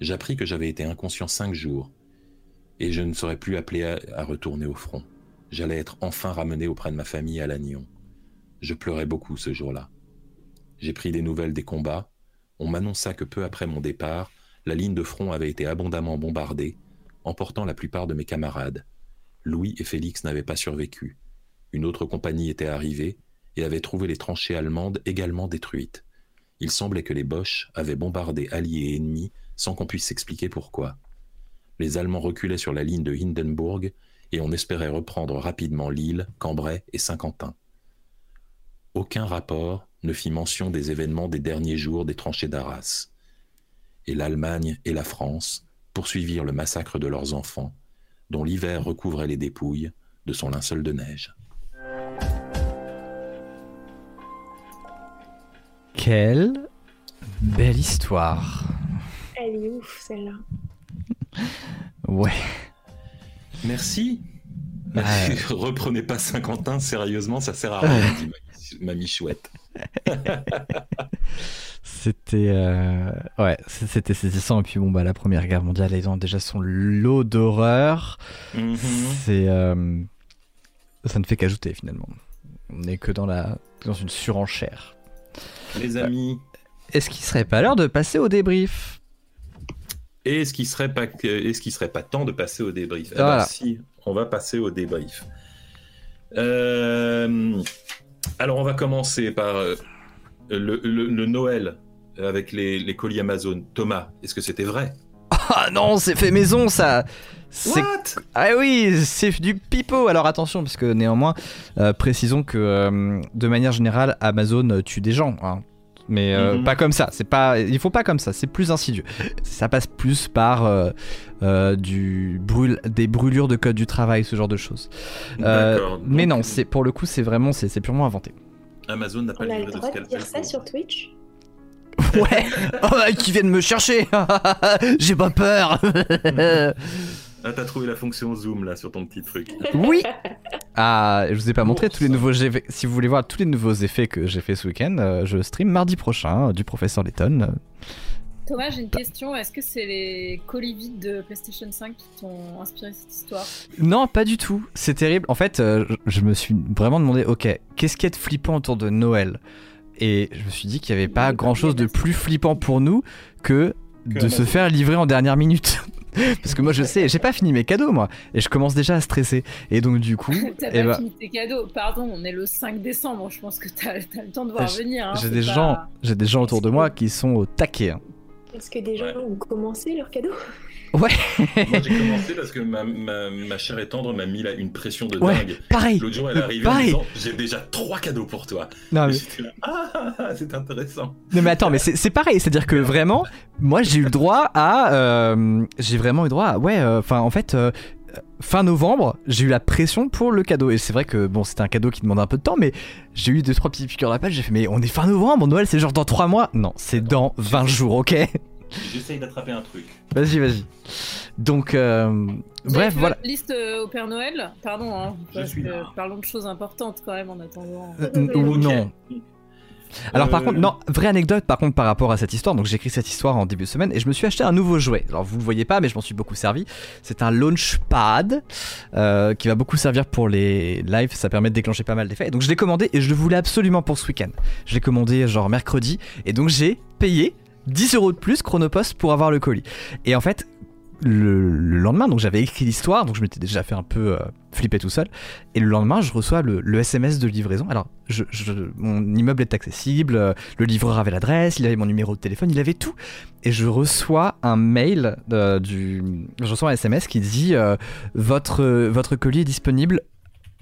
J'appris que j'avais été inconscient cinq jours et je ne serais plus appelé à, retourner au front. J'allais être enfin ramené auprès de ma famille à Lannion. Je pleurais beaucoup ce jour-là. J'ai pris des nouvelles des combats. On m'annonça que peu après mon départ, la ligne de front avait été abondamment bombardée, emportant la plupart de mes camarades. Louis et Félix n'avaient pas survécu. Une autre compagnie était arrivée et avait trouvé les tranchées allemandes également détruites. Il semblait que les Boches avaient bombardé alliés et ennemis sans qu'on puisse s'expliquer pourquoi les Allemands reculaient sur la ligne de Hindenburg et on espérait reprendre rapidement Lille, Cambrai et Saint-Quentin. Aucun rapport ne fit mention des événements des derniers jours des tranchées d'Arras. Et l'Allemagne et la France poursuivirent le massacre de leurs enfants, dont l'hiver recouvrait les dépouilles de son linceul de neige. Quelle belle histoire. Elle est ouf celle-là. Ouais. Merci. Reprenez pas Saint-Quentin, sérieusement, ça sert à rien, dit ma, ma michouette. C'était euh, ouais, c'était saisissant et puis bon bah la Première Guerre mondiale ils ont déjà son lot d'horreur. Mhm. C'est euh, ça ne fait qu'ajouter finalement. On n'est que dans la dans une surenchère. Les amis, Est-ce qu'il serait pas l'heure de passer au débrief? Est-ce qu'il serait pas est-ce qu'il serait pas temps de passer au débrief Voilà. Alors si, on va passer au débrief. Euh, alors on va commencer par euh, le, le- le Noël avec les, les colis Amazon. Thomas, est-ce que c'était vrai? Ah non, c'est fait maison ça. What? Ah oui, c'est du pipeau. Alors attention, parce que néanmoins, euh, précisons que de manière générale, Amazon tue des gens. hein. Mais euh, Mhm. pas comme ça. C'est pas, il faut pas comme ça. C'est plus insidieux. Ça passe plus par euh, euh, du brûle, des brûlures de code du travail, ce genre de choses. Euh, D'accord. mais non, c'est pour le coup, c'est vraiment, c'est c'est purement inventé. Amazon n'a pas On a livré le de droit de dire ça sur Twitch Ouais. oh, bah, qui viennent me chercher. J'ai pas peur. Ah, t'as trouvé la fonction zoom là sur ton petit truc. Oui. Ah, je vous ai pas montré tous les nouveaux effets. Si vous voulez voir tous les nouveaux effets que j'ai fait ce week-end, euh, je stream mardi prochain euh, du professeur Letton. Thomas, j'ai une question. Est-ce que c'est les colis vides de PlayStation 5 qui t'ont inspiré cette histoire? Non, pas du tout. C'est terrible. En fait, euh, je me suis vraiment demandé, ok, qu'est-ce qu'il y a de flippant autour de Noël? Et je me suis dit qu'il n'y avait pas grand-chose de plus flippant pour nous que Que de se faire livrer en dernière minute. Parce que moi, je sais, j'ai pas fini mes cadeaux, moi, et je commence déjà à stresser. Et donc, du coup, T'as eh pas ben, fini tes cadeaux. Pardon, on est le 5 décembre. Je pense que t'as as le temps de voir J'ai- venir. hein, j'ai des pas- gens, j'ai des gens autour de moi qui sont au taquet. hein. Est-ce que des gens Ouais. ont commencé leur cadeau Moi j'ai commencé parce que ma, ma, ma chère et tendre m'a mis là une pression de Ouais. dingue. Pareil. L'autre jour elle est arrivée en Pareil. disant j'ai déjà trois cadeaux pour toi. Non, mais- là, ah, c'est intéressant. Non mais attends, mais c'est c'est pareil, c'est-à-dire que vraiment, moi j'ai eu le droit à, euh, j'ai vraiment eu le droit à, ouais, enfin en fait, euh, fin novembre, j'ai eu la pression pour le cadeau et c'est vrai que bon, c'était un cadeau qui demande un peu de temps, mais j'ai eu deux trois petites piqûres à la pelle, j'ai fait mais on est fin novembre, Noël c'est genre dans 3 mois, non, c'est dans 20 jours, ok? J'essaye d'attraper un truc. Vas-y, vas-y. Donc, euh, bref, voilà. liste euh, au Père Noël? Pardon, hein, Je suis que là. parlons de choses importantes quand même en attendant. Euh, ou non. Alors par contre, non, vraie anecdote par contre par rapport à cette histoire, donc j'ai écrit cette histoire en début de semaine et je me suis acheté un nouveau jouet. Alors vous le voyez pas mais je m'en suis beaucoup servi. C'est un launchpad euh, qui va beaucoup servir pour les lives, ça permet de déclencher pas mal d'effets. Et donc je l'ai commandé et je le voulais absolument pour ce week-end. Je l'ai commandé genre mercredi et donc j'ai payé 10 euros de plus Chronopost pour avoir le colis. Et en fait, le, le lendemain, donc j'avais écrit l'histoire, donc je m'étais déjà fait un peu euh, flipper tout seul. Et le lendemain, je reçois le, SMS de livraison. Alors, mon immeuble est accessible, euh, le livreur avait l'adresse, il avait mon numéro de téléphone, il avait tout. Et je reçois un mail euh, du, je reçois un SMS qui dit votre votre colis est disponible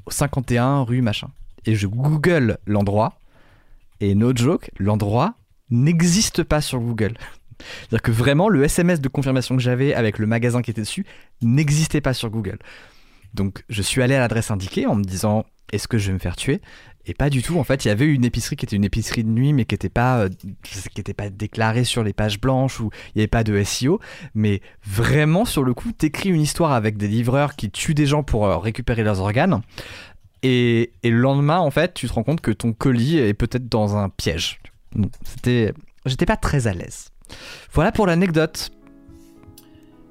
au 51 rue machin. Et je Google l'endroit et no joke, l'endroit n'existe pas sur Google. C'est-à-dire que vraiment, le SMS de confirmation que j'avais avec le magasin qui était dessus n'existait pas sur Google. Donc, je suis allé à l'adresse indiquée en me disant est-ce que je vais me faire tuer? Et pas du tout. En fait, il y avait une épicerie qui était une épicerie de nuit, mais qui n'était pas, euh, pas déclarée sur les pages blanches où il n'y avait pas de SEO. Mais vraiment, sur le coup, t'écris une histoire avec des livreurs qui tuent des gens pour euh, récupérer leurs organes. Et le lendemain, en fait, tu te rends compte que ton colis est peut-être dans un piège. C'était, j'étais pas très à l'aise. Voilà pour l'anecdote.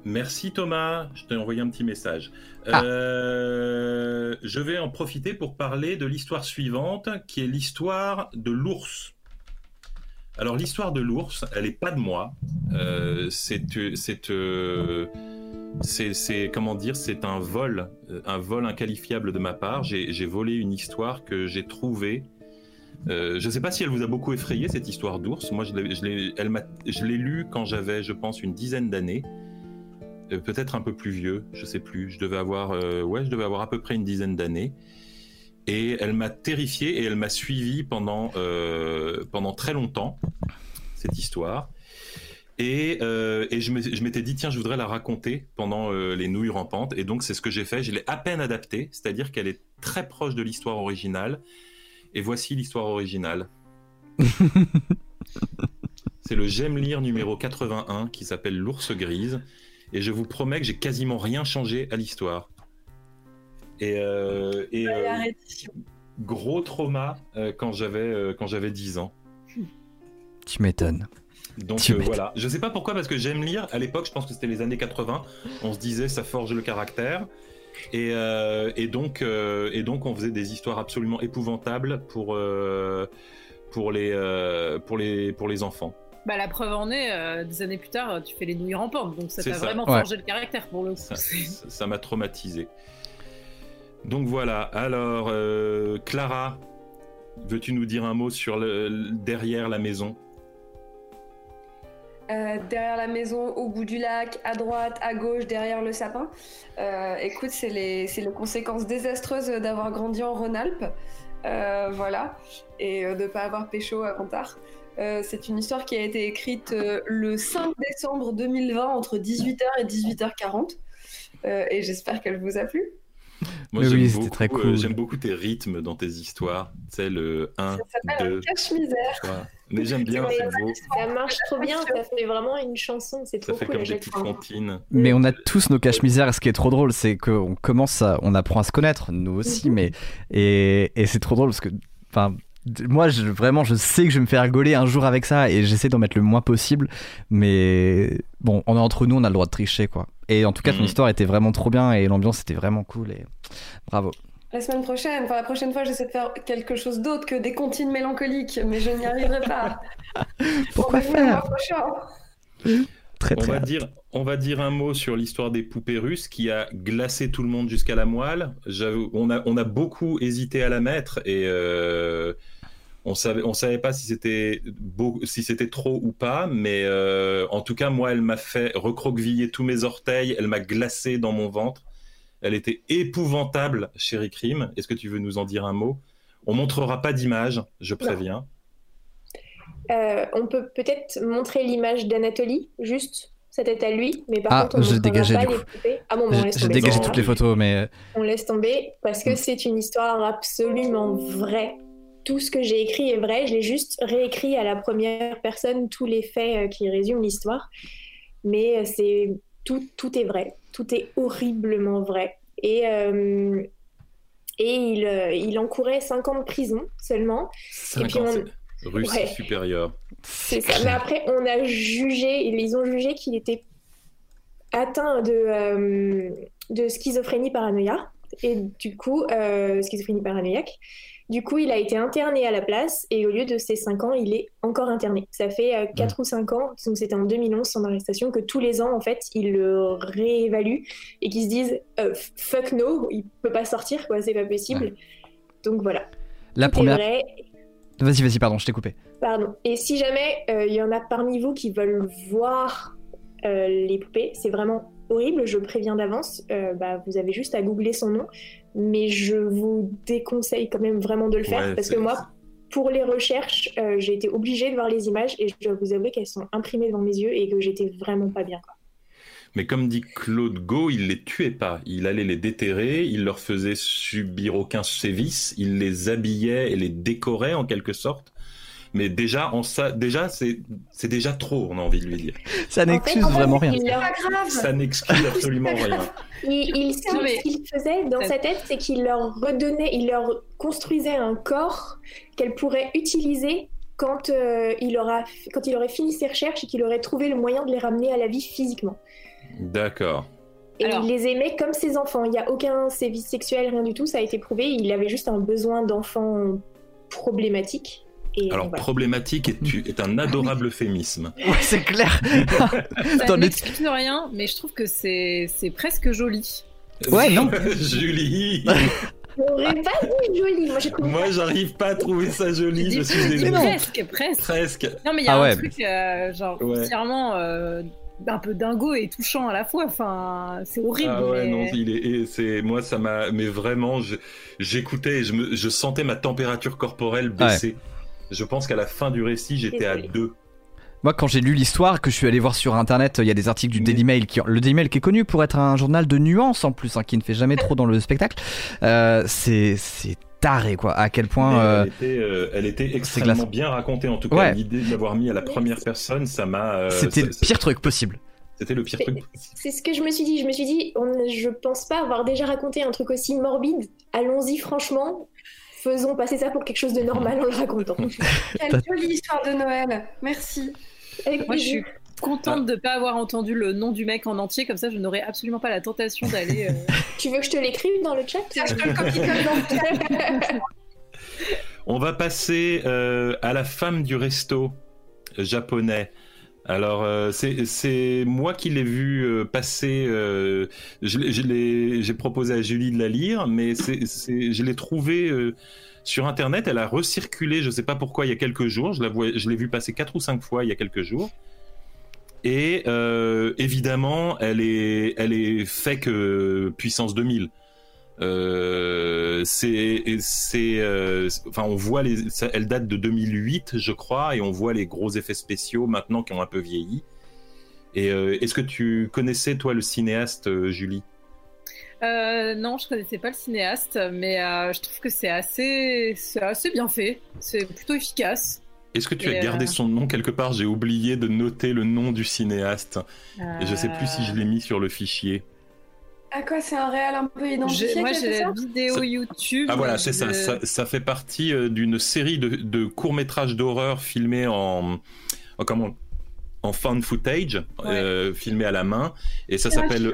Merci Thomas, je t'ai envoyé un petit message. Ah. Euh, je vais en profiter pour parler de l'histoire suivante, qui est l'histoire de l'ours. Alors l'histoire de l'ours, elle est pas de moi. Euh, c'est, c'est, euh, c'est, c'est- comment dire, c'est un vol, un vol inqualifiable de ma part. J'ai, j'ai volé une histoire que j'ai trouvée. Euh, je ne sais pas si elle vous a beaucoup effrayé cette histoire d'ours. Moi, je l'ai, lue quand j'avais, je pense, une dizaine d'années. Euh, peut-être un peu plus vieux, je sais plus. Je devais avoir, euh, ouais, je devais avoir à peu près une dizaine d'années. Et elle m'a terrifié et elle m'a suivi pendant pendant très longtemps cette histoire. Et, et je m'étais dit tiens je voudrais la raconter pendant les nouilles rampantes et donc c'est ce que j'ai fait. Je l'ai à peine adaptée, c'est-à-dire qu'elle est très proche de l'histoire originale. Et voici l'histoire originale. c'est le J'aime lire numéro 81 qui s'appelle L'ours grise. Et je vous promets que j'ai quasiment rien changé à l'histoire. Et, euh, et, euh, gros trauma euh, quand j'avais euh, quand j'avais 10 ans. Tu m'étonnes. Donc euh, voilà, je sais pas pourquoi parce que j'aime lire. À l'époque, je pense que c'était les années 80. On se disait ça forge le caractère. Et, euh, et donc euh, et donc on faisait des histoires absolument épouvantables pour euh, pour les euh, pour les pour les enfants. Bah, la preuve en est, euh, des années plus tard, tu fais les nouilles rampantes, donc ça t'a vraiment Ouais. forgé le caractère pour le coup. Ça m'a traumatisé. Donc voilà. Alors euh, Clara, veux-tu nous dire un mot sur le- derrière la maison? Euh, derrière la maison, au bout du lac, à droite, à gauche, derrière le sapin. Euh, écoute, c'est les, les conséquences désastreuses d'avoir grandi en Rhône-Alpes. Euh, voilà. Et de ne pas avoir pécho tard. Euh, c'est une histoire qui a été écrite le 5 décembre 2020 entre 18h et 18h40. Euh, et j'espère qu'elle vous a plu. Moi, j'aime oui, c'était beaucoup, très euh, cool. j'aime beaucoup tes rythmes dans tes histoires. C'est le 1, Ça s'appelle 2, un cache-misère. 3. Mais j'aime bien, c'est beau. Ça marche trop bien, ça fait vraiment une chanson, c'est Ça trop fait cool comme des petites comptines. Mais on a tous nos caches-misères. Ce qui est trop drôle, c'est qu'on commence à, on apprend à se connaître, nous aussi, Mhm. mais et, et c'est trop drôle parce que, enfin, moi, je, vraiment, je sais que je vais me faire rigoler un jour avec ça et j'essaie d'en mettre le moins possible. Mais bon, on est entre nous, on a le droit de tricher, quoi. Et en tout cas, ton Mhm. histoire était vraiment trop bien et l'ambiance était vraiment cool et bravo. La semaine prochaine, enfin la prochaine fois, j'essaie de faire quelque chose d'autre que des comptines mélancoliques, mais je n'y arriverai pas. Pourquoi faire. Très On va, dire, on va dire un mot sur l'histoire des poupées russes qui a glacé tout le monde jusqu'à la moelle. J'avoue, On a, on a beaucoup hésité à la mettre et euh, on savait, on savait pas si c'était beau, si c'était trop ou pas, mais euh, en tout cas, moi, elle m'a fait recroqueviller tous mes orteils, elle m'a glacé dans mon ventre. Elle était épouvantable, chérie Crime. Est-ce que tu veux nous en dire un mot? On montrera pas d'image, je préviens. Euh, on peut peut-être montrer l'image d'Anatolie, juste sa tête à lui, mais par Ah, contre on j'ai dégagé, pas du coup. Ah bon, bon, on J'ai laisse j'ai tomber. dégagé toutes les photos, mais On laisse tomber parce que Mm. c'est une histoire absolument vraie. Tout ce que j'ai écrit est vrai. Je l'ai juste réécrit à la première personne tous les faits euh, qui résument l'histoire. Mais euh, c'est tout, tout est vrai. Tout est horriblement vrai. Et euh, et il, il encourait 5 ans de prison seulement. Cinq puis ans, on- Russe Ouais. supérieur. C'est ça. Mais après, on a jugé, ils ont jugé qu'il était atteint de, euh, de schizophrénie paranoïa. Et du coup, euh, schizophrénie paranoïaque. Du coup, il a été interné à la place et au lieu de ses 5 ans, il est encore interné. Ça fait 4 ou 5 ans, donc c'était en 2011 son arrestation, que tous les ans, en fait, ils le réévaluent et qu'ils se disent euh, fuck no, il peut pas sortir, quoi, c'est pas possible. Donc voilà. la Tout première. Vas-y, vas-y, pardon, je t'ai coupé. Pardon. Et si jamais euh, il y en a parmi vous qui veulent voir euh, les poupées, c'est vraiment horrible, je préviens d'avance. Euh, bah, vous avez juste à googler son nom. Mais je vous déconseille quand même vraiment de le faire Ouais, parce que moi, pour les recherches, euh, j'ai été obligée de voir les images et je dois vous avouer qu'elles sont imprimées devant mes yeux et que j'étais vraiment pas bien. quoi. Mais comme dit Claude Gau, il les tuait pas. Il allait les déterrer, il leur faisait subir aucun sévice, il les habillait et les décorait en quelque sorte. Mais déjà, en ça, déjà, c'est, c'est déjà trop, on a envie de lui dire. Ça n'excuse en fait, vraiment rien. leur-. Ça n'exclut absolument rien. Il, il- ce qu'il- Non, mais- ce qu'il faisait dans sa tête, c'est qu'il leur redonnait, il leur construisait un corps qu'elle pourrait utiliser quand, euh, il aura, quand il aurait fini ses recherches et qu'il aurait trouvé le moyen de les ramener à la vie physiquement. D'accord. Et Alors- il les aimait comme ses enfants. Il n'y a aucun sévice sexuel, rien du tout, ça a été prouvé. Il avait juste un besoin d'enfant problématique. Et Alors, voilà. problématique est, tu- est un adorable euphémisme. Ouais, c'est clair. Ça Dans ne les- m'explique rien, mais je trouve que c'est presque joli. Ouais, non. Julie J'aurais pas dit joli. Moi, j'arrive pas à trouver ça joli, je suis Mais désolé. presque, presque. Presque. Non, mais il y a Ah un ouais. truc, euh, genre, Ouais. foncièrement, euh, un peu dingo et touchant à la fois. Enfin, c'est horrible. Ah ouais, mais- non, il est, c'est, moi, ça m'a, mais vraiment, j'écoutais et je, me, je sentais ma température corporelle baisser. Je pense qu'à la fin du récit, j'étais à deux. Moi, quand j'ai lu l'histoire, que je suis allé voir sur internet, il y a des articles du Mm. Daily Mail. Qui, le Daily Mail qui est connu pour être un journal de nuances en plus, hein, qui ne fait jamais trop dans le spectacle. Euh, c'est c'est taré, quoi. À quel point. Euh, Elle était, euh, elle était extrêmement bien racontée. En tout cas, Ouais. l'idée de l'avoir mis à la première personne, ça m'a. euh, C'était le pire truc possible. C'était le pire C'est- truc. C'est ce que je me suis dit. Je me suis dit, on, je pense pas avoir déjà raconté un truc aussi morbide. Allons-y, franchement. Faisons passer ça pour quelque chose de normal en le racontant. Quelle jolie histoire de Noël. Merci. Avec Moi, je suis contente de ne pas avoir entendu le nom du mec en entier, comme ça, je n'aurais absolument pas la tentation d'aller. euh, Tu veux que je te l'écrive dans le chat? Tiens, je te le copie-colle dans le chat. On va passer euh, à la femme du resto japonais. Alors, euh, c'est moi qui l'ai vu euh, passer. euh, J'ai proposé à Julie de la lire, mais c'est c'est- je l'ai trouvée euh, sur Internet. Elle a recirculé, je sais pas pourquoi, il y a quelques jours. Je l'ai vu passer quatre ou cinq fois il y a quelques jours. Et euh, évidemment, elle est, elle est fait que puissance 2000. Euh, c'est, c'est, euh, enfin, on voit les, ça- elle date de 2008, je crois, et on voit les gros effets spéciaux maintenant qui ont un peu vieilli. Et euh, est-ce que tu connaissais toi le cinéaste Julie? Non, je connaissais pas le cinéaste, mais je trouve que c'est assez, c'est assez bien fait. C'est plutôt efficace. Est-ce que tu Et, as gardé son nom quelque part? J'ai oublié de noter le nom du cinéaste. Et je sais plus si je l'ai mis sur le fichier. À quoi c'est un réel un peu identifié Moi, j'ai la vidéo Ça- YouTube. Ah voilà, c'est ça, de- ça. ça fait partie euh, d'une série de, de courts-métrages d'horreur filmés en, en comment en found footage, euh, filmés à la main, et ça s'appelle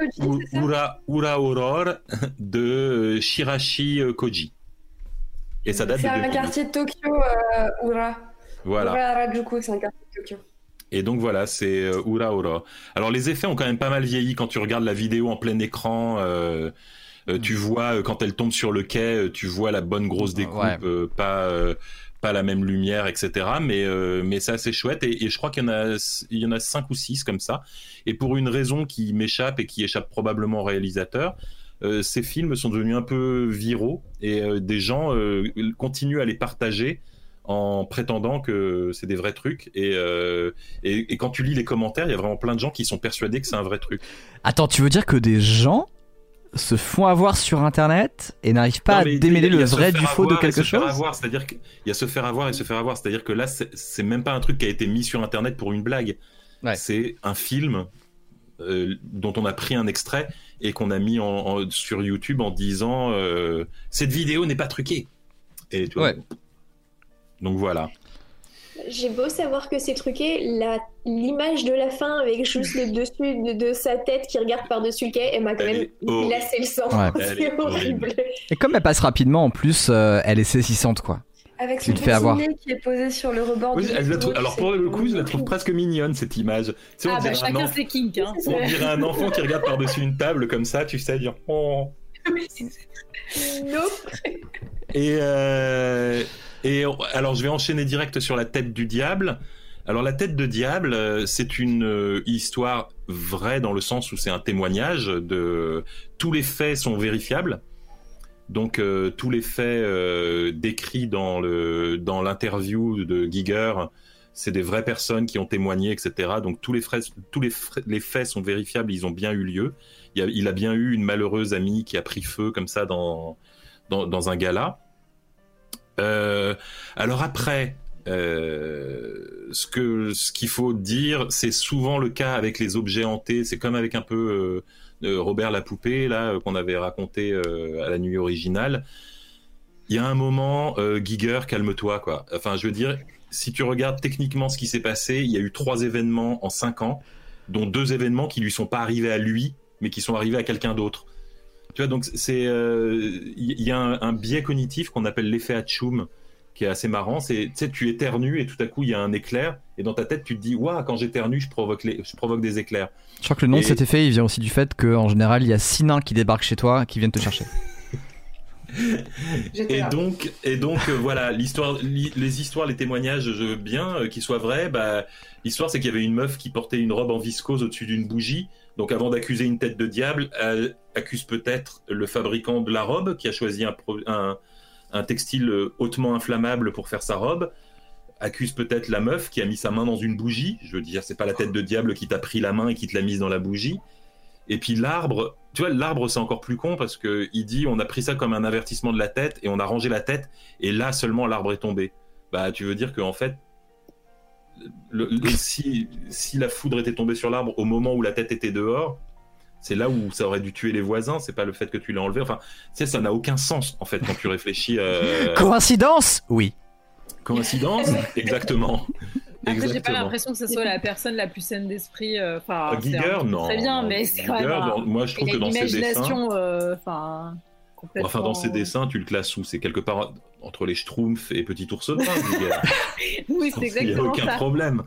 Ura, Ura Horror de euh, Shirashi euh, Koji. Et ça date de C'est un 2008. quartier de Tokyo, euh, Ura. Voilà. Ura Harajuku, c'est un quartier de Tokyo. Et donc voilà, c'est euh, Ura Ura. Alors les effets ont quand même pas mal vieilli quand tu regardes la vidéo en plein écran. euh, euh, tu vois euh, quand elle tombe sur le quai, tu vois la bonne grosse découpe, Ouais. pas pas la même lumière, etc. Mais mais c'est assez chouette et, et je crois qu'il y en a il y en a cinq ou six comme ça. Et pour une raison qui m'échappe et qui échappe probablement au réalisateur. ces films sont devenus un peu viraux et des gens continuent à les partager en prétendant que c'est des vrais trucs et, euh, et, et quand tu lis les commentaires, il y a vraiment plein de gens qui sont persuadés que c'est un vrai truc. Attends, tu veux dire que des gens se font avoir sur internet et n'arrivent pas Non, à démêler le vrai du faux de quelque chose C'est-à-dire qu'il y a se faire avoir et se faire avoir. C'est-à-dire que là, c'est c'est même pas un truc qui a été mis sur internet pour une blague. Ouais. C'est un film euh, dont on a pris un extrait et qu'on a mis en, en- sur YouTube en disant euh, cette vidéo n'est pas truquée. Et tu vois, Ouais. Donc voilà. J'ai beau savoir que c'est truqué, la- l'image de la fin avec juste le dessus de, de sa tête qui regarde par-dessus le quai, elle m'a quand même glacé le sang. Ouais. C'est est horrible. horrible. Et comme elle passe rapidement, en plus, euh, elle est saisissante, quoi. Avec son petit avoir. nez qui est posé sur le rebord Oui, du elle la trouve- frigo, alors pour le coup, je la trouve presque mignonne cette image. Tu sais, on Ah bah dirait un chacun enfant- ses kinks. Hein. On dirait un enfant qui regarde par-dessus une table comme ça, tu sais, dire oh. Nope. Et, euh, et alors, je vais enchaîner direct sur la tête du diable. Alors, la tête de diable, euh, c'est une euh, histoire vraie dans le sens où c'est un témoignage de tous les faits sont vérifiables. Donc, euh, tous les faits décrits dans l'interview de Giger, c'est des vraies personnes qui ont témoigné, etc. Donc, tous les frais, tous les, faits sont vérifiables, ils ont bien eu lieu. Il, a, a bien eu une malheureuse amie qui a pris feu comme ça dans, dans un gala. Euh, alors après, euh, ce que ce qu'il faut dire, c'est souvent le cas avec les objets hantés. C'est comme avec un peu euh, Robert la poupée là qu'on avait raconté à la nuit originale. Il y a un moment, Giger, calme-toi quoi. Enfin, je veux dire, si tu regardes techniquement ce qui s'est passé, il y a eu trois événements en cinq ans, dont deux événements qui lui sont pas arrivés à lui, mais qui sont arrivés à quelqu'un d'autre. Tu vois, donc c'est euh, il y a un, un biais cognitif qu'on appelle l'effet Hatchoum qui est assez marrant. C'est tu sais, tu éternues et tout à coup il y a un éclair et dans ta tête tu te dis waouh quand j'éternue je provoque les, je provoque des éclairs. Je crois que le nom de Et- cet effet, il vient aussi du fait qu'en général, il y a six nains qui débarquent chez toi, qui viennent te chercher. Et là. donc et donc euh, voilà l'histoire li- les histoires les témoignages je veux bien euh, qu'ils soient vrais. Bah l'histoire c'est qu'il y avait une meuf qui portait une robe en viscose au-dessus d'une bougie. Donc avant d'accuser une tête de diable, elle accuse peut-être le fabricant de la robe qui a choisi un, textile euh, hautement inflammable pour faire sa robe. Accuse peut-être la meuf qui a mis sa main dans une bougie. Je veux dire, c'est pas la tête de diable qui t'a pris la main et qui te l'a mise dans la bougie. Et puis l'arbre, tu vois, l'arbre c'est encore plus con parce que il dit on a pris ça comme un avertissement de la tête et on a rangé la tête et là seulement l'arbre est tombé. Bah tu veux dire que en fait, le- le- si, si la foudre était tombée sur l'arbre au moment où la tête était dehors, C'est là où ça aurait dû tuer les voisins, c'est pas le fait que tu l'as enlevé. Enfin, tu sais, ça n'a aucun sens en fait quand tu réfléchis. euh, Coïncidence? Oui. Coïncidence? Exactement. Après, j'ai pas l'impression que ce soit la personne la plus saine d'esprit. euh, Enfin, Euh, c'est Giger, un- non. Très bien, mais c'est quand même. un- moi, je trouve que a dans ses dessins, euh, enfin. complètement- enfin dans ses dessins, tu le classes où? C'est quelque part entre les Schtroumpfs et Petit Ours Brun. Giger. Oui, c'est Il n'y a exactement aucun ça. problème.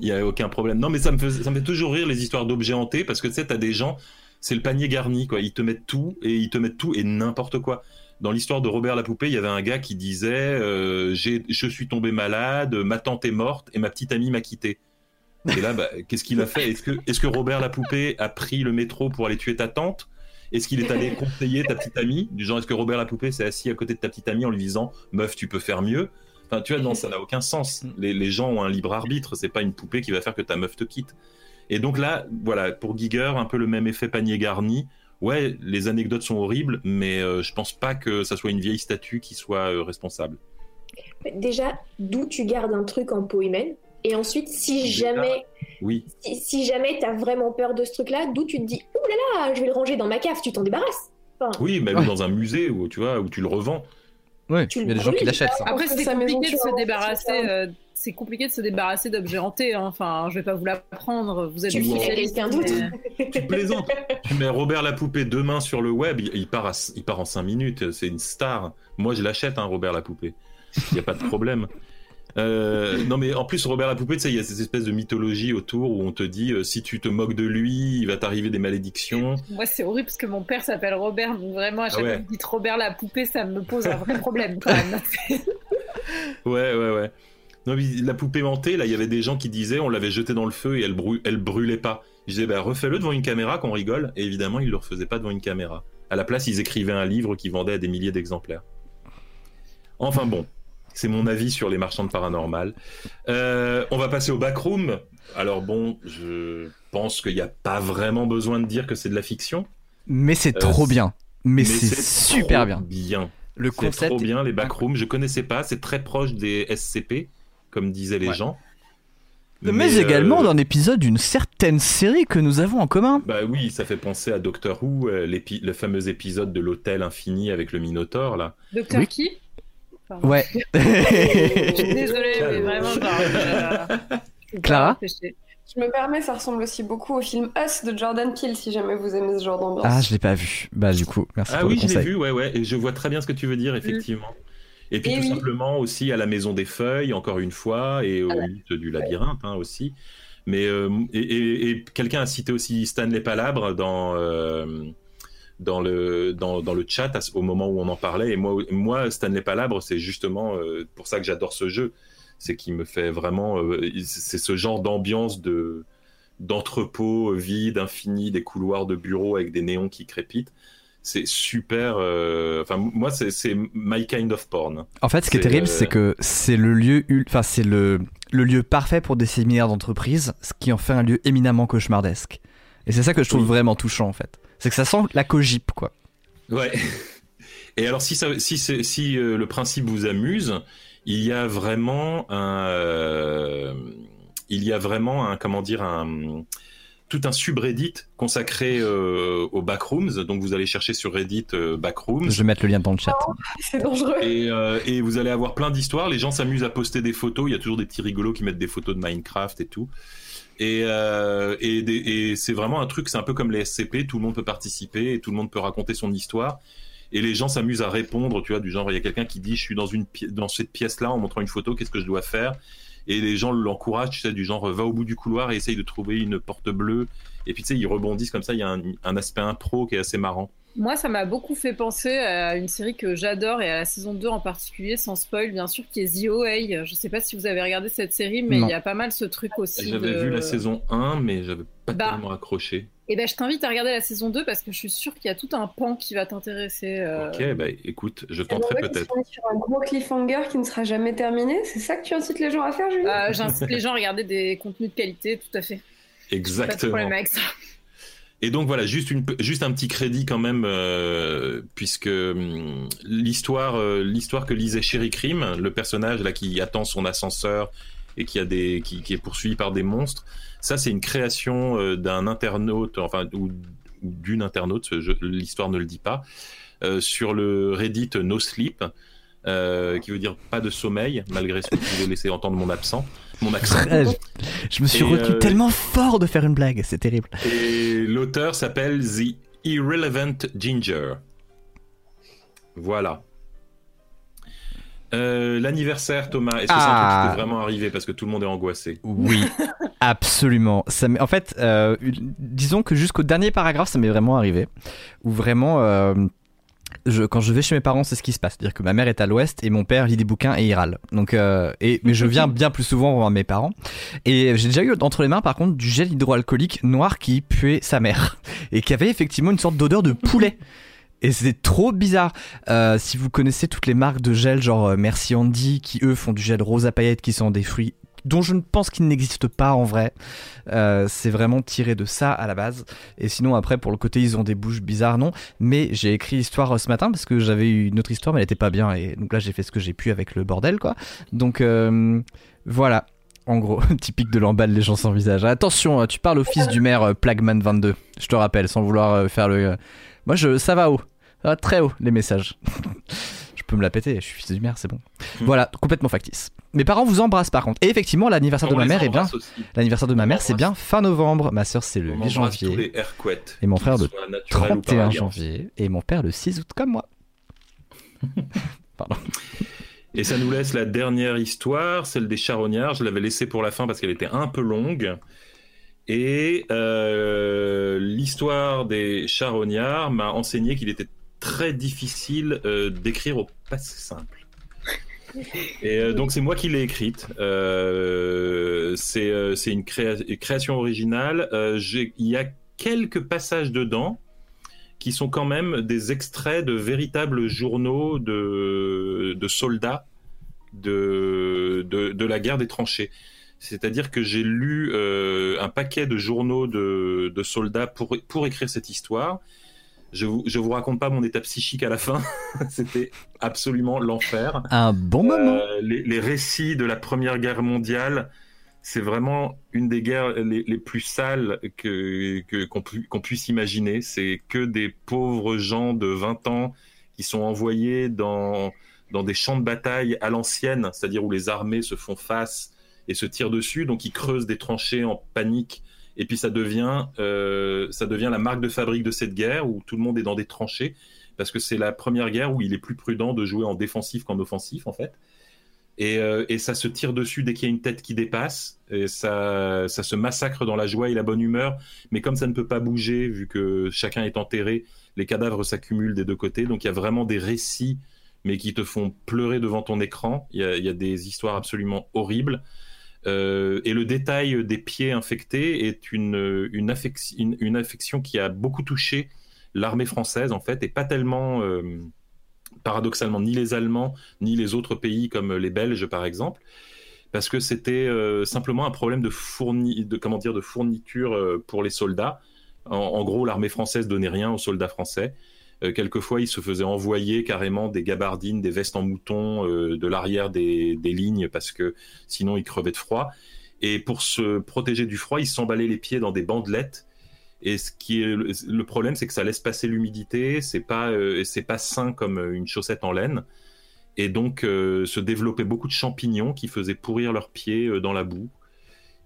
Il n'y a aucun problème. Non, mais ça me, fait, ça me fait toujours rire les histoires d'objets hantés parce que tu sais, t'as des gens, c'est le panier garni, quoi. Ils te mettent tout et ils te mettent tout et n'importe quoi. Dans l'histoire de Robert la poupée, il y avait un gars qui disait euh, Je suis tombé malade, ma tante est morte et ma petite amie m'a quitté. Et là, bah, qu'est-ce qu'il a fait? Est-ce que, est-ce que Robert la poupée a pris le métro pour aller tuer ta tante? Est-ce qu'il est allé conseiller ta petite amie Du genre, est-ce que Robert la poupée s'est assis à côté de ta petite amie en lui disant Meuf, tu peux faire mieux Enfin, tu vois, non, ça n'a aucun sens. Les, les gens ont un libre arbitre, c'est pas une poupée qui va faire que ta meuf te quitte. Et donc là, voilà, pour Giger, un peu le même effet panier garni. Ouais, les anecdotes sont horribles, mais euh, je pense pas que ça soit une vieille statue qui soit euh, responsable. Déjà, d'où tu gardes un truc en peau humaine Et ensuite, si jamais, Oui, si, si jamais t'as vraiment peur de ce truc-là, d'où tu te dis, ouh là là, je vais le ranger dans ma cave, tu t'en débarrasses. Enfin, oui, même Ouais. dans un musée où tu vois où tu le revends. Oui, Tu il y a des gens qui l'achètent. Après, c'est compliqué de se débarrasser. c'est ça. euh, C'est compliqué de se débarrasser d'objets hantés. hein. Enfin, je vais pas vous l'apprendre. Vous êtes Tu spécialistes, quelqu'un d'autre. mais- Tu plaisantes. tu mets Robert la poupée demain sur le web, il, il part, à- il part en 5 minutes. C'est une star. Moi, je l'achète, hein, Robert la poupée. Il n'y a pas de problème. Euh, non, mais en plus, Robert la poupée, tu sais, il y a cette espèce de mythologie autour où on te dit euh, si tu te moques de lui, il va t'arriver des malédictions. Moi, c'est horrible parce que mon père s'appelle Robert. Donc vraiment, à chaque Ah fois que vous dites Robert la poupée, ça me pose un vrai problème quand même. Ouais, ouais, ouais. Non, mais la poupée hantée, là, il y avait des gens qui disaient on l'avait jetée dans le feu et elle, brû- elle brûlait pas. Je disais bah, refais-le devant une caméra qu'on rigole. Et évidemment, ils le refaisaient pas devant une caméra. À la place, ils écrivaient un livre qui vendait à des milliers d'exemplaires. Enfin bon, c'est mon avis sur les marchandes paranormales. Euh, on va passer au backroom. Alors bon, je pense qu'il n'y a pas vraiment besoin de dire que c'est de la fiction. Mais c'est Euh, trop bien. Mais, mais c'est super trop bien. Bien. Le C'est concept. trop bien, les backrooms. Je connaissais pas. C'est très proche des SCP, comme disaient les Ouais. gens. Mais, euh, également d'un épisode d'une certaine série que nous avons en commun. Bah oui, ça fait penser à Doctor Who, le fameux épisode de l'hôtel infini avec le Minotaure, là. Docteur Oui. qui? Pardon. Ouais. Je suis désolée, mais vraiment, genre, euh, Clara. Je me permets, ça ressemble aussi beaucoup au film Us de Jordan Peele, si jamais vous aimez ce genre d'ambiance. ah, je l'ai pas vu. Bah du coup, merci Ah pour oui, le je l'ai conseil. vu, ouais, ouais. Et je vois très bien ce que tu veux dire, effectivement. Et puis Et tout oui. simplement aussi à la Maison des Feuilles, encore une fois, et au mythe du labyrinthe hein, aussi. Mais euh, et, et- et quelqu'un a cité aussi Stanley Palabre dans euh, dans le dans, dans le chat à au moment où on en parlait. Et moi, moi Stanley Palabre, c'est justement euh, pour ça que j'adore ce jeu. C'est qu'il me fait vraiment. euh, c'est ce genre d'ambiance de d'entrepôt vide, infini, des couloirs de bureaux avec des néons qui crépitent. C'est super. euh, Enfin, moi, c'est my kind of porn. En fait, ce qui est terrible, euh, c'est que c'est le lieu, enfin c'est le le lieu parfait pour des séminaires d'entreprise, ce qui en fait un lieu éminemment cauchemardesque. Et c'est ça que je trouve Oui. vraiment touchant en fait. C'est que ça sent la cogip quoi. Ouais. Et alors, si, ça, si, si euh, le principe vous amuse, il y a vraiment un, euh, il y a vraiment un, comment dire, un, tout un subreddit consacré euh, aux backrooms. Donc, vous allez chercher sur Reddit euh, backrooms. Je vais mettre le lien dans le chat. C'est dangereux. Et, euh, et vous allez avoir plein d'histoires. Les gens s'amusent à poster des photos. Il y a toujours des petits rigolos qui mettent des photos de Minecraft et tout. Et, euh, et, et c'est vraiment un truc, c'est un peu comme les SCP. Tout le monde peut participer et tout le monde peut raconter son histoire. Et les gens s'amusent à répondre, tu vois, du genre, il y a quelqu'un qui dit, je suis dans une dans cette pièce-là en montrant une photo, qu'est-ce que je dois faire? Et les gens l'encouragent, tu sais, du genre, va au bout du couloir et essaye de trouver une porte bleue. Et puis, tu sais, ils rebondissent comme ça. Il y a un, un aspect impro qui est assez marrant. Moi, ça m'a beaucoup fait penser à une série que j'adore et à la saison 2 en particulier, sans spoil, bien sûr, qui est The OA. Je sais pas si vous avez regardé cette série, mais il y a pas mal ce truc aussi. J'avais de- vu la saison 1, mais j'avais pas Bah. tellement accroché. Et ben, je t'invite à regarder la saison 2 parce que je suis sûre qu'il y a tout un pan qui va t'intéresser. euh, Ok, bah écoute, je tenterai peut-être. sur un gros cliffhanger qui ne sera jamais terminé. C'est ça que tu incites les gens à faire, Julie? Euh, J'incite les gens à regarder des contenus de qualité, tout à fait. Pas de Exactement. problème avec ça. Et donc voilà, juste, une, juste un petit crédit quand même, euh, puisque hum, l'histoire, euh, l'histoire que lisait Sherry Cream, le personnage là qui attend son ascenseur et qui a des, qui, est poursuivi par des monstres, ça c'est une création euh, d'un internaute, enfin ou, d'une internaute, l'histoire ne le dit pas, sur le Reddit No Sleep, qui veut dire pas de sommeil, malgré ce que vous avez laissé entendre mon absent, mon accent. je me suis retenu tellement fort de faire une blague, c'est terrible. Et l'auteur s'appelle The Irrelevant Ginger. Voilà. Euh, l'anniversaire, Thomas, est-ce que c'est un truc qui Ah. peut vraiment arriver parce que tout le monde est angoissé Oui, absolument. Ça en fait, euh, disons que jusqu'au dernier paragraphe, ça m'est vraiment arrivé. Où vraiment, euh, je, quand je vais chez mes parents, c'est ce qui se passe. C'est-à-dire que ma mère est à l'ouest et mon père lit des bouquins et il râle. Donc, euh, et, mais je viens bien plus souvent voir mes parents. Et j'ai déjà eu entre les mains, par contre, du gel hydroalcoolique noir qui puait sa mère. Et qui avait effectivement une sorte d'odeur de poulet. Et c'est trop bizarre. Euh, si vous connaissez toutes les marques de gel, genre euh, Merci Andy, qui eux font du gel rose à paillettes, qui sont des fruits dont je ne pense qu'ils n'existent pas en vrai. Euh, c'est vraiment tiré de ça à la base. Et sinon, après, pour le côté, ils ont des bouches bizarres, non. Mais j'ai écrit l'histoire euh, ce matin parce que j'avais eu une autre histoire, mais elle était pas bien. Et donc là, j'ai fait ce que j'ai pu avec le bordel, quoi. Donc, euh, voilà. En gros, typique de l'emballe, les gens sans visage. Attention, tu parles au fils du maire euh, Plagman22. Je te rappelle, sans vouloir faire le. Moi, je, ça va haut. Très haut, les messages. je peux me la péter, je suis fils du maire, c'est bon. Voilà, complètement factice. Mes parents vous embrassent par contre. Et effectivement, l'anniversaire de ma mère est bien. L'anniversaire de ma mère, c'est bien fin novembre. Ma soeur, c'est le On 8 embrasse tous janvier. Et mon frère, le soient naturels ou 31 par alliance. janvier. Et mon père, le 6 août, comme moi. Et ça nous laisse la dernière histoire, celle des charognards. Je l'avais laissée pour la fin parce qu'elle était un peu longue. Et euh, l'histoire des charognards m'a enseigné qu'il était très difficile euh, d'écrire au passé simple. Et euh, donc c'est moi qui l'ai écrite. Euh, c'est une, créa- une création originale. Il y a quelques passages dedans qui sont quand même des extraits de véritables journaux de, de soldats de, de, de la guerre des tranchées. C'est-à-dire que j'ai lu un paquet de journaux de, de soldats pour, pour écrire cette histoire. Je vous, je vous raconte pas mon état psychique à la fin. C'était absolument l'enfer. Un bon moment. Euh, les, les récits de la Première Guerre mondiale, c'est vraiment une des guerres les, les plus sales que qu'on puisse imaginer. C'est que des pauvres gens de 20 ans qui sont envoyés dans dans des champs de bataille à l'ancienne, c'est-à-dire où les armées se font face et se tirent dessus, donc ils creusent des tranchées en panique. Et puis ça devient, euh, ça devient la marque de fabrique de cette guerre où tout le monde est dans des tranchées parce que c'est la première guerre où il est plus prudent de jouer en défensif qu'en offensif en fait. Et, euh, et ça se tire dessus dès qu'il y a une tête qui dépasse. Et ça, ça se massacre dans la joie et la bonne humeur. Mais comme ça ne peut pas bouger, vu que chacun est enterré, les cadavres s'accumulent des deux côtés. Donc il y a vraiment des récits, mais qui te font pleurer devant ton écran. Il y a, il y a des histoires absolument horribles. Euh, et le détail des pieds infectés est une, une, affec- une, une affection qui a beaucoup touché l'armée française, en fait, et pas tellement, euh, paradoxalement, ni les Allemands, ni les autres pays comme les Belges, par exemple, parce que c'était euh, simplement un problème de, fourni de, comment dire, de fourniture pour les soldats. En, en gros, l'armée française donnait rien aux soldats français. Euh, quelquefois, ils se faisaient envoyer carrément des gabardines, des vestes en mouton euh, de l'arrière des, lignes parce que sinon ils crevaient de froid. Et pour se protéger du froid, ils s'emballaient les pieds dans des bandelettes. Et ce qui est le, problème, c'est que ça laisse passer l'humidité. C'est pas, euh, c'est pas sain comme une chaussette en laine. Et donc se développaient beaucoup de champignons qui faisaient pourrir leurs pieds dans la boue.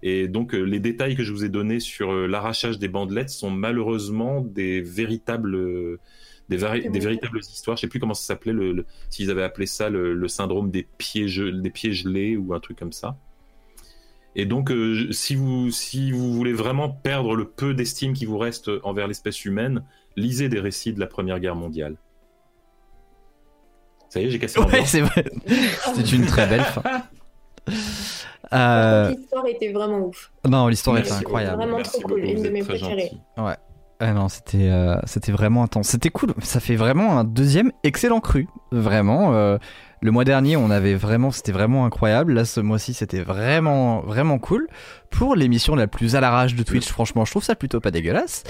Et donc les détails que je vous ai donnés sur l'arrachage des bandelettes sont malheureusement des véritables des, vari- des véritables histoires. Je sais plus comment ça s'appelait, le, le- s'ils avaient appelé ça le, le syndrome des pieds, ge- des pieds gelés ou un truc comme ça. Et donc, euh, si, vous, si vous voulez vraiment perdre le peu d'estime qui vous reste envers l'espèce humaine, lisez des récits de la Première Guerre mondiale. Ça y est, j'ai cassé Ouais, l'ambiance. c'est vrai. C'était une très belle fin. Euh, L'histoire était vraiment ouf. non, l'histoire était incroyable. Vraiment Merci trop cool, une de mes préférées. gentils. Ah non, c'était euh, c'était vraiment intense. C'était cool. Ça fait vraiment un deuxième excellent cru. Vraiment. euh, le mois dernier, on avait vraiment, c'était vraiment incroyable. Là, ce mois-ci, c'était vraiment, vraiment cool. Pour l'émission la plus à l'arrache de Twitch, franchement, je trouve ça plutôt pas dégueulasse.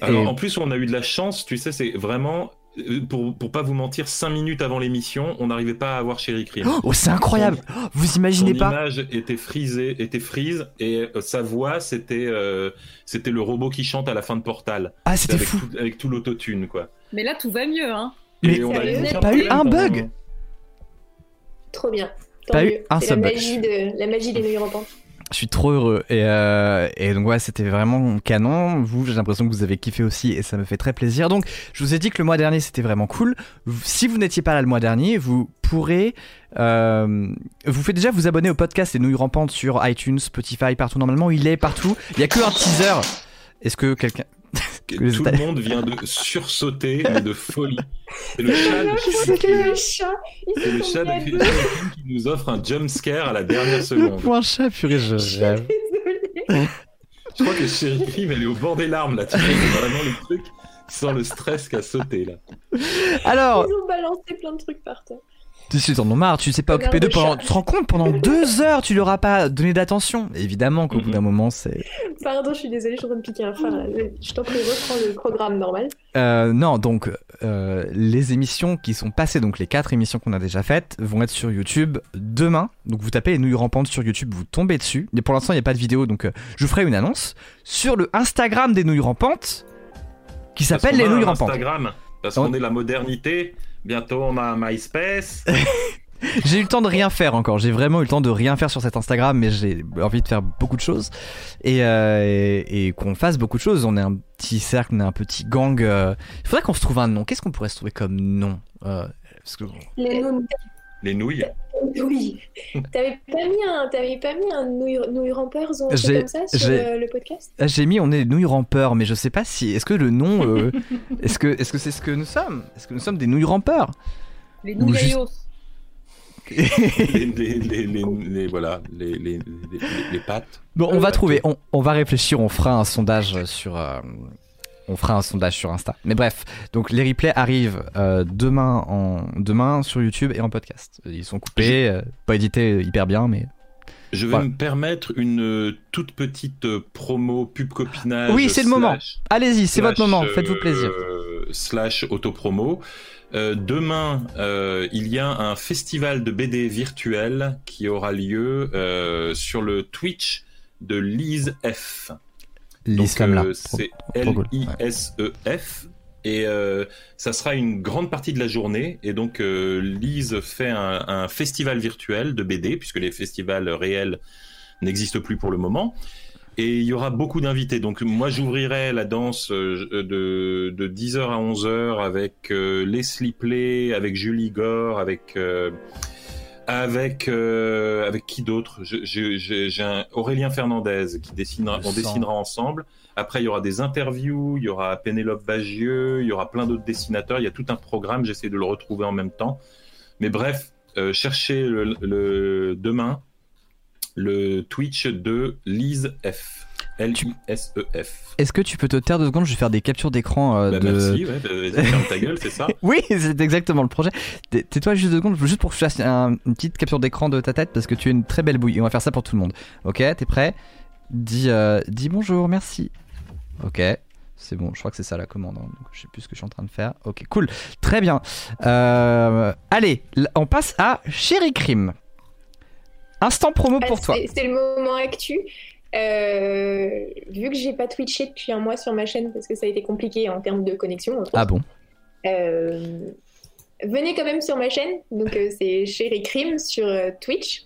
Alors, Et- en plus, on a eu de la chance, tu sais, c'est vraiment euh, pour, pour pas vous mentir, 5 minutes avant l'émission, on n'arrivait pas à voir Sherry Cream. Oh, c'est incroyable Oh, Vous Son imaginez pas image était frisée, était frise, et euh, sa voix, c'était euh, c'était le robot qui chante à la fin de Portal. Ah, c'était avec fou Tout, avec tout l'autotune, quoi. Mais là, tout va mieux, hein. Mais Et on a pas eu un pendant- bug Trop bien. Tant Pas eu un C'est seul la bug. magie de la magie des nouilles rampantes. Je suis trop heureux. Et, euh, et donc, ouais, c'était vraiment canon. Vous, j'ai l'impression que vous avez kiffé aussi et ça me fait très plaisir. Donc, je vous ai dit que le mois dernier, c'était vraiment cool. Si vous n'étiez pas là le mois dernier, vous pourrez. Euh, vous faites déjà vous abonner au podcast Les Nouilles Rampantes sur iTunes, Spotify, partout. Normalement, il est partout. Il y a que un teaser. Est-ce que quelqu'un. Que Tout le monde vient de sursauter, mais de folie. C'est le chat de le chat. Le qui nous offre un jump scare à la dernière Le seconde. point chat, purée, je rêve. Désolée. Je crois que Sherry Cream, elle est au bord des larmes, là. Tu vois, c'est vraiment le truc sent le stress qui a sauté, là. Alors, Ils ont balancé plein de trucs par terre. Tu sais, t'en as marre, tu sais pas occuper d'eux pendant. Tu te rends compte, pendant deux heures, tu leur as pas donné d'attention. Évidemment qu'au bout Mhm. d'un moment, c'est. Pardon, je suis désolée, je suis en train de piquer un phare. Je t'en prie, reprends le programme normal. Euh, non, donc euh, les émissions qui sont passées, donc les quatre émissions qu'on a déjà faites, vont être sur YouTube demain. Donc vous tapez les nouilles rampantes sur YouTube, vous tombez dessus. Mais pour l'instant, il n'y a pas de vidéo, donc euh, je vous ferai une annonce sur le Instagram des nouilles rampantes qui s'appelle les nouilles rampantes. Instagram, parce qu'on est la modernité. Bientôt, on a un MySpace. J'ai eu le temps de rien faire encore. J'ai vraiment eu le temps de rien faire sur cet Instagram, mais j'ai envie de faire beaucoup de choses et, euh, et, et qu'on fasse beaucoup de choses. On est un petit cercle, on est un petit gang. euh. Il faudrait qu'on se trouve un nom. Qu'est-ce qu'on pourrait se trouver comme nom Euh, parce que Les. Les nouilles. Oui. T'avais pas mis un, t'avais pas mis un nouille, nouille rampeurs ou un J'ai- truc comme ça sur euh, le podcast? Ah, J'ai mis on est les nouilles rampeurs, mais je sais pas si est-ce que le nom euh, est-ce que est-ce que c'est ce que nous sommes? Est-ce que nous sommes des nouilles rampeurs? Les Ou juste- nouilles les, les, les, les, les- les- voilà, les, les, les, les- les pattes. Bon, on va trouver, on, on va réfléchir, on fera un sondage sur euh, on fera un sondage sur Insta. Mais bref, donc les replays arrivent euh, demain en demain sur YouTube et en podcast. Ils sont coupés, euh, pas édités hyper bien, mais Je vais Voilà. me permettre une euh, toute petite euh, promo pub copinage. Oui, c'est le moment. allez-y, c'est votre moment, euh, faites-vous plaisir. slash autopromo. Euh, demain, euh, il y a un festival de BD virtuel qui aura lieu euh, sur le Twitch de Lise F. L'islam là. euh, c'est. L-I-S-E-F. Et euh, ça sera une grande partie de la journée. Et donc, euh, Lise fait un, un festival virtuel de BD, puisque les festivals réels n'existent plus pour le moment. Et il y aura beaucoup d'invités. Donc, moi, j'ouvrirai la danse de, de 10h à 11h avec euh, Leslie Play, avec Julie Gore, avec. Avec euh, avec qui d'autre? J'ai un Aurélien Fernandez qui dessinera, on dessinera ensemble. Après, il y aura des interviews, il y aura Pénélope Bagieux, il y aura plein d'autres dessinateurs. Il y a tout un programme. J'essaie de le retrouver en même temps. Mais bref, euh, cherchez le, le- demain le Twitch de Lise F. L-I-S-E-F. Est-ce que tu peux te taire deux secondes Je vais faire des captures d'écran euh, Bah, de. Merci, ouais, bah, ferme ta gueule, c'est ça. Oui, c'est exactement le projet. Tais- Tais-toi juste deux secondes, juste pour que je fasse un- une petite capture d'écran de ta tête parce que tu es une très belle bouille. Et on va faire ça pour tout le monde. Ok, t'es prêt? Dis, euh, dis bonjour, merci. Ok, c'est bon, je crois que c'est ça la commande. hein. Donc, je sais plus ce que je suis en train de faire. Ok, cool, très bien. Euh, allez, on passe à Chéri Crime. Instant promo Ah, pour toi. c'est- C'est le moment actu. Euh, vu que j'ai pas twitché depuis un mois sur ma chaîne parce que ça a été compliqué en termes de connexion, Ah bon? Euh, venez quand même sur ma chaîne. Donc euh, c'est Chéri Crime sur Twitch.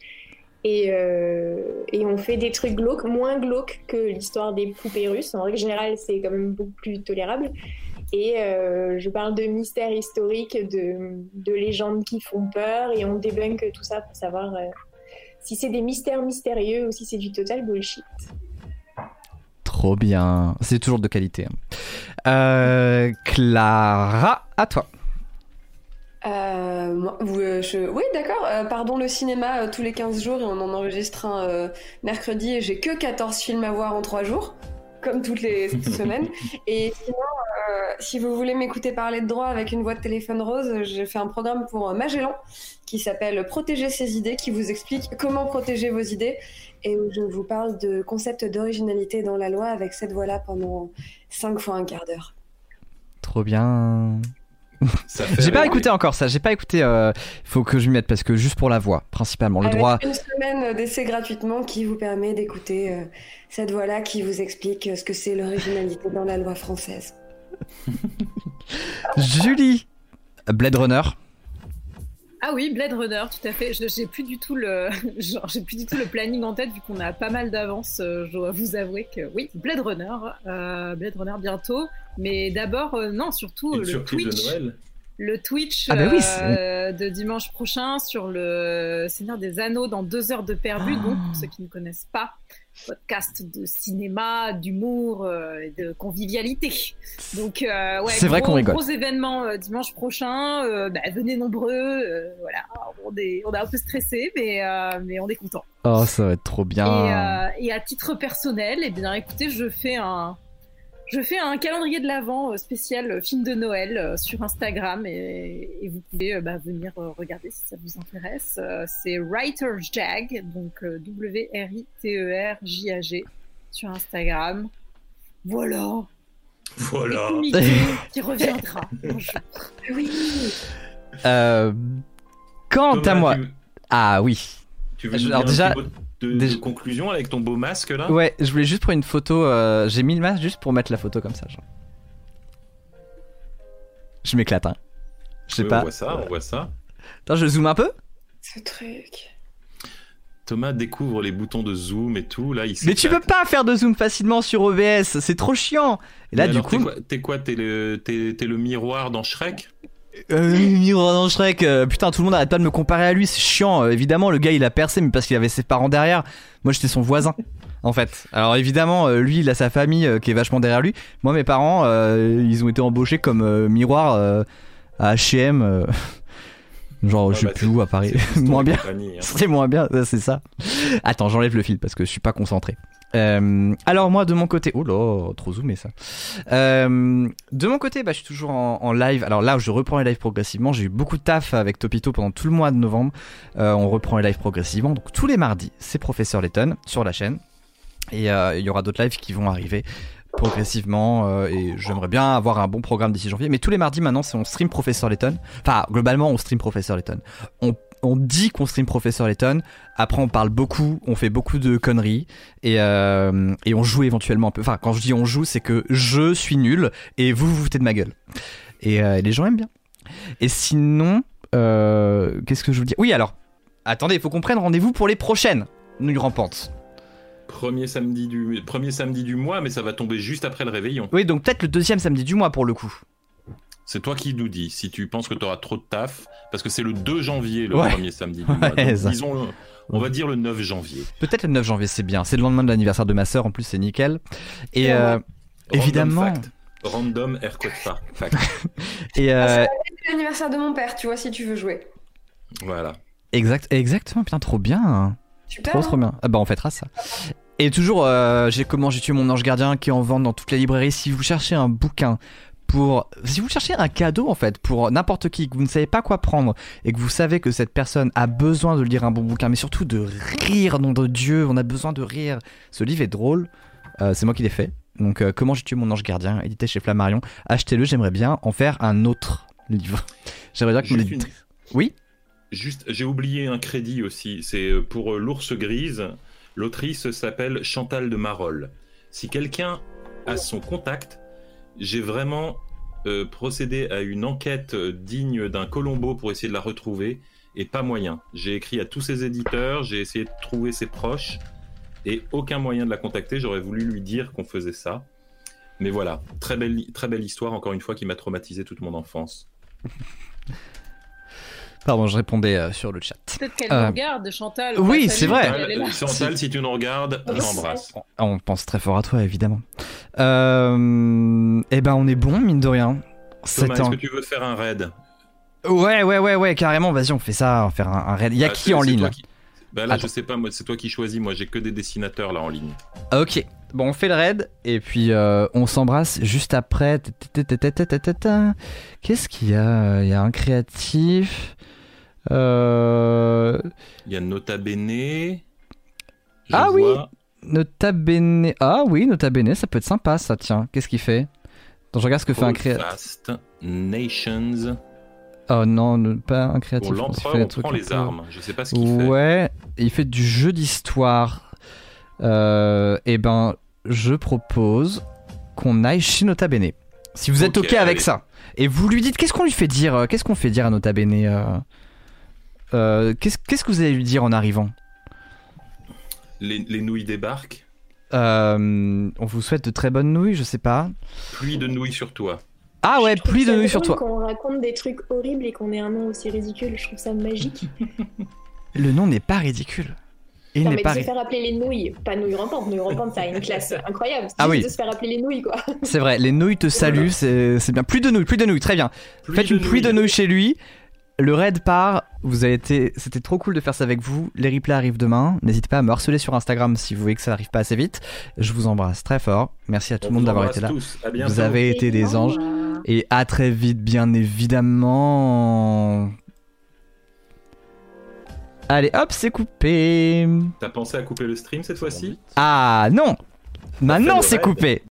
Et, et on fait des trucs glauques, moins glauques que l'histoire des poupées russes. En règle générale, c'est quand même beaucoup plus tolérable. Et je parle de mystères historiques, de, de légendes qui font peur, et on débunk tout ça pour savoir si c'est des mystères mystérieux ou si c'est du total bullshit. Trop bien. C'est toujours de qualité. hein. Euh, Clara, à toi. Euh, moi, euh, je- Oui, d'accord. Euh, pardon, le cinéma euh, tous les 15 jours et on en enregistre un euh, mercredi et j'ai que 14 films à voir en 3 jours, comme toutes les semaines. Et sinon, euh, si vous voulez m'écouter parler de droit avec une voix de téléphone rose, j'ai fait un programme pour Magellan qui s'appelle Protéger ses idées, qui vous explique comment protéger vos idées et où je vous parle de concepts d'originalité dans la loi avec cette voix-là pendant 5 fois un quart d'heure. Trop bien. J'ai pas écouté encore ça, j'ai pas écouté. euh, faut que je m'y mette parce que juste pour la voix, principalement. Le Avec droit. une semaine d'essai gratuitement qui vous permet d'écouter euh, cette voix-là qui vous explique euh, ce que c'est l'originalité dans la loi française. Julie Blade Runner. Ah oui, Blade Runner, tout à fait. Je- J'ai plus du tout le, genre, j'ai plus du tout le planning en tête vu qu'on a pas mal d'avance. euh, Je dois vous avouer que oui, Blade Runner, euh, Blade Runner bientôt. Mais d'abord, euh, non, surtout Une le Twitch, de Noël. le Twitch Ah bah oui, euh, de dimanche prochain sur le Seigneur des Anneaux dans deux heures de perdu. Ah. Donc, pour ceux qui ne connaissent pas, podcast de cinéma, d'humour euh, et de convivialité. Donc, euh, ouais, C'est vrai qu'on rigole. Gros événement euh, dimanche prochain. euh, bah, venez nombreux. voilà, on est, on est un peu stressé, mais mais on est content. Oh, ça va être trop Et, bien. euh, et à titre personnel, eh bien, écoutez, je fais un je fais un calendrier de l'avant euh, spécial euh, film de Noël euh, sur Instagram et, et vous pouvez bah, venir regarder si ça vous intéresse. C'est Writer's Jag, donc euh, W-R-I-T-E-R-J-A-G sur Instagram. Voilà. Voilà. Et Mickey qui reviendra. un jour. Oui. Euh, quant Thomas, à moi. Tu, Ah oui. tu veux alors déjà- un petit de conclusion avec ton beau masque là? Ouais, je voulais juste prendre une photo. euh, J'ai mis le masque juste pour mettre la photo comme ça. Genre. Je m'éclate, hein. Je sais Oui, On pas. voit ça, on voit ça. Attends, je zoome un peu. Ce truc. Thomas découvre les boutons de zoom et tout. Là, il Mais tu peux pas faire de zoom facilement sur OBS, c'est trop chiant. Et là, Mais du alors, coup, t'es quoi- t'es quoi T'es le, t'es- t'es le miroir dans Shrek? Euh, miroir dans Shrek, euh, putain, tout le monde arrête pas de me comparer à lui, c'est chiant. Euh, évidemment, le gars il a percé, mais parce qu'il avait ses parents derrière. Moi, j'étais son voisin, en fait. Alors évidemment, euh, lui, il a sa famille qui est vachement derrière lui. Moi, mes parents, ils ont été embauchés comme miroir à H&M. Genre, Ah je sais bah, plus où à Paris. Moins bien. hein. C'est moins bien, ça, c'est ça. Attends, j'enlève le fil parce que je suis pas concentré. Euh, alors moi de mon côté, oh là, trop zoomé ça. Euh, de mon côté, bah, je suis toujours en, live. Alors là, je reprends les lives progressivement. J'ai eu beaucoup de taf avec Topito pendant tout le mois de novembre. Euh, on reprend les lives progressivement. Donc tous les mardis, c'est Professeur Letton sur la chaîne. Et il y aura d'autres lives qui vont arriver progressivement. et j'aimerais bien avoir un bon programme d'ici janvier. Mais tous les mardis maintenant, c'est on stream Professeur Letton. Enfin, globalement, on stream Professeur Letton. On, on dit qu'on stream Professeur Letton. Après, on parle beaucoup, on fait beaucoup de conneries et, euh, et on joue éventuellement un peu. Enfin, quand je dis on joue, c'est que je suis nul et vous vous foutez de ma gueule. Et euh, les gens aiment bien. Et sinon, euh, qu'est-ce que je vous dis Oui, alors, attendez, il faut qu'on prenne rendez-vous pour les prochaines Nuits Rampantes. Premier samedi du premier samedi du mois, mais ça va tomber juste après le réveillon. Oui, donc peut-être le deuxième samedi du mois pour le coup. C'est toi qui nous dis si tu penses que tu auras trop de taf, parce que c'est le 2 janvier le Ouais. premier samedi du mois. Ouais, Donc, ça. disons, le- on va dire le 9 janvier. Peut-être le 9 janvier, c'est bien. C'est le lendemain de l'anniversaire de ma sœur, en plus, c'est nickel. Et, Ouais. euh, Random évidemment. fact. Random air code fa- fact. Et euh, C'est l'anniversaire de mon père, tu vois, si tu veux jouer. voilà. exact, exactement, putain, trop bien. Super. Trop hein trop bien. Ah bah on fêtera ça. Et toujours, euh, j'ai comment j'ai tué mon ange gardien qui est en vente dans toutes les librairies. Si vous cherchez un bouquin pour, si vous cherchez un cadeau en fait pour n'importe qui que vous ne savez pas quoi prendre et que vous savez que cette personne a besoin de lire un bon bouquin, mais surtout de rire, nom de Dieu, on a besoin de rire. Ce livre est drôle. Euh, c'est moi qui l'ai fait. Donc euh, comment j'ai tué mon ange gardien, édité chez Flammarion. Achetez-le. J'aimerais bien en faire un autre livre. J'aimerais bien que Juste une- Oui? Juste, j'ai oublié un crédit aussi. C'est euh, pour l'ours grise. L'autrice s'appelle Chantal de Marolles. Si quelqu'un a son contact, j'ai vraiment euh, procédé à une enquête euh, digne d'un Colombo pour essayer de la retrouver et pas moyen. J'ai écrit à tous ses éditeurs, j'ai essayé de trouver ses proches et aucun moyen de la contacter. J'aurais voulu lui dire qu'on faisait ça. Mais voilà, très belle, très belle histoire, encore une fois, qui m'a traumatisé toute mon enfance. Pardon, je répondais euh, sur le chat. Peut-être qu'elle Euh, nous regarde, Chantal. oui, on c'est vrai. là. Chantal, Chantal, si tu nous regardes, Oui. j'embrasse. On pense très fort à toi, évidemment. Euh, eh ben, on est bon, mine de rien. Thomas, est-ce que tu veux faire un raid Ouais, ouais, ouais, ouais, carrément. Vas-y, on fait ça, on va faire un, un raid. Il y a Ah, qui en ligne qui- Bah là, Attends. je sais pas, moi, c'est toi qui choisis. Moi, j'ai que des dessinateurs là en ligne. Ah, Ok. Bon, on fait le raid et puis euh, on s'embrasse juste après. Qu'est-ce qu'il y a? Il y a un créatif. Euh... Il y a Nota Bene. Ah oui. Nota Bene. Ah oui, Nota Bene, ça peut être sympa ça, tiens. Qu'est-ce qu'il fait? Attends, je regarde ce que fait un créateur. fast, Nations. Oh non, pas un créatif. Pour l'empereur, on prend les peu- armes. Je sais pas ce qu'il fait. Ouais, il fait du jeu d'histoire. Euh, et ben, je propose qu'on aille chez Nota Bene. Si vous êtes Ok, avec allez. ça. Et vous lui dites, qu'est-ce qu'on lui fait dire euh, Qu'est-ce qu'on fait dire à Nota Bene euh, euh, Qu'est-ce qu'est-ce que vous allez lui dire en arrivant? Les, les nouilles débarquent. Euh, On vous souhaite de très bonnes nouilles, je sais pas. Pluie de nouilles sur toi. Ah ouais, pluie de nouilles sur toi. Qu'on raconte des trucs horribles et qu'on ait un nom aussi ridicule, je trouve ça magique. Le nom n'est pas ridicule. Il non, n'est mais pas de se faire appeler les nouilles, pas nouilles rampantes. Nouilles rampantes, ça a une classe incroyable. C'est Ah oui. de se faire appeler les nouilles, quoi. C'est vrai, les nouilles te saluent, c'est c'est bien. Plus de nouilles, plus de nouilles, très bien. Pluie Faites une pluie de nouilles chez lui. Le raid part. Vous avez été, c'était trop cool de faire ça avec vous. Les replays arrivent demain. N'hésitez pas à me harceler sur Instagram si vous voyez que ça n'arrive pas assez vite. Je vous embrasse très fort. Merci à tout le monde d'avoir été là. tous. À bientôt. Vous avez été des anges. Et à très vite, bien évidemment. Allez, hop, c'est coupé. T'as pensé à couper le stream cette fois-ci? Ah non Maintenant c'est coupé